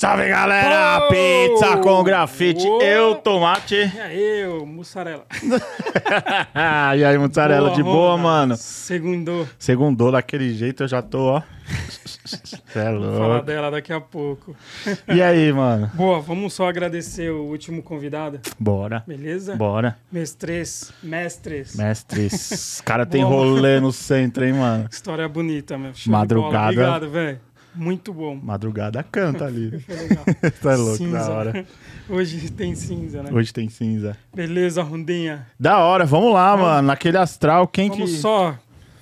Salve galera! Oh! Pizza com grafite, Oh! eu, tomate. É eu, mussarela. e aí, mussarela, de boa, Ronda. mano? Segundou. Segundou daquele jeito, eu já tô, ó. Cê é Vou falar louco. dela daqui a pouco. E aí, mano? Boa, vamos só agradecer o último convidado, Bora. beleza? Bora. Mestres, mestres. Mestres. cara tem Boa. rolê no centro, hein, mano? História bonita, meu. Show Madrugada. Obrigado, velho. Muito bom. Madrugada canta ali. Legal. tá louco, cinza. da hora. Hoje tem cinza, né? Hoje tem cinza. Beleza, Rondinha. Da hora, vamos lá, mano. Naquele astral, quem Vamos que. só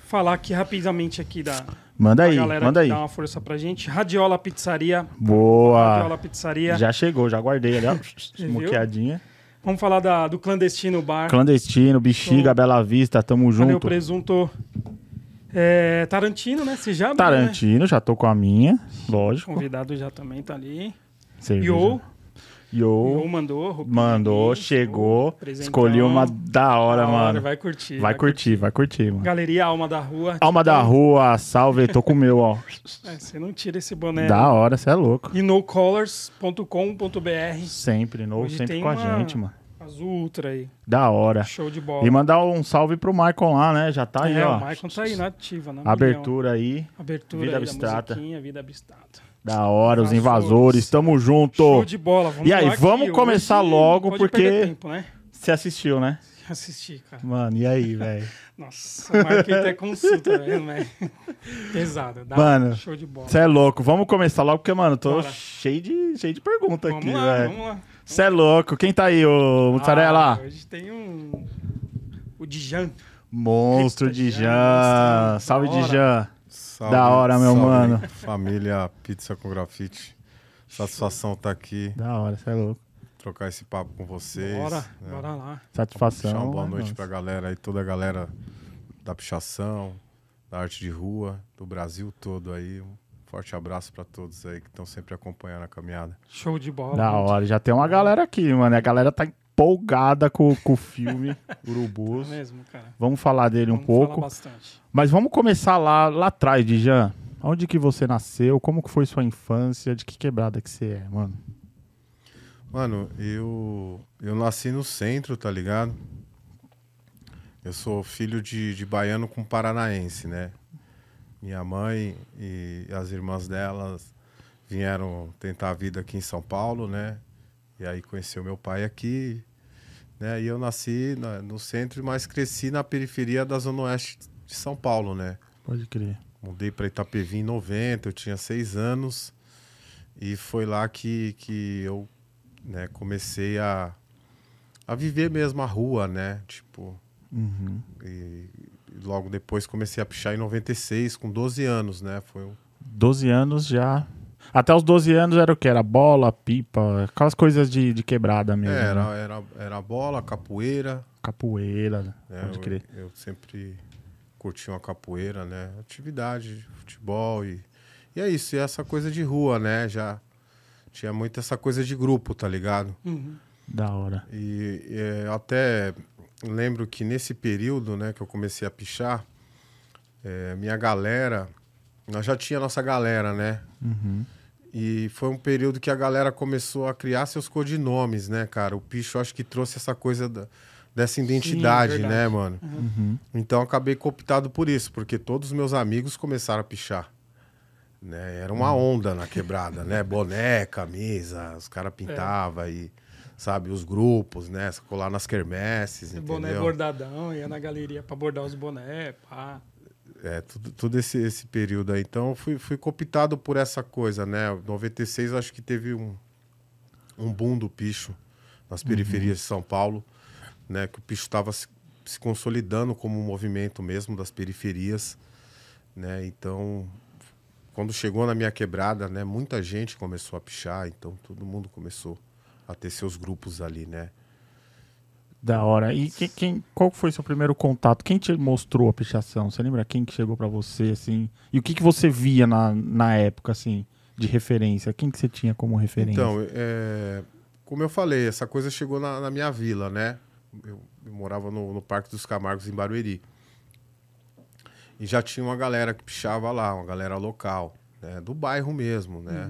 falar aqui rapidamente aqui da Manda da aí, manda aí. dá uma força pra gente. Radiola Pizzaria. Boa. Radiola Pizzaria. Já chegou, já guardei ali, ó. Moqueadinha. Vamos falar da, do Clandestino Bar. Clandestino, Bexiga, Show. Bela Vista, tamo junto. presunto? É, Tarantino, né? Você já abriu, Tarantino, já tô com a minha, Né? lógico. Convidado já também tá ali. Cerveja. Yo, Yo. Yo mandou. Mandou, ali, chegou. Escolhi uma da hora, Da mano. Vai curtir. Vai curtir, vai curtir, mano. Galeria Alma da Rua. Alma da rua, salve, tô com o meu, ó. É, você não tira esse boné. Da hora, cê é louco. E nocolors.com.br. Sempre, novo, sempre com a uma- gente, mano. Azul Ultra aí. Da hora. Show de bola. E mandar um salve pro Maicon lá, né? Já tá aí, é, ó. o Maicon tá aí na ativa, né? Abertura aí, Abertura Vida aí abstrata. Vida abstrata. da hora, os Invasores. tamo junto. Show de bola. Vamos E aí, lá vamos começar logo, porque- tempo, né? Você assistiu, né? Assistir, cara. Mano, e aí, velho? Nossa, marquei até consulta, velho, né? Pesado. Dá Mano, show de bola. Você é louco. Vamos começar logo, porque, mano, tô Bora. cheio de, cheio de pergunta Vamos aqui, lá, velho. vamos lá. Você é louco. Quem tá aí, ô Mussarela? Ah, hoje tem um... O Dijan. Monstro Eita, de Jean, Jan. monstro. Salve Da de hora. Jan. Salve, Da hora, meu salve, mano. Família Pizza com Grafite. Satisfação estar aqui, Da hora, você é louco. trocar esse papo com vocês. Bora, né? bora lá. Satisfação. Deixar uma boa é noite nóis. pra galera aí, toda a galera da pichação, da arte de rua, do Brasil todo aí. Um forte abraço pra todos aí que estão sempre acompanhando a caminhada. Show de bola. Da hora. Já tem uma galera aqui, mano. A galera tá empolgada com, com o filme É Urubus. mesmo, cara. Vamos falar dele um Vamos falar pouco. bastante. Mas vamos começar lá, lá atrás, Dijan. Onde que você nasceu? Como que foi sua infância? De que quebrada que você é, mano? Mano, eu, eu nasci no centro, tá ligado? Eu sou filho de, de baiano com paranaense, né? Minha mãe e as irmãs delas vieram tentar a vida aqui em São Paulo, né? E aí conheceu meu pai aqui, né? E eu nasci na- no centro, mas cresci na periferia da Zona Oeste de São Paulo, né? Pode crer. Mudei para Itapevi em 90, eu tinha seis anos. E foi lá que, que eu né, comecei a, a viver mesmo a rua, né? Tipo, Uhum. e, logo depois comecei a pichar em 96, com 12 anos, né? Foi um, 12 anos já. Até os 12 anos era o que? Era bola, pipa, aquelas coisas de, de quebrada mesmo. é, era, né? era, era bola, capoeira. Capoeira, né? pode Eu- crer. Eu, sempre curti uma capoeira, né? Atividade, de futebol e, e é isso. E essa coisa de rua, né? Já tinha muito essa coisa de grupo, tá ligado? Uhum. Da hora. E é, eu até lembro que nesse período, né, que eu comecei a pichar, é, minha galera, nós já tinha nossa galera, né? Uhum. E foi um período que a galera começou a criar seus codinomes, né, cara? O picho acho que trouxe essa coisa da- dessa identidade, verdade. né, mano? Uhum. Então eu acabei cooptado por isso, porque todos os meus amigos começaram a pichar. Né? Era uma onda na quebrada, né? Boné, camisa, os caras pintavam e, sabe, os grupos, né? Colar nas quermesses, Esse boné entendeu? bordadão, ia na galeria pra bordar os bonés, pá. É, tudo, tudo esse, esse período aí. Então, fui, fui cooptado por essa coisa, né? 96, eu acho que teve um, um boom do picho nas periferias de São Paulo, né? Que o picho estava se, se consolidando como um movimento mesmo das periferias, né? Então, quando chegou na minha quebrada, né? Muita gente começou a pichar, então todo mundo começou a ter seus grupos ali, né? Da hora. E quem, quem- qual foi seu primeiro contato? Quem te mostrou a pichação? Você lembra quem que chegou pra você, assim? E o que que você via na, na época, assim, de referência? Quem que você tinha como referência? Então, é, como eu falei, essa coisa chegou na, na minha vila, né? Eu, eu morava no, no Parque dos Camargos, em Barueri. E já tinha uma galera que pichava lá, uma galera local, né? Do bairro mesmo, né?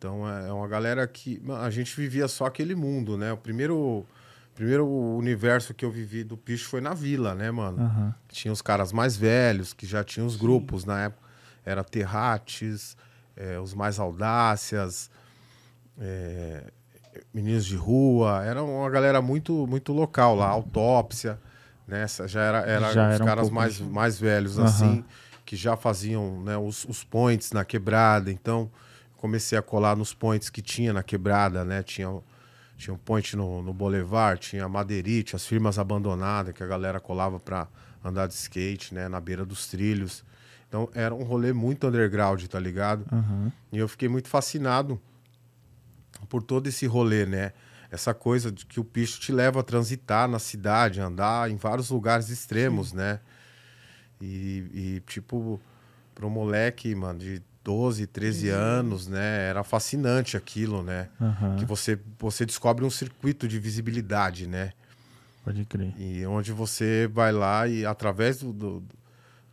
Então é uma galera que a gente vivia só aquele mundo, né? O primeiro primeiro universo que eu vivi do picho foi na vila, né, mano? Aham. Tinha os caras mais velhos, que já tinham os grupos na época. Era Terrates, eh, os mais audácias, eh, meninos de rua. Era uma galera muito muito local lá, autópsia, né? Essa Já era, era Já os era um caras pouco mais, de- mais velhos, Aham. assim, que já faziam né, os, os points na quebrada. Então, comecei a colar nos points que tinha na quebrada, né? Tinha, tinha um point no, no Boulevard, tinha Madeirite, as firmas abandonadas que a galera colava para andar de skate, né? Na beira dos trilhos. Então, era um rolê muito underground, tá ligado? Aham. E eu fiquei muito fascinado por todo esse rolê, né? Essa coisa de que o picho te leva a transitar na cidade, andar em vários lugares extremos, né? E, e, tipo, um moleque, mano, de 12, 13 anos, né? Era fascinante aquilo, né? Aham. Que você, você descobre um circuito de visibilidade, né? Pode crer. E onde você vai lá e através do, do-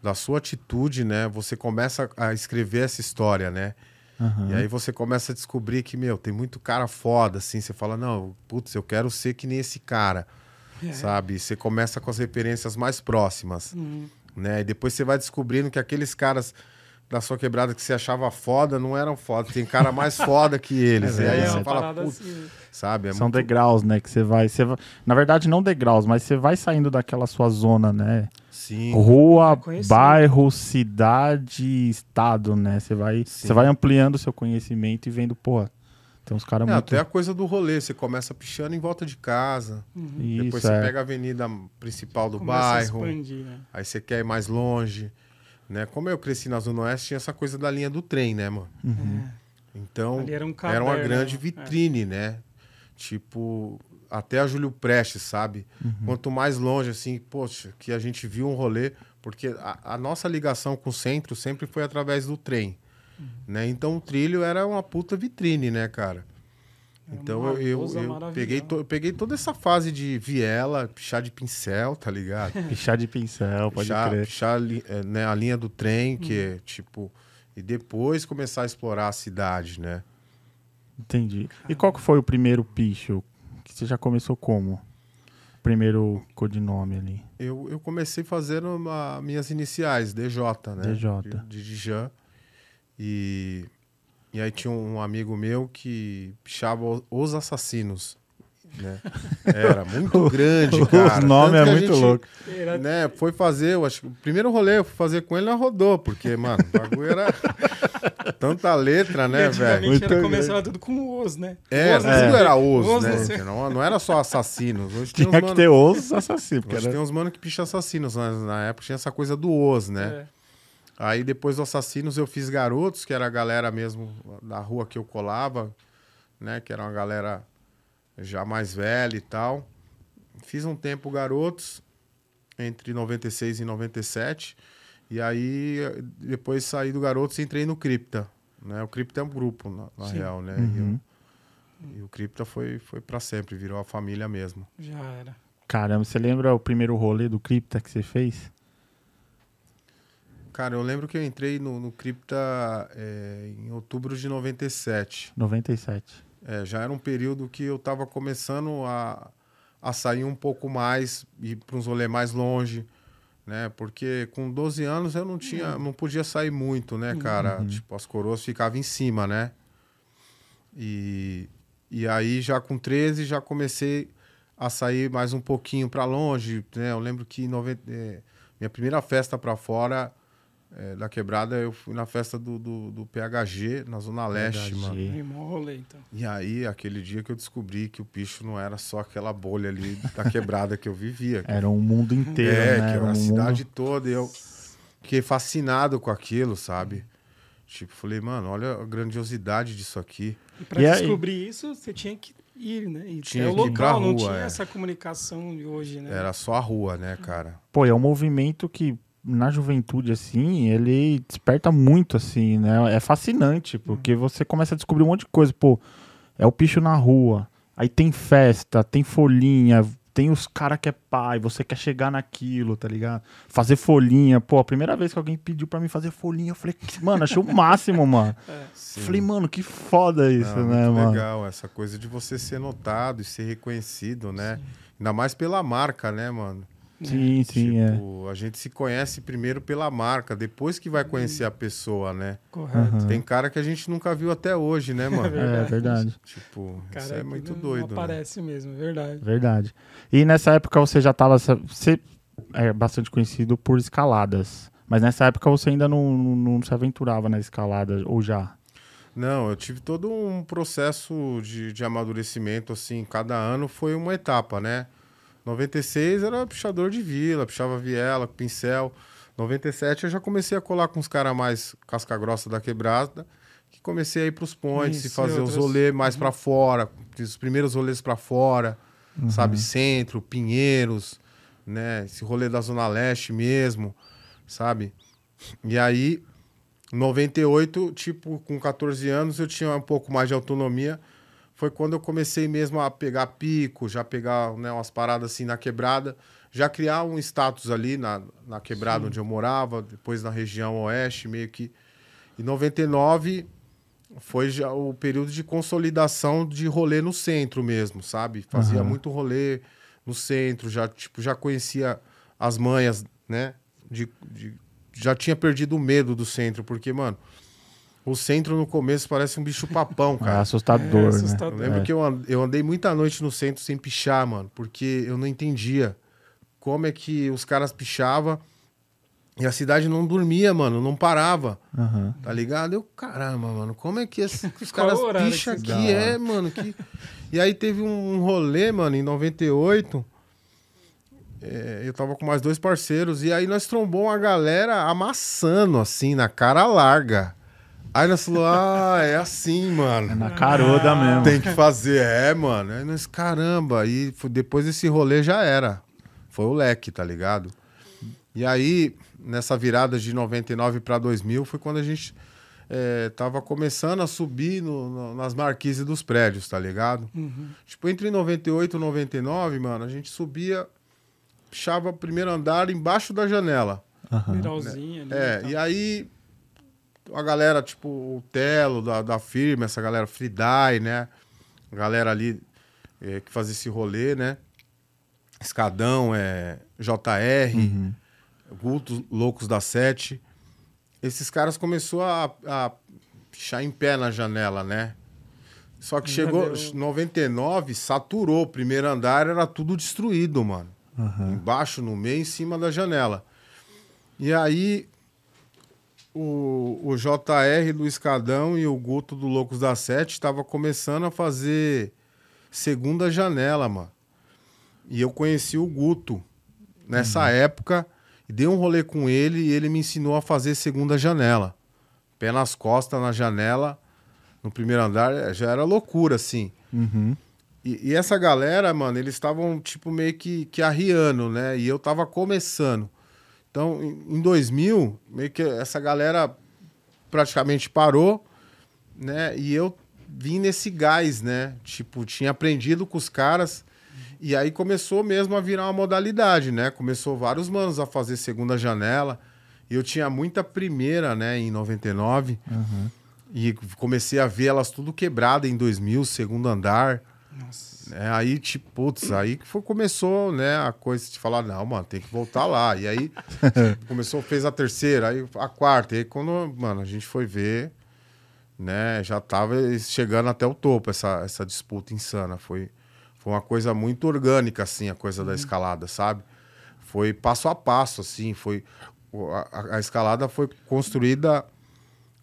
da sua atitude, né? Você começa a escrever essa história, né? Aham. E aí você começa a descobrir que, meu, tem muito cara foda, assim. Você fala, não, putz, eu quero ser que nem esse cara, É. sabe? Você começa com as referências mais próximas, Uhum. né? E depois você vai descobrindo que aqueles caras da sua quebrada que você achava foda não eram foda. Tem cara mais foda que eles. É e aí verdade. você uma fala, putz, assim. sabe? É São muito- degraus, né? Que você vai, você vai. Na verdade, não degraus, mas você vai saindo daquela sua zona, né? Sim. Rua, conhecido. bairro, cidade, estado, né? Você vai, Sim. você vai ampliando o seu conhecimento e vendo, pô, tem uns caras É, muito. até a coisa do rolê. Você começa pichando em volta de casa. Isso, depois você é. pega a avenida principal do Começa a bairro. expandir, né? Aí você quer ir mais longe. Né? Como eu cresci na Zona Oeste, tinha essa coisa da linha do trem, né, mano? Então, Ali era um uma caderno, grande né? vitrine, né? Tipo, até a Júlio Prestes, sabe? Quanto mais longe, assim, poxa, que a gente viu um rolê, porque a, a nossa ligação com o centro sempre foi através do trem, né? Então o trilho era uma puta vitrine, né, cara? Era Então eu, eu, peguei, to- eu peguei toda essa fase de viela, pichar de pincel, tá ligado? Pichar de pincel, pode pichar, crer. pichar li- eh, né, a linha do trem, que Uhum. é tipo. E depois começar a explorar a cidade, né? Entendi. E qual que foi o primeiro picho? Que você já começou como? Primeiro codinome ali. Eu, eu comecei fazendo uma- minhas iniciais, DJ, né? DJ. De, de Dijan. E, e aí tinha um amigo meu que pichava o- Os Assassinos. Né? Era muito grande, cara. Os nomes Tanto é muito gente, louco. Né, foi fazer, eu acho que o primeiro rolê eu fui fazer com ele, não rodou, porque, mano, o bagulho era tanta letra, né, velho? Muito era, começava tudo com os, né? É, Os, tudo né? era osso, Os, né? você- Não, não era só assassinos. Hoje tem Tinha que mano, ter os assassinos. Porque hoje era... tem uns mano que picha assassinos, mas na época tinha essa coisa do os, né? É. Aí depois do assassinos eu fiz garotos, que era a galera mesmo da rua que eu colava, né? Que era uma galera já mais velha e tal. Fiz um tempo garotos, entre 96 e 97. E aí, depois saí do garotos e entrei no Cripta. Né? O Cripta é um grupo, na, na real, né? Uhum. E, eu- e o Cripta foi, foi para sempre, virou a família mesmo. Já era. Caramba, você lembra o primeiro rolê do Cripta que você fez? Cara, eu lembro que eu entrei no, no Cripta é, em outubro de 97. 97. É, já era um período que eu estava começando a, a sair um pouco mais, ir para uns rolês mais longe, né? Porque com 12 anos eu não tinha, não podia sair muito, né, cara? Tipo, as coroas ficavam em cima, né? E, e aí já com 13 já comecei a sair mais um pouquinho para longe, né? Eu lembro que em 90, eh, minha primeira festa para fora eh, da quebrada eu fui na festa do, do, do PHG na Zona Leste, PHG. mano. E então. E aí, aquele dia que eu descobri que o bicho não era só aquela bolha ali da quebrada que eu vivia. que- Era um mundo inteiro, é, né? que era um a cidade mundo- toda. E eu fiquei fascinado com aquilo, sabe? Tipo, falei, mano, olha a grandiosidade disso aqui. E pra E aí? descobrir isso, você tinha que ir, né? E Tinha até o que ir pra local, não rua, tinha é. essa comunicação de hoje, né? Era só a rua, né, cara? Pô, é um movimento que na juventude, assim, ele desperta muito, assim, né? É fascinante, porque você começa a descobrir um monte de coisa. Pô, é o picho na rua, aí tem festa, tem folhinha, tem os caras que é pai, você quer chegar naquilo, tá ligado? Fazer folhinha. Pô, a primeira vez que alguém pediu pra mim fazer folhinha, eu falei, mano, achei o máximo, mano. Sim. Falei, mano, que foda isso, Não, né, muito mano? legal essa coisa de você ser notado e ser reconhecido, né? Ainda mais pela marca, né, mano? Sim, sim, é. tipo, a gente se conhece primeiro pela marca, depois que vai conhecer a pessoa, né? Correto. Tem cara que a gente nunca viu até hoje, né, mano? É verdade. Tipo, Cara, isso é que muito não doido. né? Aparece mesmo, é verdade. Verdade. E nessa época você já tava. Você é bastante conhecido por escaladas. Mas nessa época você ainda não, não, não se aventurava na escalada, ou já? Não, eu tive todo um processo de, de amadurecimento, assim, cada ano foi uma etapa, né? 96 era pichador de vila, pichava viela, pincel. 97 eu já comecei a colar com os caras mais casca grossa da quebrada, que comecei a ir pros pontes e fazer os rolês mais pra fora, fiz os primeiros rolês pra fora, sabe? Centro, Pinheiros, né? Esse rolê da Zona Leste mesmo, sabe? E aí, em 98, tipo, com 14 anos, eu tinha um pouco mais de autonomia. Foi quando eu comecei mesmo a pegar pico, já pegar né, umas paradas assim na quebrada, já criar um status ali na, na quebrada onde eu morava, depois na região oeste, meio que. Em 99 foi já o período de consolidação de rolê no centro mesmo, sabe? Fazia Aham. muito rolê no centro, já tipo já conhecia as manhas, né? De, de- já tinha perdido o medo do centro, porque mano, o centro no começo parece um bicho papão, É cara. assustador, É né? assustador. Eu lembro É. que eu, eu andei muita noite no centro sem pichar, mano, porque eu não entendia como é que os caras pichavam e a cidade não dormia, mano, não parava. Aham. Tá ligado? Eu, caramba, mano, como é que esse- os caras picham que aqui? dão? É, mano, que... E aí teve um rolê, mano, em 98. é, eu tava com mais dois parceiros. E aí nós trombou uma galera amassando, assim, na cara larga. Aí nós falou, ah, é assim, É mano. na caruda mesmo. Tem que fazer, é, mano. Aí nós, caramba. E depois desse rolê já era. Foi o leque, tá ligado? E aí, nessa virada de 99 para 2000, foi quando a gente é, tava começando a subir no- no- nas marquises dos prédios, tá ligado? Uhum. Tipo, entre 98 e 99, mano, a gente subia, pichava o primeiro andar embaixo da janela. Viralzinha ali. É, e e aí a galera, tipo, o Telo da, da firma, essa galera Fridai, né? A galera ali é, que fazia esse rolê, né? Escadão, é, JR, Uhum. Gultos Loucos da Sete. Esses caras começou a, a pichar em pé na janela, né? Só que chegou deu- 99, saturou. O primeiro andar era tudo destruído, mano. Aham. Embaixo, no meio, em cima da janela. E aí, o, o JR do Escadão e o Guto do Loucos da Sete estavam começando a fazer segunda janela, mano. E eu conheci o Guto nessa época e dei um rolê com ele e ele me ensinou a fazer segunda janela. Pé nas costas na janela, no primeiro andar, eh, já era loucura, assim. Uhum. E, e essa galera, mano, eles estavam, tipo, meio que, que arriando, né? E eu tava começando. Então, em, em 2000, meio que essa galera praticamente parou, né? E eu vim nesse gás, né? Tipo, tinha aprendido com os caras. E aí começou mesmo a virar uma modalidade, né? Começou vários manos a fazer segunda janela. E eu tinha muita primeira, né? Em 99. Aham. E comecei a ver elas tudo quebrada em 2000, segundo andar. Nossa. É, aí, tipo, putz, aí que foi, começou, né, a coisa de falar, não, mano, tem que voltar lá. E aí começou, fez a terceira, aí a quarta. E aí quando, mano, a gente foi ver, né, já tava chegando até o topo essa, essa disputa insana. Foi, foi uma coisa muito orgânica, assim, a coisa da escalada, sabe? Foi passo a passo, assim, foi... A, a escalada foi construída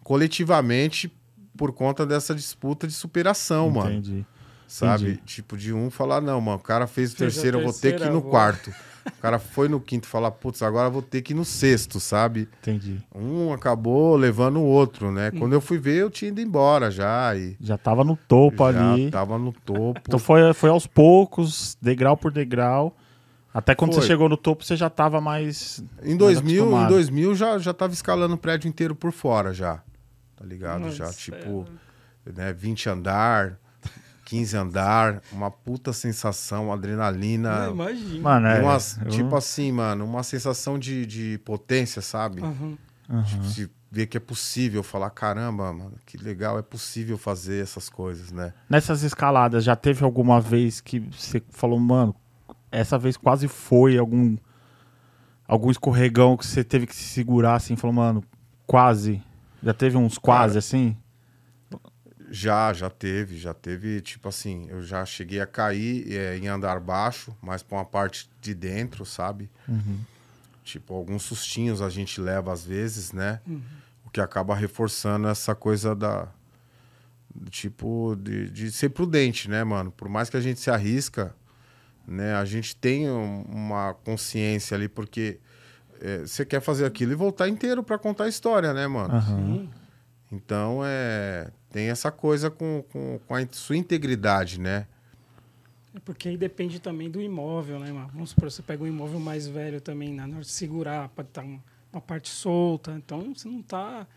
coletivamente por conta dessa disputa de superação, mano Entendi. Sabe? Entendi. Tipo, de um falar, não, mano, o cara fez o terceiro, eu vou ter que ir no quarto. O cara foi no quinto falar, putz, agora eu vou ter que ir no sexto, sabe? Entendi. Um acabou levando o outro, né? Quando eu fui ver, eu tinha ido embora já. E Já tava no topo já ali. tava no topo. Então foi, foi aos poucos, degrau por degrau. Até quando Foi. você chegou no topo, você já tava mais. em 2000, em acostumado. 2000 já, já tava escalando o prédio inteiro por fora já. Tá ligado? já, Nossa, tipo, né, 20 andar. 15 andar, uma puta sensação, adrenalina. Imagina. Mano, é. eu- Tipo assim, mano, uma sensação de, de potência, sabe? Aham. Tipo, se ver que é possível, falar, caramba, mano, que legal, é possível fazer essas coisas, né? Nessas escaladas, já teve alguma vez que você falou, mano, essa vez quase foi algum algum escorregão que você teve que se segurar assim, falou, mano, quase. Já teve uns quase Cara, assim? Já, já teve, já teve, tipo assim, eu já cheguei a cair é, em andar baixo, mas pra uma parte de dentro, sabe? Tipo, alguns sustinhos a gente leva às vezes, né? O que acaba reforçando essa coisa da. Tipo, de, de ser prudente, né, mano? Por mais que a gente se arrisca, né? A gente tem um- uma consciência ali, porque é, você quer fazer aquilo e voltar inteiro pra contar a história, né, mano? Sim. Então, é, tem essa coisa com, com, com a sua integridade, né? É porque aí depende também do imóvel, né, mano? Vamos supor, você pega um imóvel mais velho também, né? na hora de segurar, pode estar uma, uma parte solta. Então, você não tá...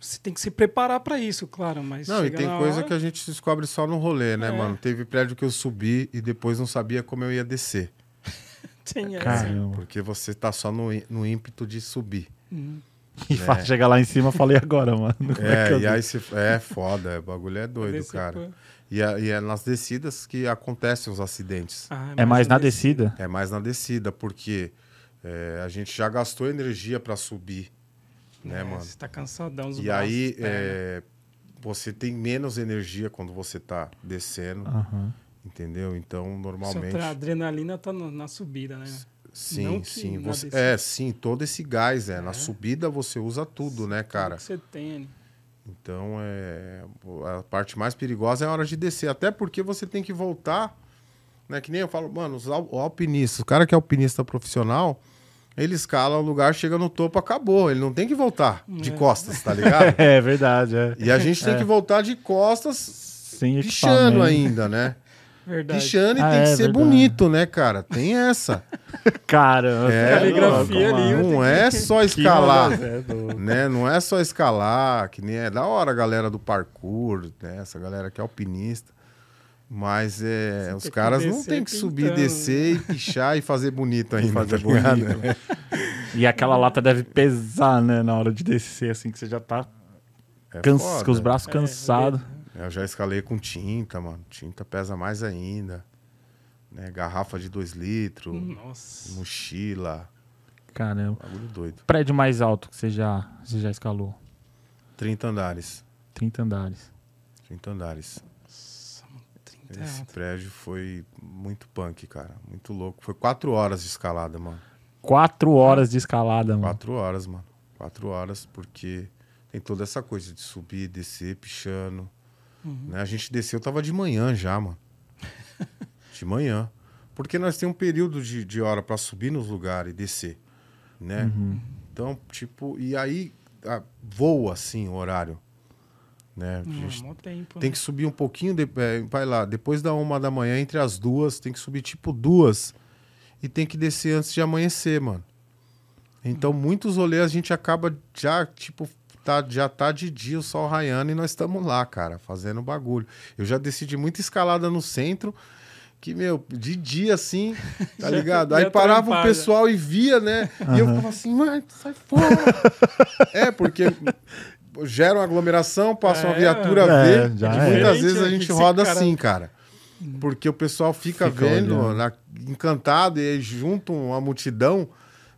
Você, tem que se preparar para isso, claro, mas Não, e chega tem coisa hora- que a gente descobre só no rolê, né, É. mano? Teve prédio que eu subi e depois não sabia como eu ia descer. Tem essa. Caramba. Porque você tá só no, no ímpeto de subir. Uhum. E fa- chegar lá em cima, falei agora, mano. É, eu e aí você. É foda, o bagulho é doido, cara. E é, e é nas descidas que acontecem os acidentes. Ah, É mais na uma descida? É mais na descida, porque é, a gente já gastou energia pra subir, né, É, mano? Você tá cansadão os E braços, aí é, você tem menos energia quando você tá descendo, Aham. entendeu? Então, normalmente. Sua adrenalina tá no- na subida, né? Sim, sim. na Você, é, sim, todo esse gás, é. Na É. subida você usa tudo, né, Tudo cara? que você tem, né? Então, é, a parte mais perigosa é a hora de descer. Até porque você tem que voltar, né? Que nem eu falo, mano, os al- alpinista, o cara que é alpinista profissional, ele escala o lugar, chega no topo, acabou. Ele não tem que voltar de É. costas, tá ligado? É verdade, é. E a gente tem que voltar de costas, Sem pichando ainda, né? Verdade. Pichando e Ah, tem é, que ser verdade. bonito, né, cara? Tem essa. Cara, É, Caligrafia louco, ali, mano. Não é só escalar. é né? Não é só escalar, que nem é da hora a galera do parkour, né? Essa galera que é alpinista. Mas é, os caras não tem que subir, pintando. descer e pichar e fazer bonito ainda. fazer tá bonito. E aquela lata deve pesar, né, na hora de descer, assim, que você já tá É cansa, foda. com os braços É, cansados. Eu já escalei com tinta, mano. Tinta pesa mais ainda. Né? Garrafa de 2 litros, Nossa. mochila. Caramba. Bagulho doido. Prédio mais alto que você já, você já escalou? 30 andares. 30 andares. 30 andares. Nossa, mano, 30 é Esse alto. prédio foi muito punk, cara. Muito louco. Foi 4 horas de escalada, mano. Quatro horas de escalada, mano. Quatro horas, mano. Quatro horas, porque tem toda essa coisa de subir, descer, pichando. Uhum. Né? A gente desceu, tava de manhã já, mano. de manhã. Porque nós temos um período de, de hora pra subir nos lugares e descer, né? Uhum. Então, tipo, e aí ah, voa, assim, o horário. Né? A Hum, tempo. tem né? que subir um pouquinho, de, é, vai lá, depois da uma da manhã, entre as duas, tem que subir tipo duas e tem que descer antes de amanhecer, mano. Então, muitos rolês a gente acaba já, tipo, tá, já tá de dia o sol raiando e nós estamos lá, cara, fazendo bagulho. Eu já decidi muita escalada no centro, que, meu, de dia assim, tá ligado? Aí parava o pessoal e via, né? E eu ficava assim, mano, sai fora. é, porque gera uma aglomeração, passa uma É, viatura a é, ver. já e é. muitas vezes a gente roda cara- assim, cara. Porque o pessoal fica, Fica vendo, na- encantado, e aí juntam uma multidão,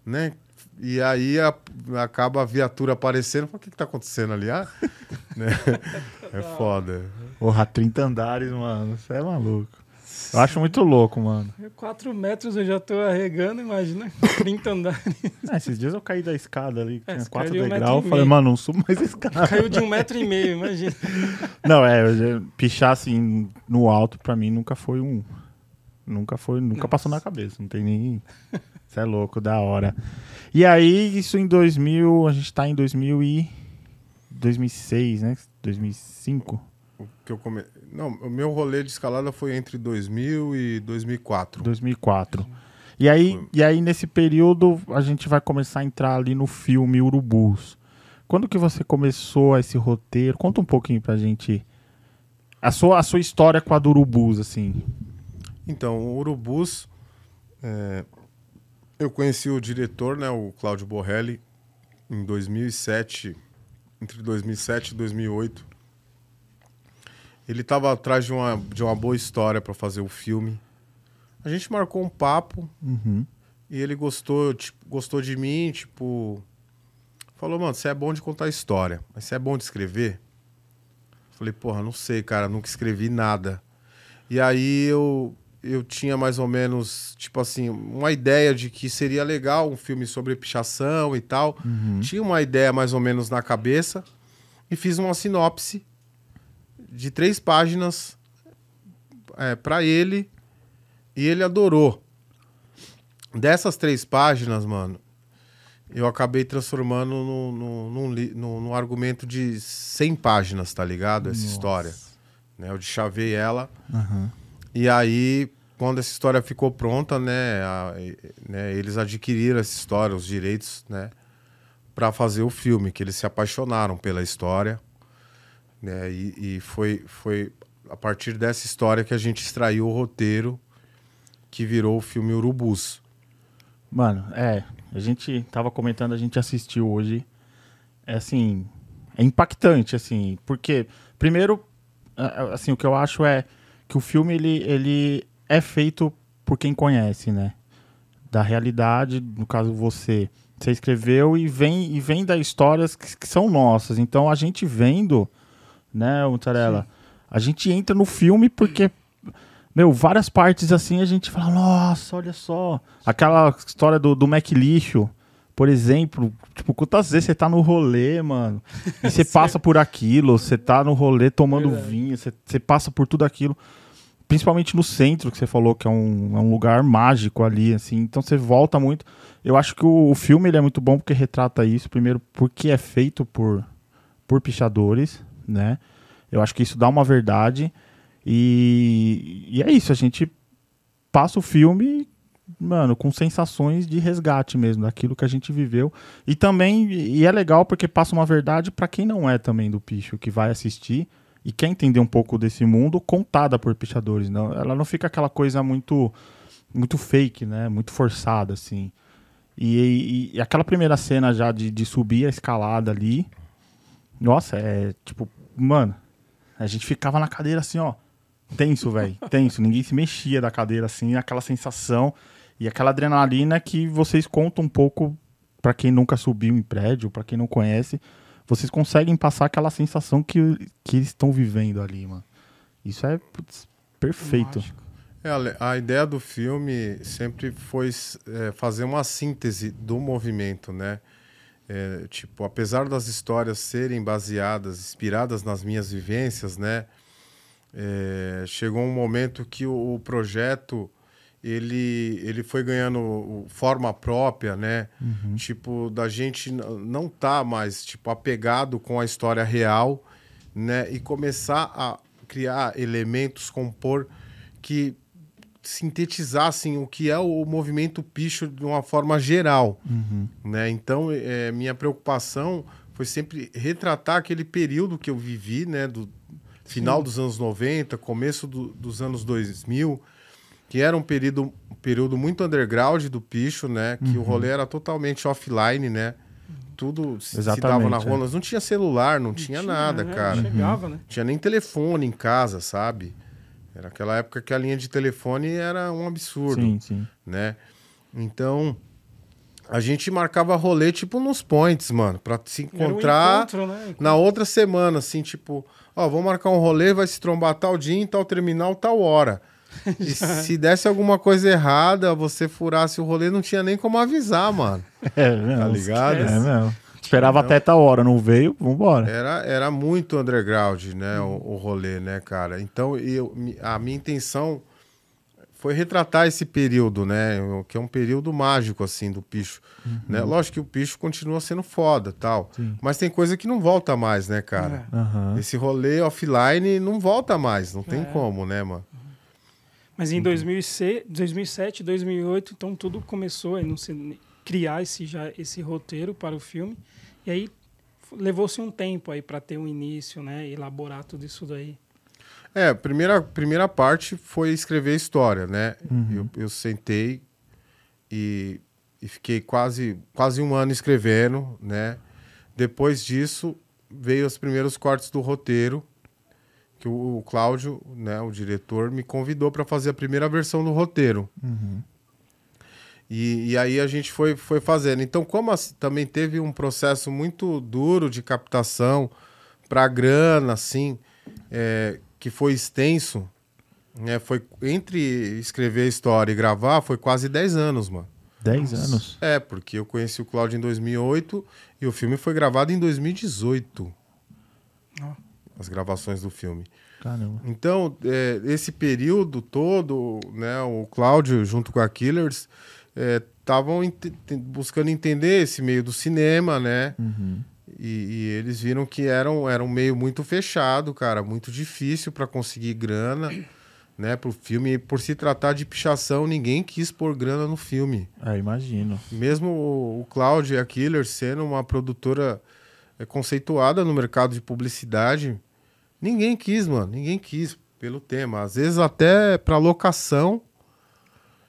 né? E aí a- acaba a viatura aparecendo. Fala, O que, que tá acontecendo ali? Ah, né? É foda. Porra, 30 andares, mano. Você é maluco. Eu acho muito louco, mano. 4 metros eu já tô arregando, imagina. 30 andares. Ah, esses dias eu caí da escada ali, que É, tinha você 4 caiu de um metro degraus. Eu falei, mano, não subo mais a escada. Caiu de um metro e meio, imagina. Não, é, pichar assim no alto pra mim nunca foi um. Nunca foi, nunca passou na cabeça. Não tem nem. Isso é louco, da hora. E aí, isso em 2000, a gente tá em 2000 e. 2006, né? 2005? O que eu come... Não, o meu rolê de escalada foi entre 2000 e 2004. 2004. E aí, e aí, nesse período, a gente vai começar a entrar ali no filme Urubus. Quando que você começou esse roteiro? Conta um pouquinho pra gente a sua, a sua história com a do Urubus, assim. Então, o Urubus, é, eu conheci o diretor, né, o Cláudio Borrelli, em 2007, entre 2007 e 2008. Ele estava atrás de uma, de uma boa história para fazer o filme. A gente marcou um papo Uhum. e ele gostou, tipo, gostou de mim, tipo, falou, mano, você é bom de contar história, mas você é bom de escrever? Falei, porra, não sei, cara, nunca escrevi nada. E aí eu, eu tinha mais ou menos, tipo assim, uma ideia de que seria legal um filme sobre pichação e tal. Tinha uma ideia mais ou menos na cabeça e fiz uma sinopse de três páginas é, para ele e ele adorou. Dessas três páginas, mano, eu acabei transformando no, no, num no- num argumento de 100 páginas, tá ligado? Essa Nossa. história. Né? Eu chavei ela. Aham. E aí, quando essa história ficou pronta, né, a- né, eles adquiriram essa história, os direitos, né, para fazer o filme, que eles se apaixonaram pela história, né, e, e foi, foi a partir dessa história que a gente extraiu o roteiro que virou o filme Urubus. Mano, é. A gente tava comentando, a gente assistiu hoje. É assim. É impactante, assim. Porque, primeiro, assim, o que eu acho é que o filme ele, ele é feito por quem conhece, né? Da realidade, no caso você. Você escreveu e vem, e vem das histórias que, que são nossas. Então a gente vendo, né, Mutarela? A gente entra no filme porque meu, várias partes assim a gente fala, nossa, olha só. Aquela história do, do Mac Lixo, por exemplo, tipo, quantas vezes você tá no rolê, mano, e você passa por aquilo, você tá no rolê tomando Verdade. vinho, você, você passa por tudo aquilo. Principalmente no centro, que você falou que é um, é um lugar mágico ali, assim. Então você volta muito. Eu acho que o, o filme ele é muito bom porque retrata isso. Primeiro, porque é feito por, por pichadores, né? Eu acho que isso dá uma verdade. E, e é isso, a gente passa o filme, mano, com sensações de resgate mesmo, daquilo que a gente viveu. E também, e é legal porque passa uma verdade para quem não é também do picho, que vai assistir e quer entender um pouco desse mundo contada por pichadores. Não, ela não fica aquela coisa muito muito fake, né? Muito forçada, assim. E, e- e aquela primeira cena já de, de subir a escalada ali, nossa, é tipo, mano, a gente ficava na cadeira assim, ó, tenso, velho, tenso. Ninguém se mexia da cadeira assim, aquela sensação e aquela adrenalina que vocês contam um pouco pra quem nunca subiu em prédio, pra quem não conhece, vocês conseguem passar aquela sensação que, que eles estão vivendo ali, mano. Isso é putz, perfeito. É, a ideia do filme sempre foi é, fazer uma síntese do movimento, né? É, tipo, apesar das histórias serem baseadas, inspiradas nas minhas vivências, né? É, chegou um momento que o, o projeto ele, ele foi ganhando forma própria, né? Tipo, da gente não tá mais tipo apegado com a história real, né? E começar a criar elementos, compor que sintetizassem o que é o movimento picho de uma forma geral, né? Então, é, minha preocupação foi sempre retratar aquele período que eu vivi, né? Do final dos anos 90, começo do- dos anos 2000, que era um período, um período muito underground do picho, né? Que o rolê era totalmente offline, né? Tudo se se dava na é. rua. Nós não tinha celular, não, tinha, nada, né? cara. Chegava, né? Tinha nem telefone em casa, sabe? Era aquela época que a linha de telefone era um absurdo, Sim, sim. né? Então, a gente marcava rolê, tipo, nos points, mano, pra se Era um encontrar encontro, né? na outra semana, assim, tipo, ó, vamos marcar um rolê, vai se trombar tal dia, em tal terminal, tal hora. E se desse alguma coisa errada, você furasse o rolê, não tinha nem como avisar, mano. É, mesmo. Tá ligado? É mesmo. Esperava até tal hora, não veio, vambora. Era, era muito underground, né, o, o rolê, né, cara? Então, eu, a minha intenção foi retratar esse período, né, o- que é um período mágico, assim, do picho, né? Lógico que o picho continua sendo foda, tal, Sim. mas tem coisa que não volta mais, né, cara? Aham. Esse rolê offline não volta mais, não tem É. como, né, mano? Mas em 2006, 2007, 2008, então tudo começou a se, criar esse, já, esse roteiro para o filme. E aí levou-se um tempo aí para ter um início, né? Elaborar tudo isso daí. É, primeira, primeira parte foi escrever a história, né? Uhum. Eu, eu sentei e, e fiquei quase, quase um ano escrevendo, né? Depois disso, veio os primeiros cortes do roteiro, que o, o Cláudio, né, o diretor, me convidou para fazer a primeira versão do roteiro. Uhum. E, e aí a gente foi, foi fazendo. Então, como assim, também teve um processo muito duro de captação para grana, assim, é, que foi extenso, né? Foi entre escrever a história e gravar, foi quase 10 anos, mano. 10 anos. É, porque eu conheci o Cláudio em 2008 e o filme foi gravado em 2018. Ó. As gravações do filme. Caramba. Então, é, esse período todo, né, o Cláudio, junto com a Killers, estavam buscando entender esse meio do cinema, né? Uhum. E, e eles viram que era um, era um meio muito fechado, cara, muito difícil para conseguir grana, né, pro filme. E por se tratar de pichação, ninguém quis pôr grana no filme. É, imagino. Mesmo o, o Cláudio e a Killer sendo uma produtora é, conceituada no mercado de publicidade, ninguém quis, mano, ninguém quis pelo tema. Às vezes até para locação,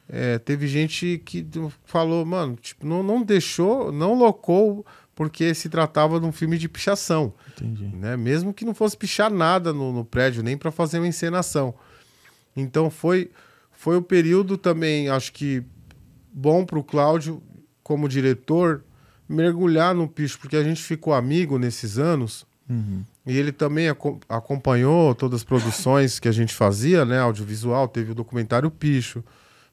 é, teve gente que falou, mano, tipo, não, não deixou, não locou porque se tratava de um filme de pichação, Entendi. né? Mesmo que não fosse pichar nada no, no prédio, nem para fazer uma encenação. Então foi foi o período também, acho que bom para o Cláudio como diretor mergulhar no picho, porque a gente ficou amigo nesses anos. Uhum. E ele também aco- acompanhou todas as produções que a gente fazia, né? Audiovisual, teve o documentário Picho,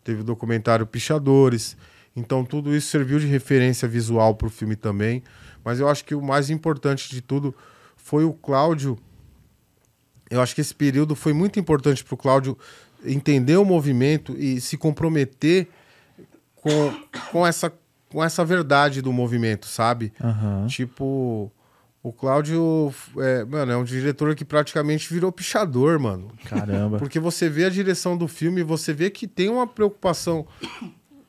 teve o documentário Pichadores. Então tudo isso serviu de referência visual para o filme também. Mas eu acho que o mais importante de tudo foi o Cláudio. Eu acho que esse período foi muito importante para o Cláudio entender o movimento e se comprometer com, com, essa, com essa verdade do movimento, sabe? Aham. Tipo, o Cláudio é, mano, é um diretor que praticamente virou pichador, mano. Caramba. Porque você vê a direção do filme e você vê que tem uma preocupação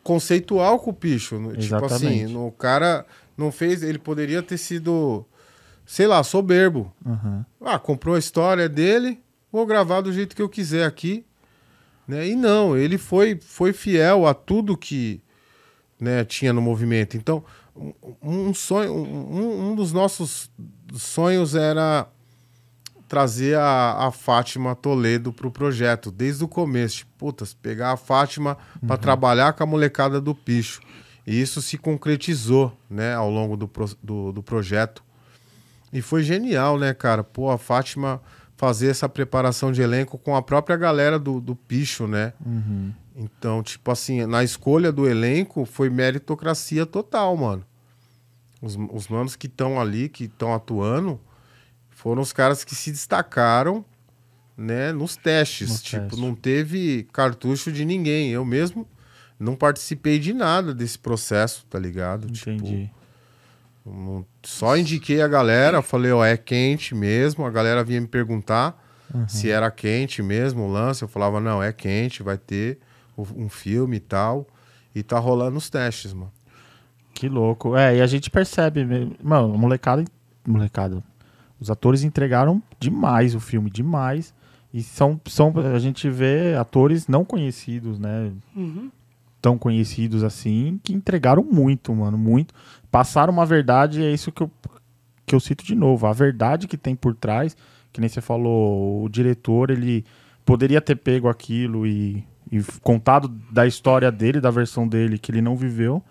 conceitual com o picho. no- Tipo assim, Exatamente. no- o cara não fez. Ele poderia ter sido, sei lá, soberbo. Aham. Ah, comprou a história dele, vou gravar do jeito que eu quiser aqui. Né? E não, ele foi, foi fiel a tudo que né, tinha no movimento. Então, um, sonho, um, um dos nossos sonhos era trazer a, a Fátima Toledo pro projeto, desde o começo. Tipo, putas, pegar a Fátima para trabalhar com a molecada do picho. E isso se concretizou, né, ao longo do, pro- do, do projeto. E foi genial, né, cara? Pô, a Fátima fazer essa preparação de elenco com a própria galera do, do picho, né? Uhum. Então, tipo assim, na escolha do elenco foi meritocracia total, mano. Os, os manos que estão ali, que estão atuando, foram os caras que se destacaram, né, nos testes. Nos tipo, testes. não teve cartucho de ninguém. Eu mesmo não participei de nada desse processo, tá ligado? Entendi. Tipo, só indiquei a galera, falei, ó, é quente mesmo. A galera vinha me perguntar Uhum. se era quente mesmo o lance. Eu falava, não, é quente, vai ter um filme e tal. E tá rolando os testes, mano. Que louco. É, e a gente percebe, mano, molecada, molecada. Os atores entregaram demais o filme, demais. E são, são a gente vê atores não conhecidos, né? Uhum. Tão conhecidos assim, que entregaram muito, mano, muito. Passaram uma verdade, é isso que eu, que eu cito de novo. A verdade que tem por trás, que nem você falou, o diretor, ele poderia ter pego aquilo e, e contado da história dele, da versão dele, que ele não viveu.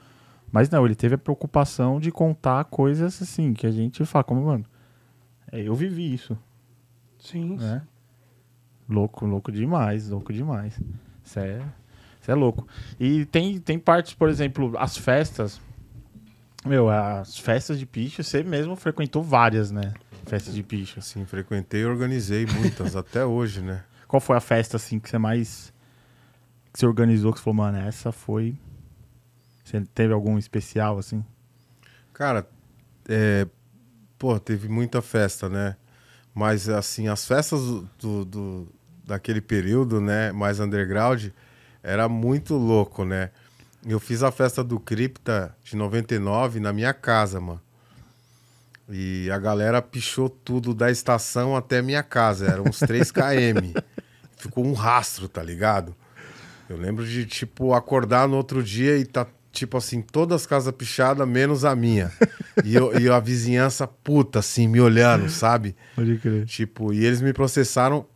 Mas não, ele teve a preocupação de contar coisas assim, que a gente fala, como, mano, é, eu vivi isso, Sim. né? Louco, louco demais, louco demais. Isso é, isso é louco. E tem, tem partes, por exemplo, as festas. Meu, as festas de picho, você mesmo frequentou várias, né? Festas de picho. Assim, frequentei e organizei muitas, até hoje, né? Qual foi a festa, assim, que você mais. que você organizou, que você falou, mano, essa foi. Você teve algum especial, assim? Cara, é, pô, teve muita festa, né? Mas, assim, as festas do- do- daquele período, né, mais underground, era muito louco, né? Eu fiz a festa do Cripta de 99 na minha casa, mano. E a galera pichou tudo da estação até minha casa. Eram uns 3 km. Ficou um rastro, tá ligado? Eu lembro de, tipo, acordar no outro dia e tá, tipo assim, todas as casas pichadas, menos a minha. E, eu, e a vizinhança puta, assim, me olhando, sabe? Pode crer. Tipo, e eles me processaram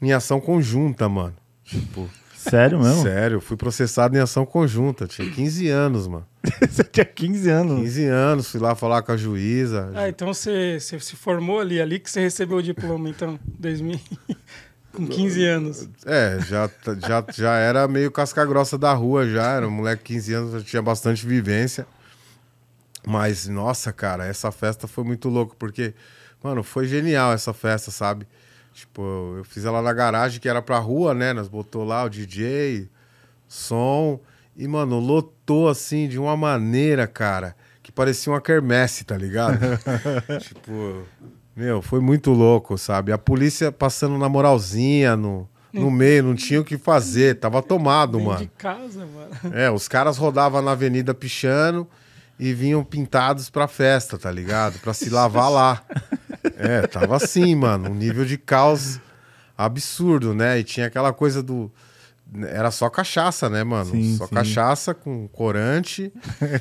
em ação conjunta, mano. Tipo, Sério mesmo? sério, fui processado em ação conjunta. Tinha 15 anos, mano. Você tinha 15 anos. 15 anos, fui lá falar com a juíza. Ah, então você, você se formou ali, ali que você recebeu o diploma, então, 2000, com 15 anos. É, já, tá- já, já era meio casca grossa da rua, já. Era um moleque de 15 anos, já tinha bastante vivência. Mas, nossa, cara, essa festa foi muito louco, porque, mano, foi genial essa festa, sabe? Tipo, eu fiz ela na garagem, que era pra rua, né? Nós botou lá o DJ, som, e, mano, lotou assim de uma maneira, cara, que parecia uma quermesse, tá ligado? tipo, meu, foi muito louco, sabe? A polícia passando na moralzinha no, no meio, não tinha o que fazer, tava tomado, Dentro mano. de casa, mano. É, os caras rodavam na avenida pichando e vinham pintados pra festa, tá ligado? Pra se lavar lá. É, tava assim, mano, um nível de caos absurdo, né? E tinha aquela coisa do era só cachaça, né, mano? Sim, só sim. cachaça com corante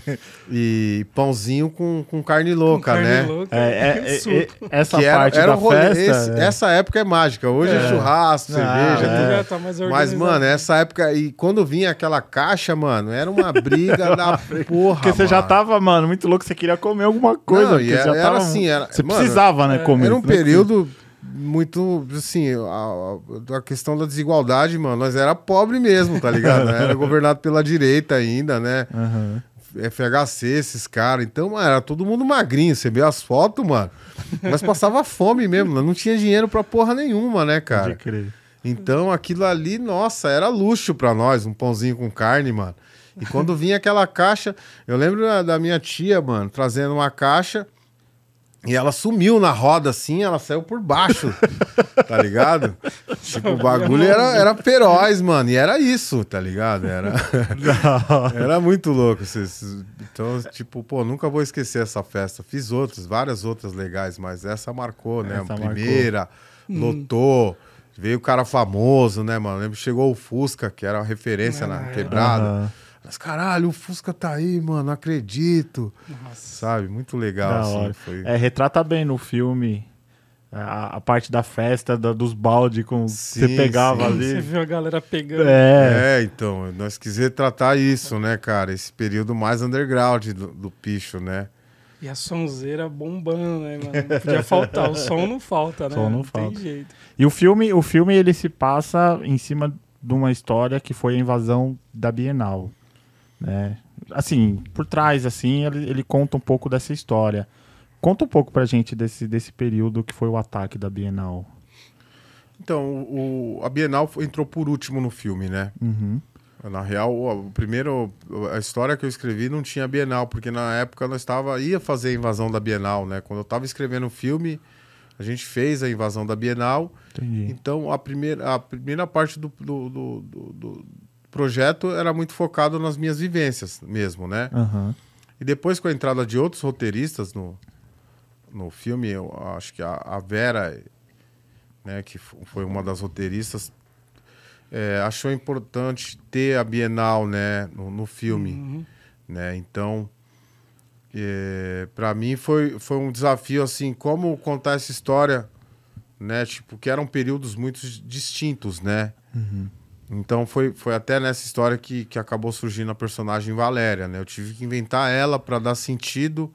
e pãozinho com, com carne louca, Com carne né? louca É, é, é, é, essa Que era, parte era da o rolê. festa. esse- é. Essa época é mágica. Hoje é, É. churrasco, Ah, cerveja, é. tudo. Já tá mais Mas, mano, essa época, e quando vinha aquela caixa, mano, era uma briga da porra. Porque você já mano. tava, mano, muito louco, você queria comer alguma coisa. Não, e já era, tava- era assim, era, Você mano, precisava, né, comer. Era um é que- período muito, assim, a, a- questão da desigualdade, mano, nós era pobre mesmo, tá ligado? Era governado pela direita ainda, né? Aham. FHC, esses caras. Então, mano, era todo mundo magrinho. Você vê as fotos, mano. Nós passava fome mesmo, não tinha dinheiro pra porra nenhuma, né, cara? Pode crer. Então aquilo ali, nossa, era luxo pra nós, um pãozinho com carne, mano. E quando vinha aquela caixa, eu lembro da minha tia, mano, trazendo uma caixa e ela sumiu na roda assim, ela saiu por baixo, tá ligado? Tipo, o bagulho era, era feroz, mano, e era isso, tá ligado? Era, era muito louco. Então, tipo, pô, nunca vou esquecer essa festa. Fiz outras, várias outras legais, mas essa marcou, né? Essa a marcou. primeira, lotou. Veio o cara famoso, né, mano? Lembro que chegou o Fusca, que era uma referência Ah, na é. quebrada. Aham. Mas caralho, o Fusca tá aí, mano, não acredito. Nossa. Sabe? Muito legal, Da assim. hora. Foi... É, retrata bem no filme a, a parte da festa, da- dos balde com que você Sim, pegava sim. Você ali. viu a galera pegando. É. É, então, nós quisemos tratar isso, né, cara? Esse período mais underground do, do picho, né? E a sonzeira bombando, né, mano? Não podia faltar. O som não falta, né? Som não tem falta. jeito. E o filme, o filme ele se passa em cima de uma história que foi a invasão da Bienal, né? Assim, por trás assim, ele, ele conta um pouco dessa história. Conta um pouco pra gente desse, desse período que foi o ataque da Bienal. Então, o, a Bienal entrou por último no filme, né? Uhum. Na real, o, primeiro, a história que eu escrevi não tinha Bienal, porque na época nós estava ia fazer a invasão da Bienal, né? Quando eu estava escrevendo o filme, a gente fez a invasão da Bienal. Entendi. Então, a primeira, a primeira parte do, do- do- do projeto era muito focado nas minhas vivências mesmo, né? Aham. E depois, com a entrada de outros roteiristas no, no filme, eu acho que a, a Vera, né, que foi uma das roteiristas, é, achou importante ter a Bienal né, no, no filme. Uhum. Né? Então, para mim foi, foi um desafio, assim, como contar essa história, né? Tipo, que eram períodos muito distintos, né? Então foi, foi até nessa história que, que acabou surgindo a personagem Valéria, né? Eu tive que inventar ela para dar sentido,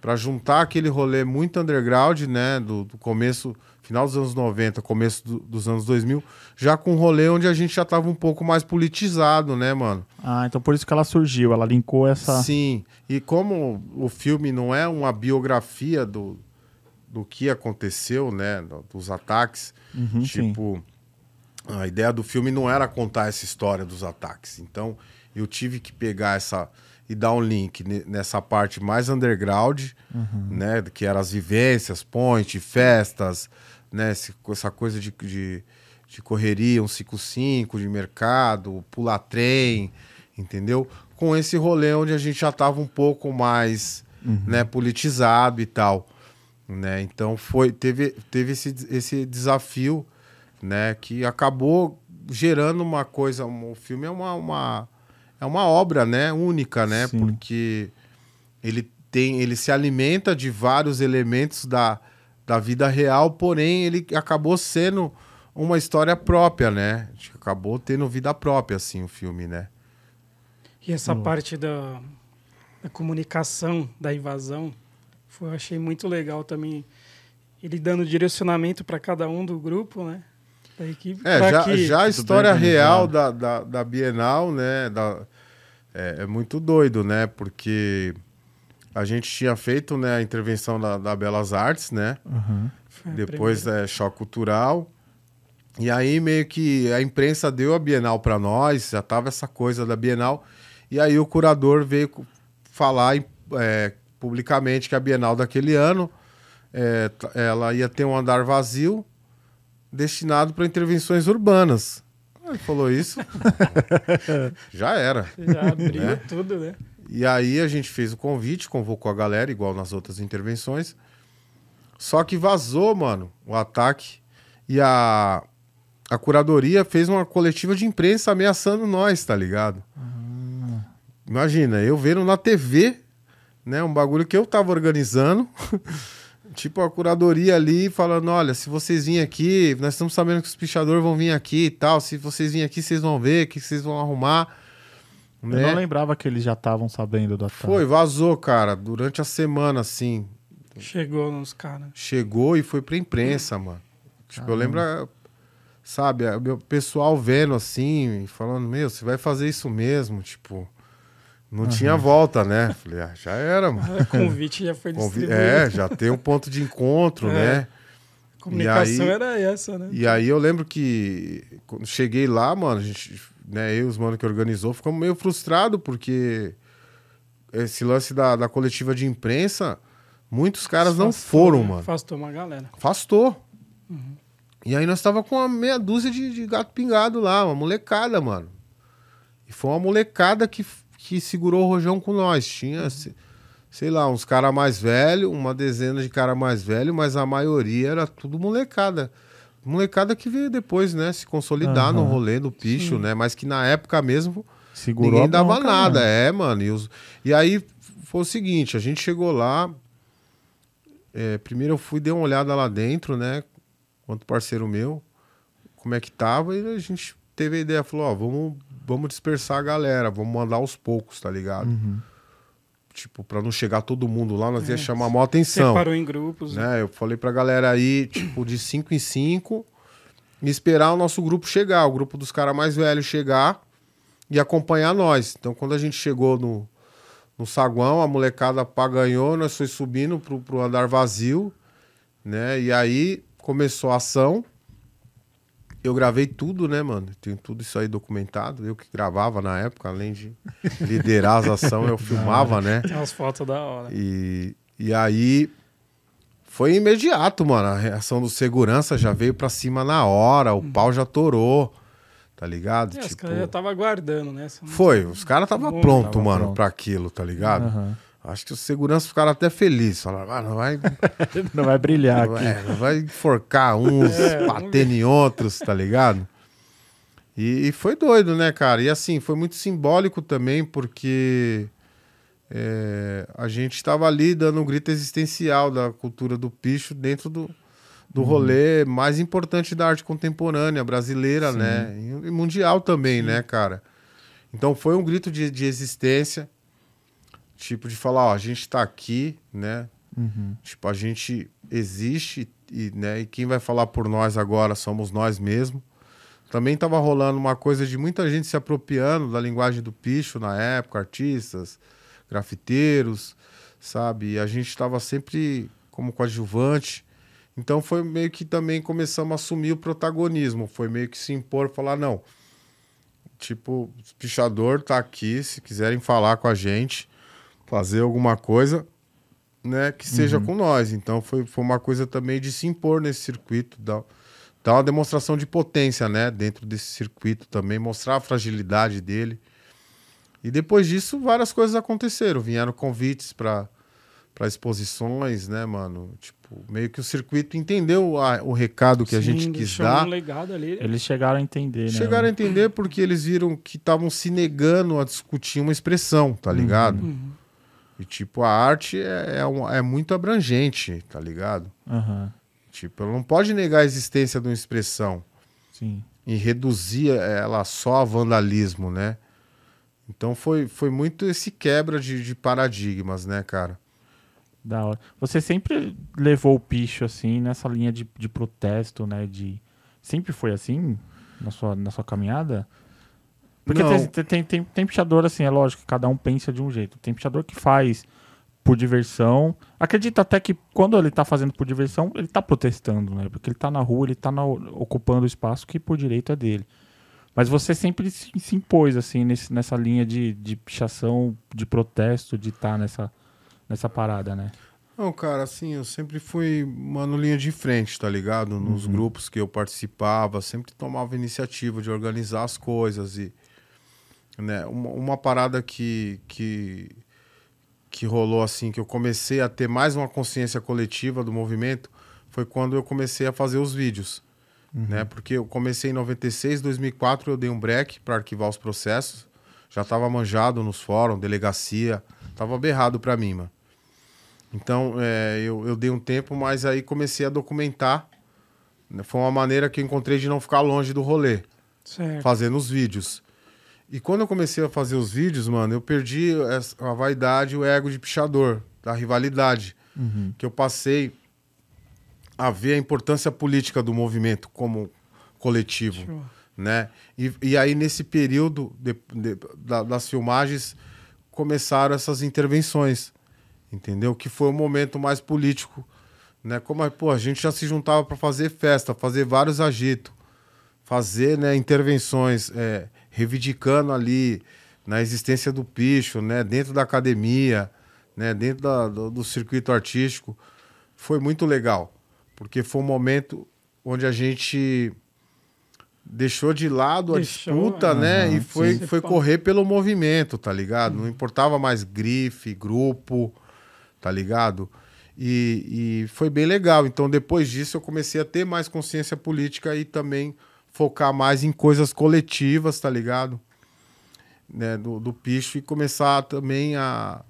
para juntar aquele rolê muito underground, né? Do, do começo, final dos anos 90, começo do- dos anos 2000, já com um rolê onde a gente já tava um pouco mais politizado, né, mano? Ah, então por isso que ela surgiu, ela linkou essa. Sim, e como o filme não é uma biografia do, do que aconteceu, né? do- Dos ataques, Uhum, sim. A ideia do filme não era contar essa história dos ataques. Então, eu tive que pegar essa e dar um link ne- nessa parte mais underground, Uhum. né? Que eram as vivências, point, festas, né? essa coisa de, de, de correria, um 5-5, de mercado, pular trem, entendeu? Com esse rolê onde a gente já estava um pouco mais Uhum. né, politizado e tal. né? Então foi teve, teve esse, esse desafio, né? Que acabou gerando uma coisa. Um, o filme é uma, uma é uma obra, né? Única, né? Sim. Porque ele tem ele se alimenta de vários elementos da, da vida real, porém ele acabou sendo uma história própria, né? Acho que Acabou tendo vida própria, assim, o filme, né? E essa Hum. parte da, da comunicação, da invasão, foi, eu achei muito legal também. Ele dando direcionamento para cada um do grupo, né? Da equipe. É, pra já, que- já a história real da, da, da Bienal, né? Da, é, é muito doido, né? Porque a gente tinha feito né, a intervenção da, da Belas Artes, né? A Depois é choque cultural. E aí meio que a imprensa deu a Bienal para nós, já tava essa coisa da Bienal. E aí o curador veio falar é, publicamente que a Bienal daquele ano é, ela ia ter um andar vazio destinado para intervenções urbanas. Ele falou isso, já era. Já abriu né? tudo, né? E aí a gente fez o convite, convocou a galera, igual nas outras intervenções. Só que vazou, mano, o ataque. E a, a curadoria fez uma coletiva de imprensa ameaçando nós, tá ligado? Imagina, eu vendo na TV, né, um bagulho que eu tava organizando. tipo a curadoria ali falando: olha, se vocês virem aqui, nós estamos sabendo que os pichadores vão vir aqui e tal. Se vocês virem aqui, vocês vão ver o que vocês vão arrumar. Eu né? não lembrava que eles já estavam sabendo do ataque. Foi, vazou, cara, durante a semana, assim. Chegou nos caras. Chegou e foi pra imprensa, mano. Tipo, eu lembro, sabe, o meu pessoal vendo assim, e falando, meu, você vai fazer isso mesmo, tipo. Não tinha volta, né? Falei, ah, já era, mano. O convite já foi distribuído. É, já tem um ponto de encontro, É. né? A comunicação aí- era essa, né? E aí eu lembro que quando cheguei lá, mano, a gente, né, eu e os mano que organizou, ficamos meio frustrado porque esse lance da, da coletiva de imprensa, muitos caras não Afastou, foram, né? mano. Afastou uma galera. Afastou. E aí nós tava com uma meia dúzia de, de gato pingado lá, uma molecada, mano. E foi uma molecada que, que segurou o rojão com nós. Tinha, se- sei lá, uns caras mais velhos, uma dezena de cara mais velho, mas a maioria era tudo molecada. Molecada que veio depois, né, se consolidar no Aham. rolê do picho, né? Mas que na época mesmo Segurou ninguém dava nada, é, mano. E, os- e aí foi o seguinte, a gente chegou lá, é, primeiro eu fui dei uma olhada lá dentro, né, quanto parceiro meu, como é que tava, e a gente teve a ideia, falou, ó, vamos, vamos dispersar a galera, vamos mandar aos poucos, tá ligado? Uhum. Tipo, pra não chegar todo mundo lá, nós ia É, chamar maior atenção Separou em grupos. né? Eu falei pra galera aí, tipo, de 5 em 5, e esperar o nosso grupo chegar, o grupo dos caras mais velhos chegar e acompanhar nós. Então, quando a gente chegou no, no saguão, a molecada paganhou, nós foi subindo pro, pro andar vazio, né? E aí começou a ação. Eu gravei tudo, né, mano? Tem tudo isso aí documentado. Eu que gravava na época, além de liderar as ações, eu filmava, né? Tem umas fotos da hora. E, e aí foi imediato, mano. A reação do segurança já veio pra cima na hora, o pau já torou, tá ligado? É, os tipo, caras já estavam aguardando, né? Foi, os caras tava Bom, pronto, tava mano, pronto. pra aquilo, tá ligado? Aham. Acho que os seguranças ficaram até felizes. Falaram, ah, não vai, Não vai brilhar não, aqui. é, não vai enforcar uns, É, batendo em outros, tá ligado? E, e foi doido, né, cara? E assim, foi muito simbólico também, porque é, a gente estava ali dando um grito existencial da cultura do picho dentro do, do rolê mais importante da arte contemporânea brasileira, Sim. né? E, mundial também, né, cara? Então foi um grito de, de existência, tipo, de falar, ó, a gente tá aqui, né? Uhum. Tipo, a gente existe e, né, e quem vai falar por nós agora somos nós mesmos. Também estava rolando uma coisa de muita gente se apropriando da linguagem do picho na época, artistas, grafiteiros, sabe? E a gente estava sempre como coadjuvante. Então foi meio que também começamos a assumir o protagonismo. Foi meio que se impor, falar, não. Tipo, o pichador tá aqui, se quiserem falar com a gente, fazer alguma coisa, né, que seja com nós. Então foi, foi uma coisa também de se impor nesse circuito, dar, dar uma demonstração de potência, né, dentro desse circuito também, mostrar a fragilidade dele. E depois disso, várias coisas aconteceram. Vieram convites para para exposições, né, mano? Tipo, meio que o circuito entendeu a- o recado que a Sim, gente quis dar. um legado ali. Eles chegaram a entender, né? Chegaram a entender porque eles viram que estavam se negando a discutir uma expressão, tá ligado? Uhum. E, tipo, a arte é, é, um- é muito abrangente, tá ligado? Aham, Tipo, ela não pode negar a existência de uma expressão sim. e reduzir ela só a vandalismo, né? Então foi, foi muito esse quebra de, de paradigmas, né, cara? Da hora. Você sempre levou o picho, assim, nessa linha de, de protesto, né? De... Sempre foi assim na sua, na sua caminhada? Porque tem, tem, tem, tem pichador, assim, é lógico que cada um pensa de um jeito. Tem pichador que faz por diversão. Acredita até que quando ele tá fazendo por diversão, ele tá protestando, né? Porque ele tá na rua, ele tá na- ocupando o espaço que por direito é dele. Mas você sempre se, se impôs, assim, nesse, nessa linha de, de pichação, de protesto, de estar nessa, nessa parada, né? Não, cara, assim, eu sempre fui, mano, linha de frente, tá ligado? Nos grupos que eu participava, sempre tomava iniciativa de organizar as coisas e, né, uma, uma parada que, que, que rolou, assim, que eu comecei a ter mais uma consciência coletiva do movimento foi quando eu comecei a fazer os vídeos, né? Porque eu comecei em 96, 2004 eu dei um break para arquivar os processos, já tava manjado nos fóruns, delegacia, tava berrado pra mim, mano. Então, é, eu, eu dei um tempo, mas aí comecei a documentar. né? Foi uma maneira que eu encontrei de não ficar longe do rolê, Certo. fazendo os vídeos. E quando eu comecei a fazer os vídeos, mano, eu perdi a vaidade e o ego de pichador, da rivalidade. Que eu passei a ver a importância política do movimento como coletivo Show. né? E, e aí, nesse período de- de- da- das filmagens, começaram essas intervenções, entendeu? Que foi o momento mais político, né? Como, pô, a gente já se juntava para fazer festa, fazer vários agitos, fazer né, intervenções, é, reivindicando ali na existência do picho, né? Dentro da academia, né? Dentro da- do, do circuito artístico. Foi muito legal, porque foi um momento onde a gente deixou de lado a Deixou, disputa, né? aham, E foi, sim. foi correr pelo movimento, tá ligado? Não importava mais grife, grupo, tá ligado? E, e foi bem legal. Então, depois disso, eu comecei a ter mais consciência política e também focar mais em coisas coletivas, tá ligado? Né, do, do picho e começar também a,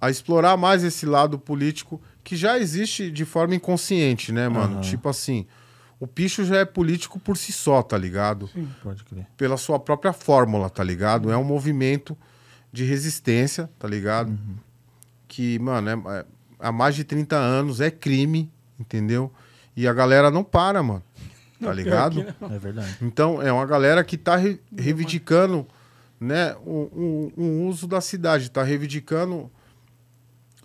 a explorar mais esse lado político que já existe de forma inconsciente, né, mano? Aham. Tipo assim, o picho já é político por si só, tá ligado? Pode crer. Pela sua própria fórmula, tá ligado? É um movimento de resistência, tá ligado? Que, mano, é, é- há mais de 30 anos é crime, entendeu? E a galera não para, mano. Tá ligado? É verdade. Então, é uma galera que está reivindicando né, um, um- um uso da cidade, está reivindicando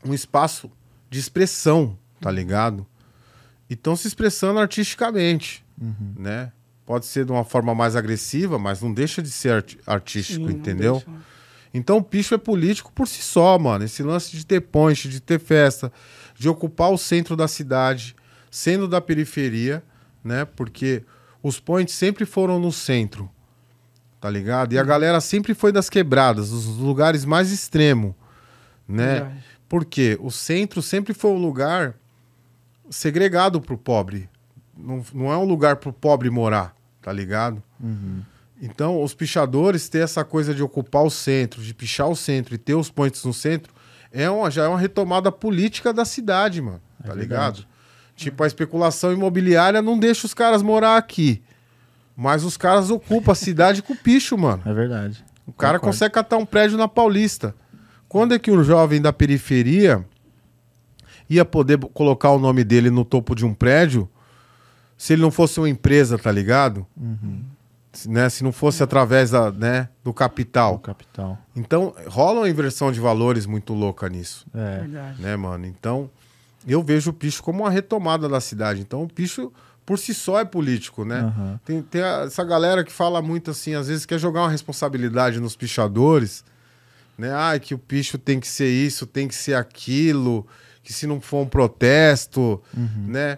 um espaço de expressão, tá ligado? E estão se expressando artisticamente, né? Pode ser de uma forma mais agressiva, mas não deixa de ser arti- artístico, Sim, entendeu? deixa, né? Então o picho é político por si só, mano. Esse lance de ter ponte, de ter festa, de ocupar o centro da cidade, sendo da periferia, né? Porque os points sempre foram no centro, tá ligado? E a galera sempre foi das quebradas, dos lugares mais extremos, né? Verdade. Porque o centro sempre foi um lugar segregado pro pobre. Não, não é um lugar pro pobre morar, tá ligado? Então, os pichadores ter essa coisa de ocupar o centro, de pichar o centro e ter os pontos no centro, é uma, já é uma retomada política da cidade, mano. É Tá verdade. ligado? Tipo, a especulação imobiliária não deixa os caras morar aqui. Mas os caras ocupam a cidade com o picho, mano. É verdade. O cara Concordo. consegue catar um prédio na Paulista. Quando é que um jovem da periferia ia poder colocar o nome dele no topo de um prédio se ele não fosse uma empresa, tá ligado? Se, né, se não fosse através da, né, do capital. capital. Então, rola uma inversão de valores muito louca nisso, É. Verdade. né, mano? Então, eu vejo o picho como uma retomada da cidade. Então, o picho, por si só, é político, né? Aham. Tem, tem a- essa galera que fala muito assim, às vezes quer jogar uma responsabilidade nos pichadores, né? Ah, que o picho tem que ser isso, tem que ser aquilo, que se não for um protesto, né?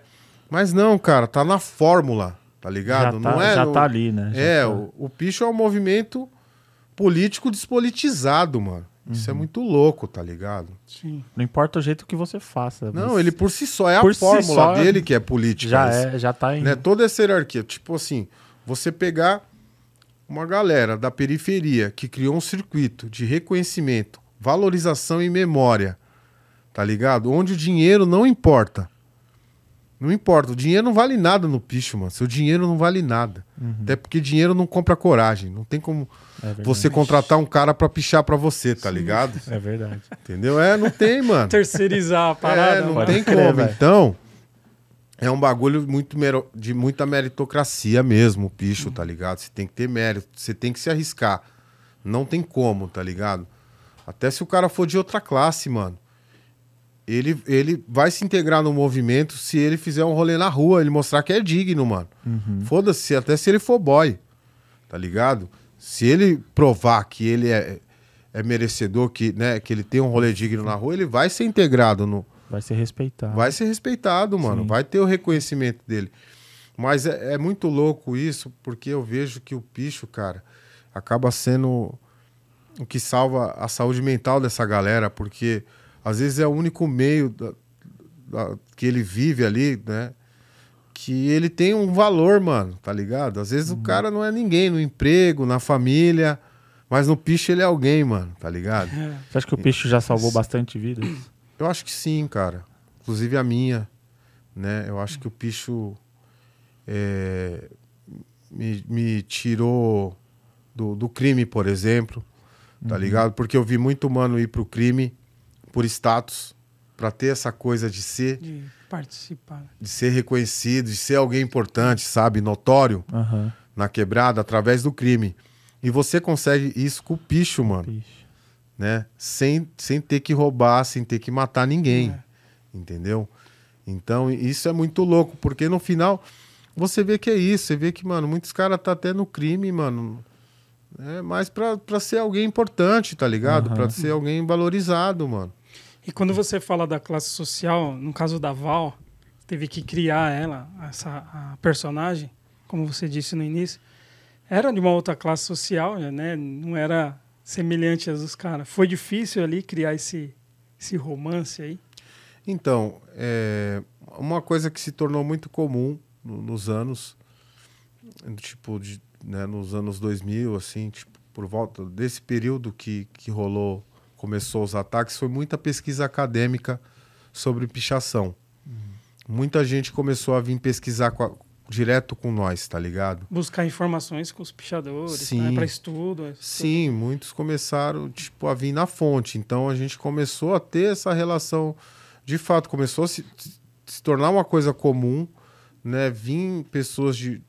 Mas não, cara, tá na fórmula, tá ligado? Já tá, não é já tá ali, né? Já É, tá. o, o picho é um movimento político despolitizado, mano. Isso é muito louco, tá ligado? Sim. Não importa o jeito que você faça. Não, mas ele por si só é a si fórmula só, dele que é política. já Esse- é, já tá em. né? Toda essa hierarquia. Tipo assim, você pegar uma galera da periferia que criou um circuito de reconhecimento, valorização e memória, tá ligado? Onde o dinheiro não importa. Não importa, o dinheiro não vale nada no picho, mano. Seu dinheiro não vale nada. Até porque dinheiro não compra coragem. Não tem como É você contratar um cara pra pichar pra você, tá ligado? É verdade. Entendeu? É, não tem, mano. Terceirizar a parada. É, não mano. tem como. Então, é um bagulho muito de muita meritocracia mesmo, o picho, tá ligado? Você tem que ter mérito, você tem que se arriscar. Não tem como, tá ligado? Até se o cara for de outra classe, mano. Ele, ele vai se integrar no movimento se ele fizer um rolê na rua, ele mostrar que é digno, mano. Foda-se, até se ele for boy, tá ligado? Se ele provar que ele é, é merecedor, que, né, que ele tem um rolê digno na rua, ele vai ser integrado no, Vai ser respeitado. Vai ser respeitado, mano. Sim. Vai ter o reconhecimento dele. Mas é, é muito louco isso, porque eu vejo que o picho, cara, acaba sendo o que salva a saúde mental dessa galera, porque às vezes é o único meio da- da- que ele vive ali, né? Que ele tem um valor, mano, tá ligado? Às vezes o cara não é ninguém no emprego, na família, mas no picho ele é alguém, mano, tá ligado? É. Você acha que o Picho já salvou bastante vidas? Eu acho que sim, cara. Inclusive a minha, né? Eu acho que o Picho é, me, me tirou do, do crime, por exemplo, tá ligado? Porque eu vi muito mano ir pro crime por status, pra ter essa coisa de ser, De participar. de ser reconhecido, de ser alguém importante, sabe? Notório Aham. na quebrada através do crime. E você consegue isso com o Picho, mano Picho. né? Sem, sem ter que roubar, sem ter que matar ninguém. É. Entendeu? Então, isso é muito louco, porque no final você vê que é isso. Você vê que, mano, muitos caras tá até no crime, mano. É mais pra, pra ser alguém importante, tá ligado? Aham. Pra ser alguém valorizado, mano. E quando você fala da classe social, no caso da Val, teve que criar ela, essa a personagem, como você disse no início, era de uma outra classe social, né? Não era semelhante às dos caras. Foi difícil ali criar esse, esse romance aí. Então, é, uma coisa que se tornou muito comum no- nos anos, tipo, de, né, nos anos 2000, assim, tipo, por volta desse período que, que rolou, começou os ataques, foi muita pesquisa acadêmica sobre pichação. Muita gente começou a vir pesquisar com a- direto com nós, tá ligado? Buscar informações com os pichadores, Sim. né? para estudo. Sim, muitos começaram tipo a vir na fonte. Então a gente começou a ter essa relação, de fato, começou a se, se tornar uma coisa comum, né? Vim pessoas de,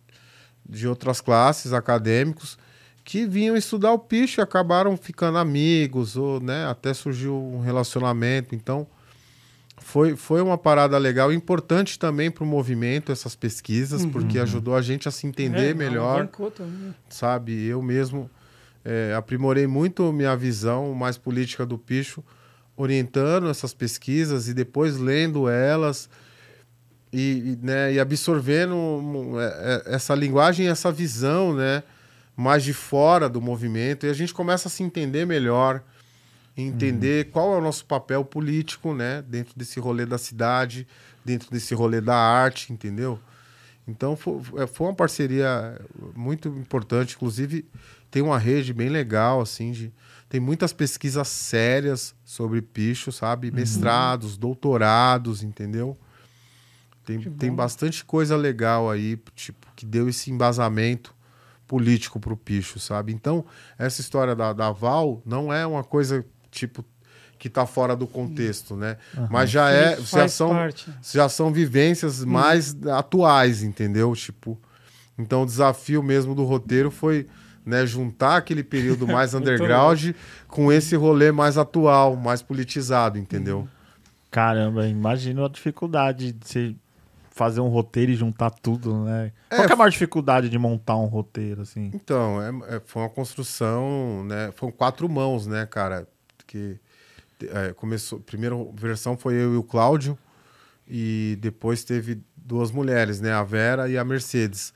de outras classes, acadêmicos, que vinham estudar o picho e acabaram ficando amigos, ou né, até surgiu um relacionamento. Então foi, foi uma parada legal, importante também para o movimento, essas pesquisas, porque ajudou a gente a se entender É, melhor sabe? Eu mesmo é, aprimorei muito minha visão mais política do picho, orientando essas pesquisas e depois lendo elas e, e, né, e absorvendo um, é, é, essa linguagem, essa visão, né, mais de fora do movimento e a gente começa a se entender melhor, entender qual é o nosso papel político, né, dentro desse rolê da cidade, dentro desse rolê da arte, entendeu? Então fo- é, foi uma parceria muito importante, inclusive tem uma rede bem legal assim de tem muitas pesquisas sérias sobre picho, sabe? Mestrados, doutorados, entendeu? Tem, tem bastante coisa legal aí, tipo, que deu esse embasamento político pro picho, sabe? Então, essa história da, da Val não é uma coisa, tipo, que tá fora do contexto, né? Mas já é, já são, parte. já são vivências mais atuais, entendeu? Tipo, então o desafio mesmo do roteiro foi né, juntar aquele período mais underground com esse rolê mais atual, mais politizado, entendeu? Caramba, imagino a dificuldade de você fazer um roteiro e juntar tudo, né? É, Qual é a maior dificuldade de montar um roteiro, assim? Então, é- é- foi uma construção, né? Foram quatro mãos, né, cara? Que é, começou. A primeira versão foi eu e o Cláudio, e depois teve duas mulheres, né? A Vera e a Mercedes.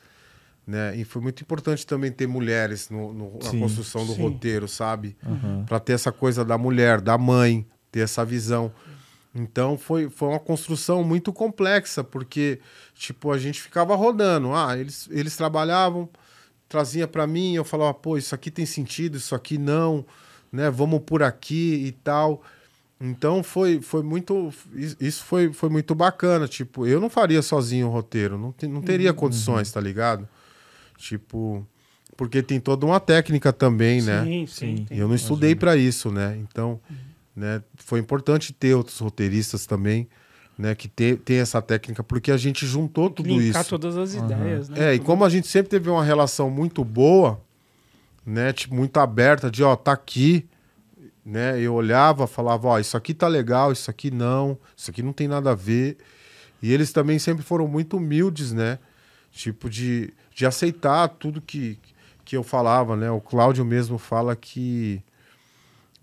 né? E foi muito importante também ter mulheres no, no- na Sim, construção do sim. roteiro, sabe? Aham. Pra ter essa coisa da mulher, da mãe, ter essa visão. Então foi, foi uma construção muito complexa, porque tipo, a gente ficava rodando. Ah, eles, eles trabalhavam, trazia pra mim, eu falava, pô, isso aqui tem sentido, isso aqui não, né? Vamos por aqui e tal. Então foi, foi muito. Isso foi, foi muito bacana. Tipo, eu não faria sozinho o roteiro, não, te- não teria condições, tá ligado? Tipo, porque tem toda uma técnica também, né? Sim, sim. Sim. E eu não estudei para isso, né? Então, né, foi importante ter outros roteiristas também, né, que tem, tem essa técnica, porque a gente juntou tudo Linkar isso. todas as ideias, né? É, e como a gente sempre teve uma relação muito boa, né, tipo, muito aberta, de, ó, tá aqui, né, eu olhava, falava, ó, isso aqui tá legal, isso aqui não, isso aqui não tem nada a ver. E eles também sempre foram muito humildes, né, tipo, de, de aceitar tudo que, que eu falava, né, o Cláudio mesmo fala que,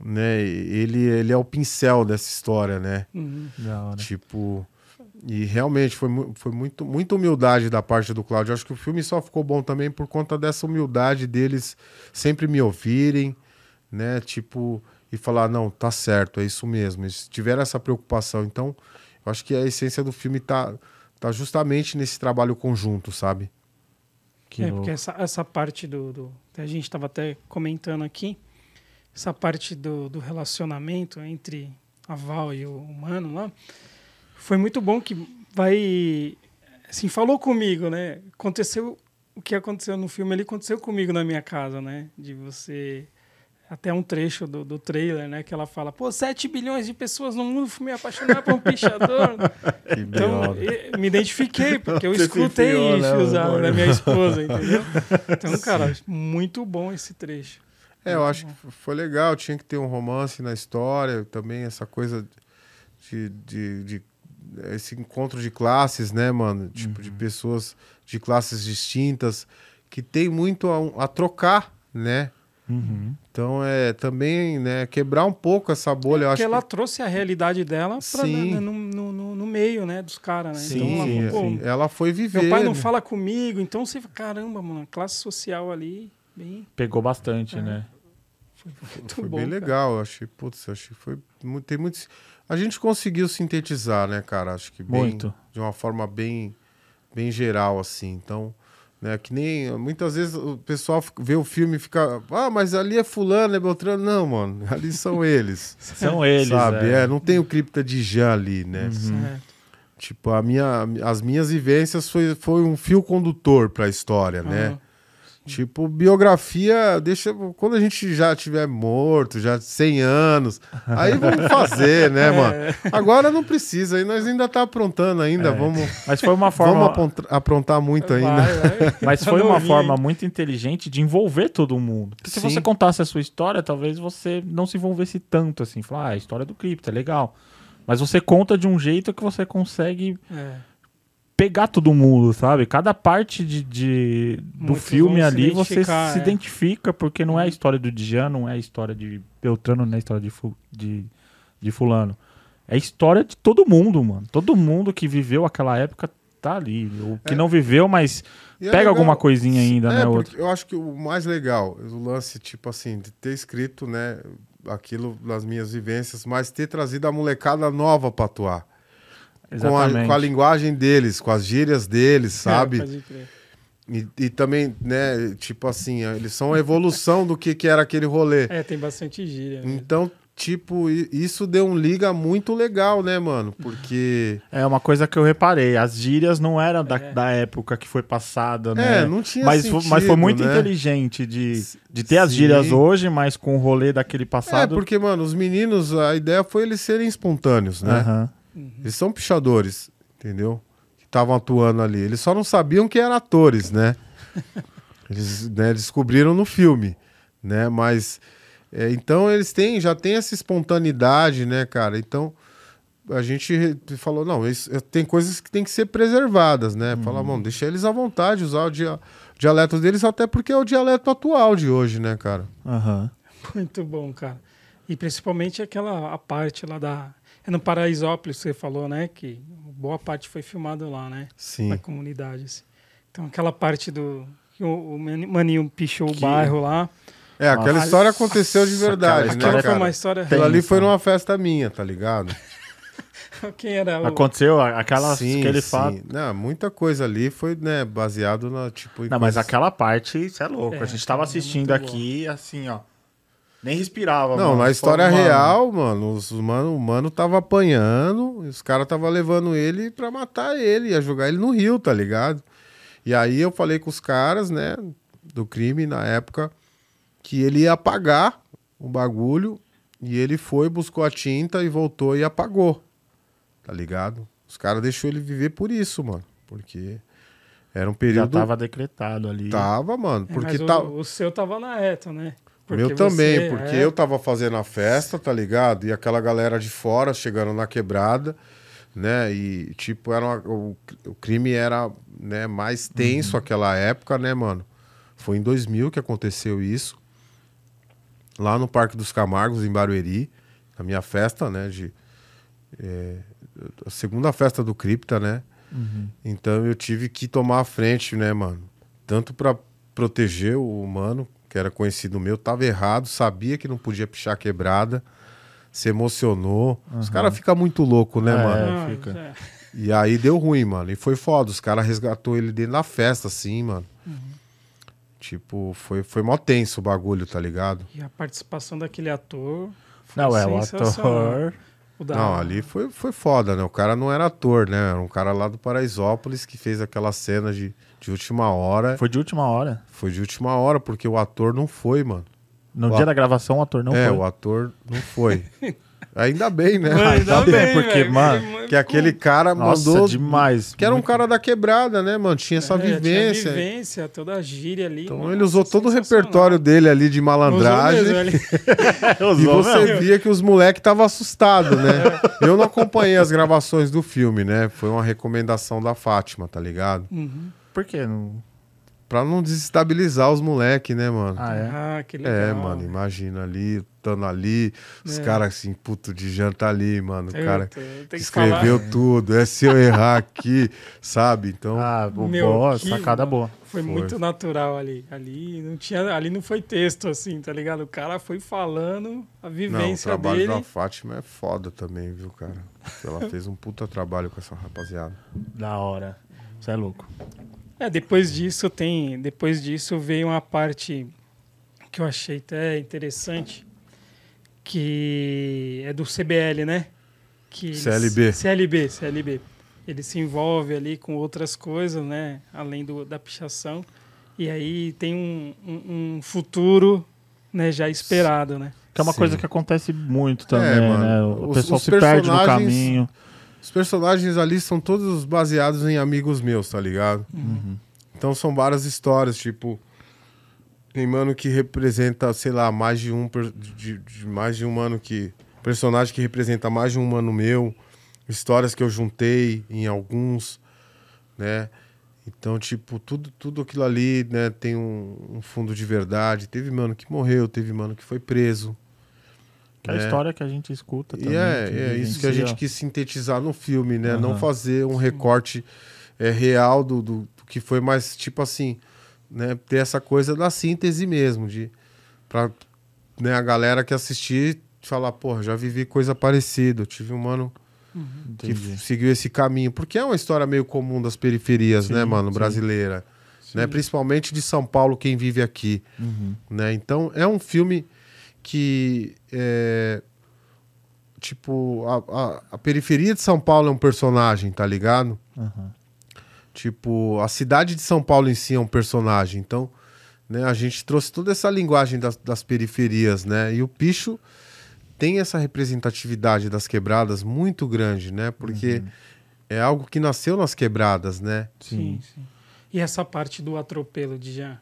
né, ele, ele é o pincel dessa história, né, Uhum. Da hora. Tipo, e realmente foi, foi muito, muita humildade da parte do Cláudio. Acho que o filme só ficou bom também por conta dessa humildade deles sempre me ouvirem, né? Tipo, e falar, não, tá certo, é isso mesmo. Eles tiveram essa preocupação. Então, eu acho que a essência do filme tá, tá justamente nesse trabalho conjunto, sabe? Que é, louco. porque essa, essa parte do, do- A gente estava até comentando aqui, essa parte do, do relacionamento entre a Val e o humano lá, foi muito bom que vai. Assim, falou comigo, né? Aconteceu. O que aconteceu no filme ali aconteceu comigo na minha casa, né? De você. Até um trecho do, do trailer, né? Que ela fala, pô, 7 bilhões de pessoas no mundo me apaixonar por um pichador. Então, B.O. e- me identifiquei, porque eu Você escutei enfiou, né, isso usado da minha esposa, entendeu? Então, cara, muito bom esse trecho. É, eu acho que foi legal, tinha que ter um romance na história, também essa coisa de, de, de- esse encontro de classes, né, mano? Tipo, de pessoas de classes distintas que tem muito a, a trocar, né? Uhum. Então é também, né, quebrar um pouco essa bolha, eu Porque acho ela que trouxe a realidade dela pra, Sim. né, no, no, no- no meio, né, dos caras, né? sim, então, ela, pô, ela foi viver. meu pai não né? fala comigo, então você fala, caramba, mano, a classe social ali, bem, Pegou bastante, né? Muito Foi bom. bem cara. legal, eu achei, putz, eu achei que foi muito, tem muitos a gente conseguiu sintetizar, né, cara? Acho que bem, Muito. de uma forma bem bem geral assim. Então, né, que nem muitas vezes o pessoal vê o filme e fica, ah, mas ali é fulano, é Beltrano, não, mano, ali são eles. São eles, sabe? é. É, não tem o cripta de Jean ali, né? Certo. Tipo, a minha, as minhas vivências foi, foi um fio condutor para a história, né? Tipo, biografia, deixa. Quando a gente já tiver morto, já 100 anos, aí vamos fazer, né, mano? Agora não precisa, aí nós ainda tá aprontando ainda, vamos, Mas foi uma vamos forma, apont- aprontar muito ainda. Vai, vai. mas foi uma forma muito inteligente de envolver todo mundo. Porque se Sim. você contasse a sua história, talvez você não se envolvesse tanto assim. Falar, ah, a história do cripto é legal. Mas você conta de um jeito que você consegue É. pegar todo mundo, sabe? Cada parte de, de- do Muitos filme ali você se é. identifica, porque não é a história do Djan, não é a história de Beltrano, não é a história de, de, de Fulano. É a história de todo mundo, mano. Todo mundo que viveu aquela época tá ali. O que não viveu, mas E é pega legal- alguma coisinha ainda, é, né? Outro. eu acho que o mais legal, o lance, tipo assim, de ter escrito, né, aquilo nas minhas vivências, mas ter trazido a molecada nova pra atuar. Com a, com a linguagem deles, com as gírias deles, sabe? É, crer. E, e também, né, tipo assim, eles são a evolução do que, que era aquele rolê. É, tem bastante gíria. né? Então, tipo, isso deu um liga muito legal, né, mano? Porque. É uma coisa que eu reparei. As gírias não eram da, É. da época que foi passada, né? É, não tinha mas, fo- mas foi sentido, muito né? inteligente de, de ter as Sim. gírias hoje, mas com o rolê daquele É, passado. porque, mano, os meninos, a ideia foi eles serem espontâneos, né? Aham. Eles são pichadores, entendeu? Que estavam atuando ali. Eles só não sabiam que eram atores, né? Eles né, descobriram no filme, né? Mas é, então eles têm, já tem essa espontaneidade, né, cara? Então a gente falou, não, isso- é, tem coisas que tem que ser preservadas, né? Falar, mano, deixa eles à vontade, usar o dia, dialeto deles, até porque é o dialeto atual de hoje, né, cara? Aham. Muito bom, cara. E principalmente aquela a parte lá da. É no Paraisópolis que você falou, né? Que boa parte foi filmado lá, né? Sim. Na comunidade. assim. Então aquela parte do. O, o maninho pichou Que- o bairro lá. É, aquela Nossa, história aconteceu de aquela verdade, né, Aquela foi uma história Aquilo real. ali foi numa festa minha, tá ligado? Quem era o... Aconteceu aquela, sim, aquele sim. fato. Não, muita coisa ali foi, né, baseado na, tipo... Não, mas coisas- aquela parte, isso é louco. É, a gente tava é assistindo bom. aqui, assim, ó. Nem respirava, Não, mano. na história real, mano, os mano, o mano tava apanhando, os caras tava levando ele pra matar ele, ia jogar ele no rio, tá ligado? E aí eu falei com os caras, né, do crime na época, que ele ia apagar o bagulho, e ele foi, buscou a tinta e voltou e apagou, tá ligado? Os caras deixou ele viver por isso, mano, porque era um Já período... tava decretado ali. Tava, mano, É, porque mas tá... o, o seu tava na reta, né? O meu Porque também, você porque é- eu tava fazendo a festa, tá ligado? E aquela galera de fora chegando na quebrada, né? E, tipo, era uma- o, o crime era né, mais tenso aquela época, né, mano? Foi em 2000 que aconteceu isso. Lá no Parque dos Camargos, em Barueri. Na minha festa, né? De, é, a segunda festa do Cripta, né? Então eu tive que tomar a frente, né, mano? Tanto pra proteger o mano, que era conhecido meu, tava errado, sabia que não podia pichar quebrada, se emocionou. Os caras ficam muito loucos, né, É. mano? Não, fica. é. E aí deu ruim, mano. E foi foda. Os caras resgatou ele dentro da festa, assim, mano. Tipo, foi, foi mó tenso o bagulho, tá ligado? E a participação daquele ator. foi Não, é o ator. O da- Não, ali foi, foi foda, né? O cara não era ator, né? Era um cara lá do Paraisópolis que fez aquela cena de, de última hora. Foi de última hora. Foi de última hora, porque o ator não foi, mano. No O dia a- da gravação, o ator não é, foi. o ator não foi. Ainda bem, né? Mano, Ainda ainda bem, bem, porque, velho, mano, Que aquele cara Nossa, mandou. demais. Que era um cara da quebrada, né, mano? Tinha essa É, tinha vivência. vivência, toda a gíria ali. Então nossa, ele usou todo o repertório dele ali de Usou malandragem. mesmo, ele- E Usou você mesmo. via que os moleques estavam assustados, né? Eu não acompanhei as gravações do filme, né? Foi uma recomendação da Fátima, tá ligado? Uhum. Por quê? Não... Pra não desestabilizar os moleques, né, mano? Ah, é? Ah, que legal. É, mano, imagina ali, estando ali, os É. caras assim, puto de janta ali, mano. O cara Puta, tem que escreveu falar. tudo, é se eu errar aqui, sabe? Então, Ah, bo- Meu, boa, que- sacada boa. Foi, Foi. muito natural ali. Ali não tinha, ali não foi texto assim, tá ligado? O cara foi falando a não, o vivência trabalho dele. da Fátima é foda também, viu, cara? Ela fez um puta trabalho com essa rapaziada. Da hora. Você é louco. É, depois disso tem, depois disso veio uma parte que eu achei até interessante, que é do CBL, né? Que eles- CLB. CLB, CLB. Ele se envolve ali com outras coisas, né? Além do, da pichação. E aí tem um, um, um futuro, né? Já esperado, né? Que é uma Sim. coisa que acontece muito também, É, mano. né? O Os- pessoal os se perde no caminho. Os personagens ali são todos baseados em amigos meus, tá ligado? Uhum. Então são várias histórias, tipo. Tem mano que representa, sei lá, mais de um. De, de mais de um mano que. Personagem que representa mais de um mano meu. Histórias que eu juntei em alguns, né? Então, tipo, tudo, tudo aquilo ali, né, tem um, um fundo de verdade. Teve mano que morreu, teve mano que foi preso. Que é a né? história que a gente escuta também. E é, que é isso que a gente quis sintetizar no filme, né? Não Aham. fazer um recorte é, real do, do, do que foi, mas tipo assim, né? Ter essa coisa da síntese mesmo, de pra né, a galera que assistir falar, porra, já vivi coisa parecida. Eu tive um mano que Entendi. f- seguiu esse caminho. Porque é uma história meio comum das periferias, Sim, né, mano, sim. brasileira. Né? Principalmente de São Paulo, quem vive aqui Uhum. né? Então é um filme que é, tipo a, a, a periferia de São Paulo é um personagem, tá ligado? Aham. Tipo a cidade de São Paulo em si é um personagem. Então, né? A gente trouxe toda essa linguagem das, das periferias, né? E o Picho tem essa representatividade das quebradas muito grande, né? Porque é algo que nasceu nas quebradas, né? Sim. sim. E essa parte do atropelo de já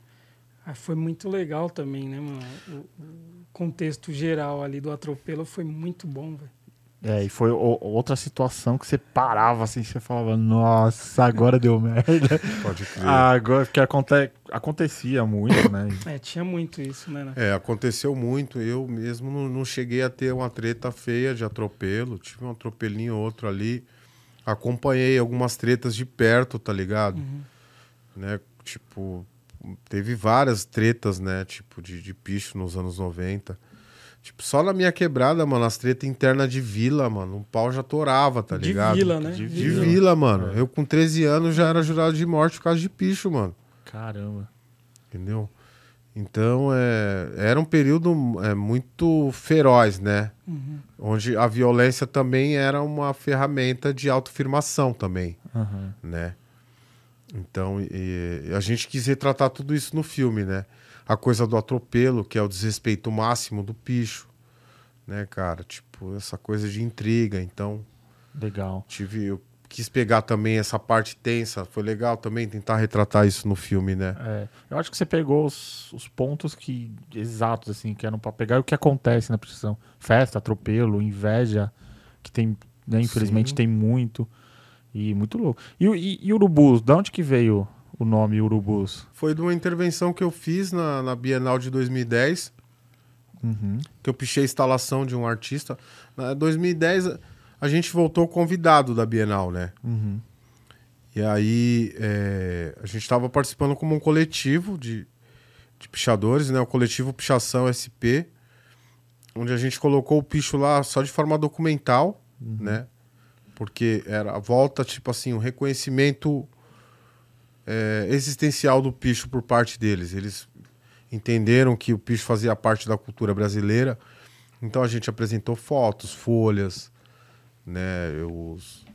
ah, foi muito legal também, né, mano? O, o contexto geral ali do atropelo foi muito bom, velho. É, e foi o- outra situação que você parava assim, você falava, nossa, agora deu merda. Pode crer. agora, porque aconte, acontecia muito, né? É, tinha muito isso, né? né? É, aconteceu muito. Eu mesmo não, não cheguei a ter uma treta feia de atropelo. Tive um atropelinho ou outro ali. Acompanhei algumas tretas de perto, tá ligado? Uhum. Né? Tipo, teve várias tretas, né? Tipo, de, de picho nos anos 90. Tipo, só na minha quebrada, mano, as tretas internas de vila, mano, um pau já torava, tá De ligado? vila, né? De De vila, mano. Eu com 13 anos já era jurado de morte por causa de picho, mano. Caramba. Entendeu? Então, é, era um período é, muito feroz, né? Uhum. Onde a violência também era uma ferramenta de autoafirmação também, Aham. né? Então, e- a gente quis retratar tudo isso no filme, né? A coisa do atropelo, que é o desrespeito máximo do picho, né, cara? Tipo, essa coisa de intriga. Então, Legal. tive, eu quis pegar também essa parte tensa. Foi legal também tentar retratar isso no filme, né? É, eu acho que você pegou os, os pontos que exatos assim que eram para pegar e o que acontece na prostituição. Festa, atropelo, inveja, que tem, né, infelizmente Sim. tem muito e muito louco. E, o- e, e urubus, da onde que veio o nome urubus? Foi de uma intervenção que eu fiz na, na Bienal de 2010. Uhum. que eu pichei a instalação de um artista. Na 2010, a- gente voltou convidado da Bienal, né? Uhum. E aí é, a gente estava participando como um coletivo de, de pichadores, né? O coletivo Pichação SP, onde a gente colocou o picho lá só de forma documental, né? Porque era a volta, tipo assim, um reconhecimento é, existencial do picho por parte deles. Eles entenderam que o picho fazia parte da cultura brasileira. Então a gente apresentou fotos, folhas, né? Os,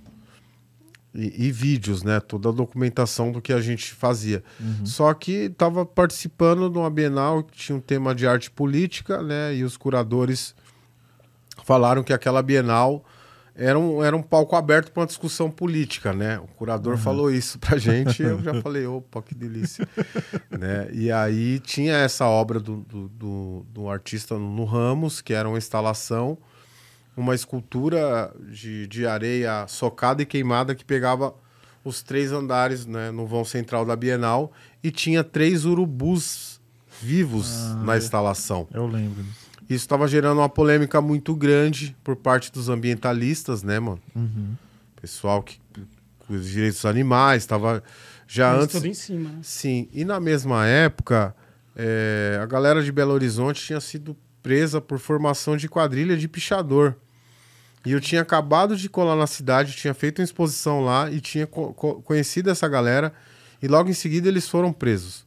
e, e vídeos, né? Toda a documentação do que a gente fazia. Só que estava participando de uma Bienal que tinha um tema de arte política, né? E os curadores falaram que aquela Bienal era um, era um palco aberto para uma discussão política, né? O curador falou isso pra gente e eu já falei, opa, que delícia. né? E aí tinha essa obra do, do, do, do artista no Ramos, que era uma instalação, uma escultura de, de areia socada e queimada que pegava os três andares né, no vão central da Bienal e tinha três urubus vivos Ah, na é. instalação. Eu lembro. disso. Isso estava gerando uma polêmica muito grande por parte dos ambientalistas, né, mano? Uhum. Pessoal que os direitos dos animais, estava já Mas antes. tudo em cima, né? Sim, e na mesma época, é, a galera de Belo Horizonte tinha sido presa por formação de quadrilha de pichador. E eu tinha acabado de colar na cidade, tinha feito uma exposição lá e tinha co- co- conhecido essa galera. E logo em seguida eles foram presos.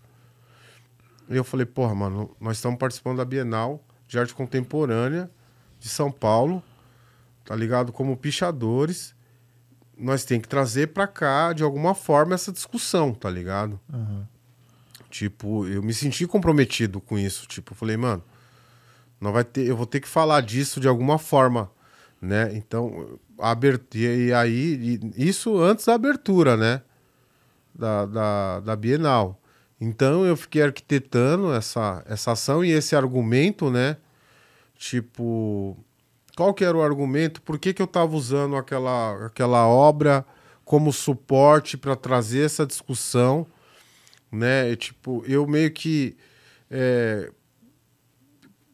E eu falei, porra, mano, nós estamos participando da Bienal de Arte Contemporânea de São Paulo, tá ligado? Como pichadores. Nós tem que trazer pra cá, de alguma forma, essa discussão, tá ligado? Aham. Tipo, eu me senti comprometido com isso. Tipo, eu falei, mano, não vai ter, eu vou ter que falar disso de alguma forma, né? Então, abertura, e aí, e isso antes da abertura, né? Da, da, da Bienal. Então, eu fiquei arquitetando essa, essa ação e esse argumento, né? Tipo, qual que era o argumento? Por que, que eu estava usando aquela, aquela obra como suporte para trazer essa discussão? né? E, tipo, eu meio que é,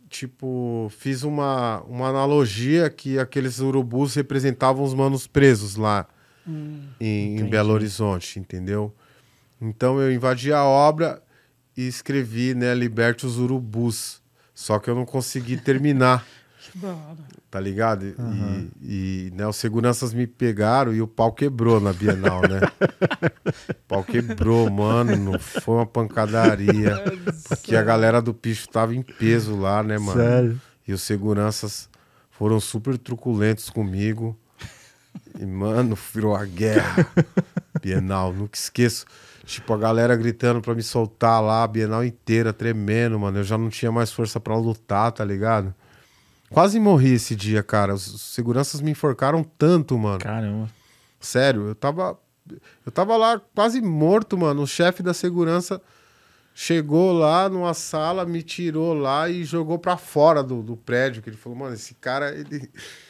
tipo fiz uma, uma analogia que aqueles urubus representavam os manos presos lá Hum. em, em. Belo Horizonte, entendeu? Então eu invadi a obra e escrevi, né, liberte os urubus. Só que eu não consegui terminar tá ligado? E- Aham. E, né, os seguranças me pegaram e o pau quebrou na Bienal, né? o pau quebrou, mano. Foi uma pancadaria. Porque a galera do picho tava em peso lá, né, mano? Sério. E os seguranças foram super truculentos comigo. E, mano, virou a guerra. Bienal, nunca esqueço. Tipo, a galera gritando pra me soltar lá, a Bienal inteira, tremendo, mano. Eu já não tinha mais força pra lutar, tá ligado? Quase morri esse dia, cara. Os os seguranças me enforcaram tanto, mano. Caramba. Sério, eu tava. Eu tava lá quase morto, mano. O chefe da segurança chegou lá numa sala, me tirou lá e jogou pra fora do, do prédio. Que ele falou, mano, esse cara, ele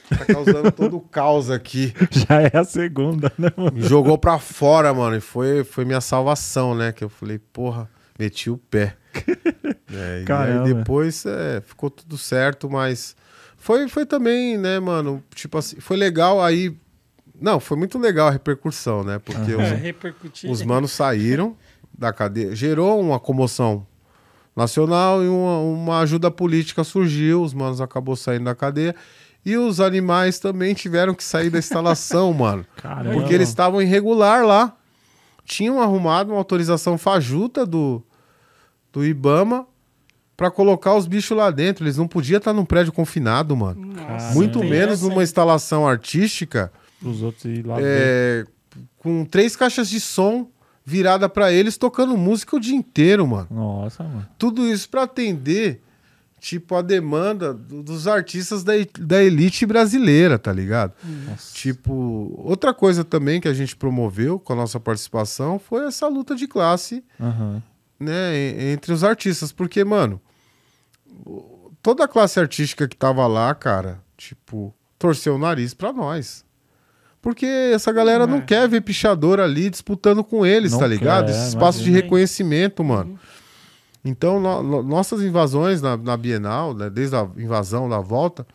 tá causando todo o caos aqui. Já é a segunda, né, mano? Me jogou pra fora, mano. E foi, foi minha salvação, né? Que eu falei, porra, meti o pé. É, e Caramba. depois é, ficou tudo certo, mas foi, foi também, né, mano? Tipo assim, foi legal aí. Não, foi muito legal a repercussão, né? Porque É, os, repercutir. os manos saíram, da cadeia. Gerou uma comoção nacional e uma, uma ajuda política surgiu, os manos acabou saindo da cadeia. E os animais também tiveram que sair da instalação, mano. Caramba. Porque eles estavam irregular lá. Tinham arrumado uma autorização fajuta do, do Ibama para colocar os bichos lá dentro. Eles não podiam estar num prédio confinado, mano. Nossa, Muito menos numa instalação artística Os outros ir lá é, com três caixas de som virada para eles tocando música o dia inteiro, mano. Nossa, mano. Tudo isso para atender tipo a demanda do- dos artistas da, da elite brasileira, tá ligado? Nossa. Tipo, outra coisa também que a gente promoveu com a nossa participação foi essa luta de classe, Aham. né, entre os artistas, porque, mano, toda a classe artística que tava lá, cara, tipo, torceu o nariz pra nós. Porque essa galera não É. quer ver pichador ali disputando com eles, Não tá ligado? quer, Esse espaço de reconhecimento, mano. Então, no- no- nossas invasões na, na Bienal, né, desde a invasão da volta,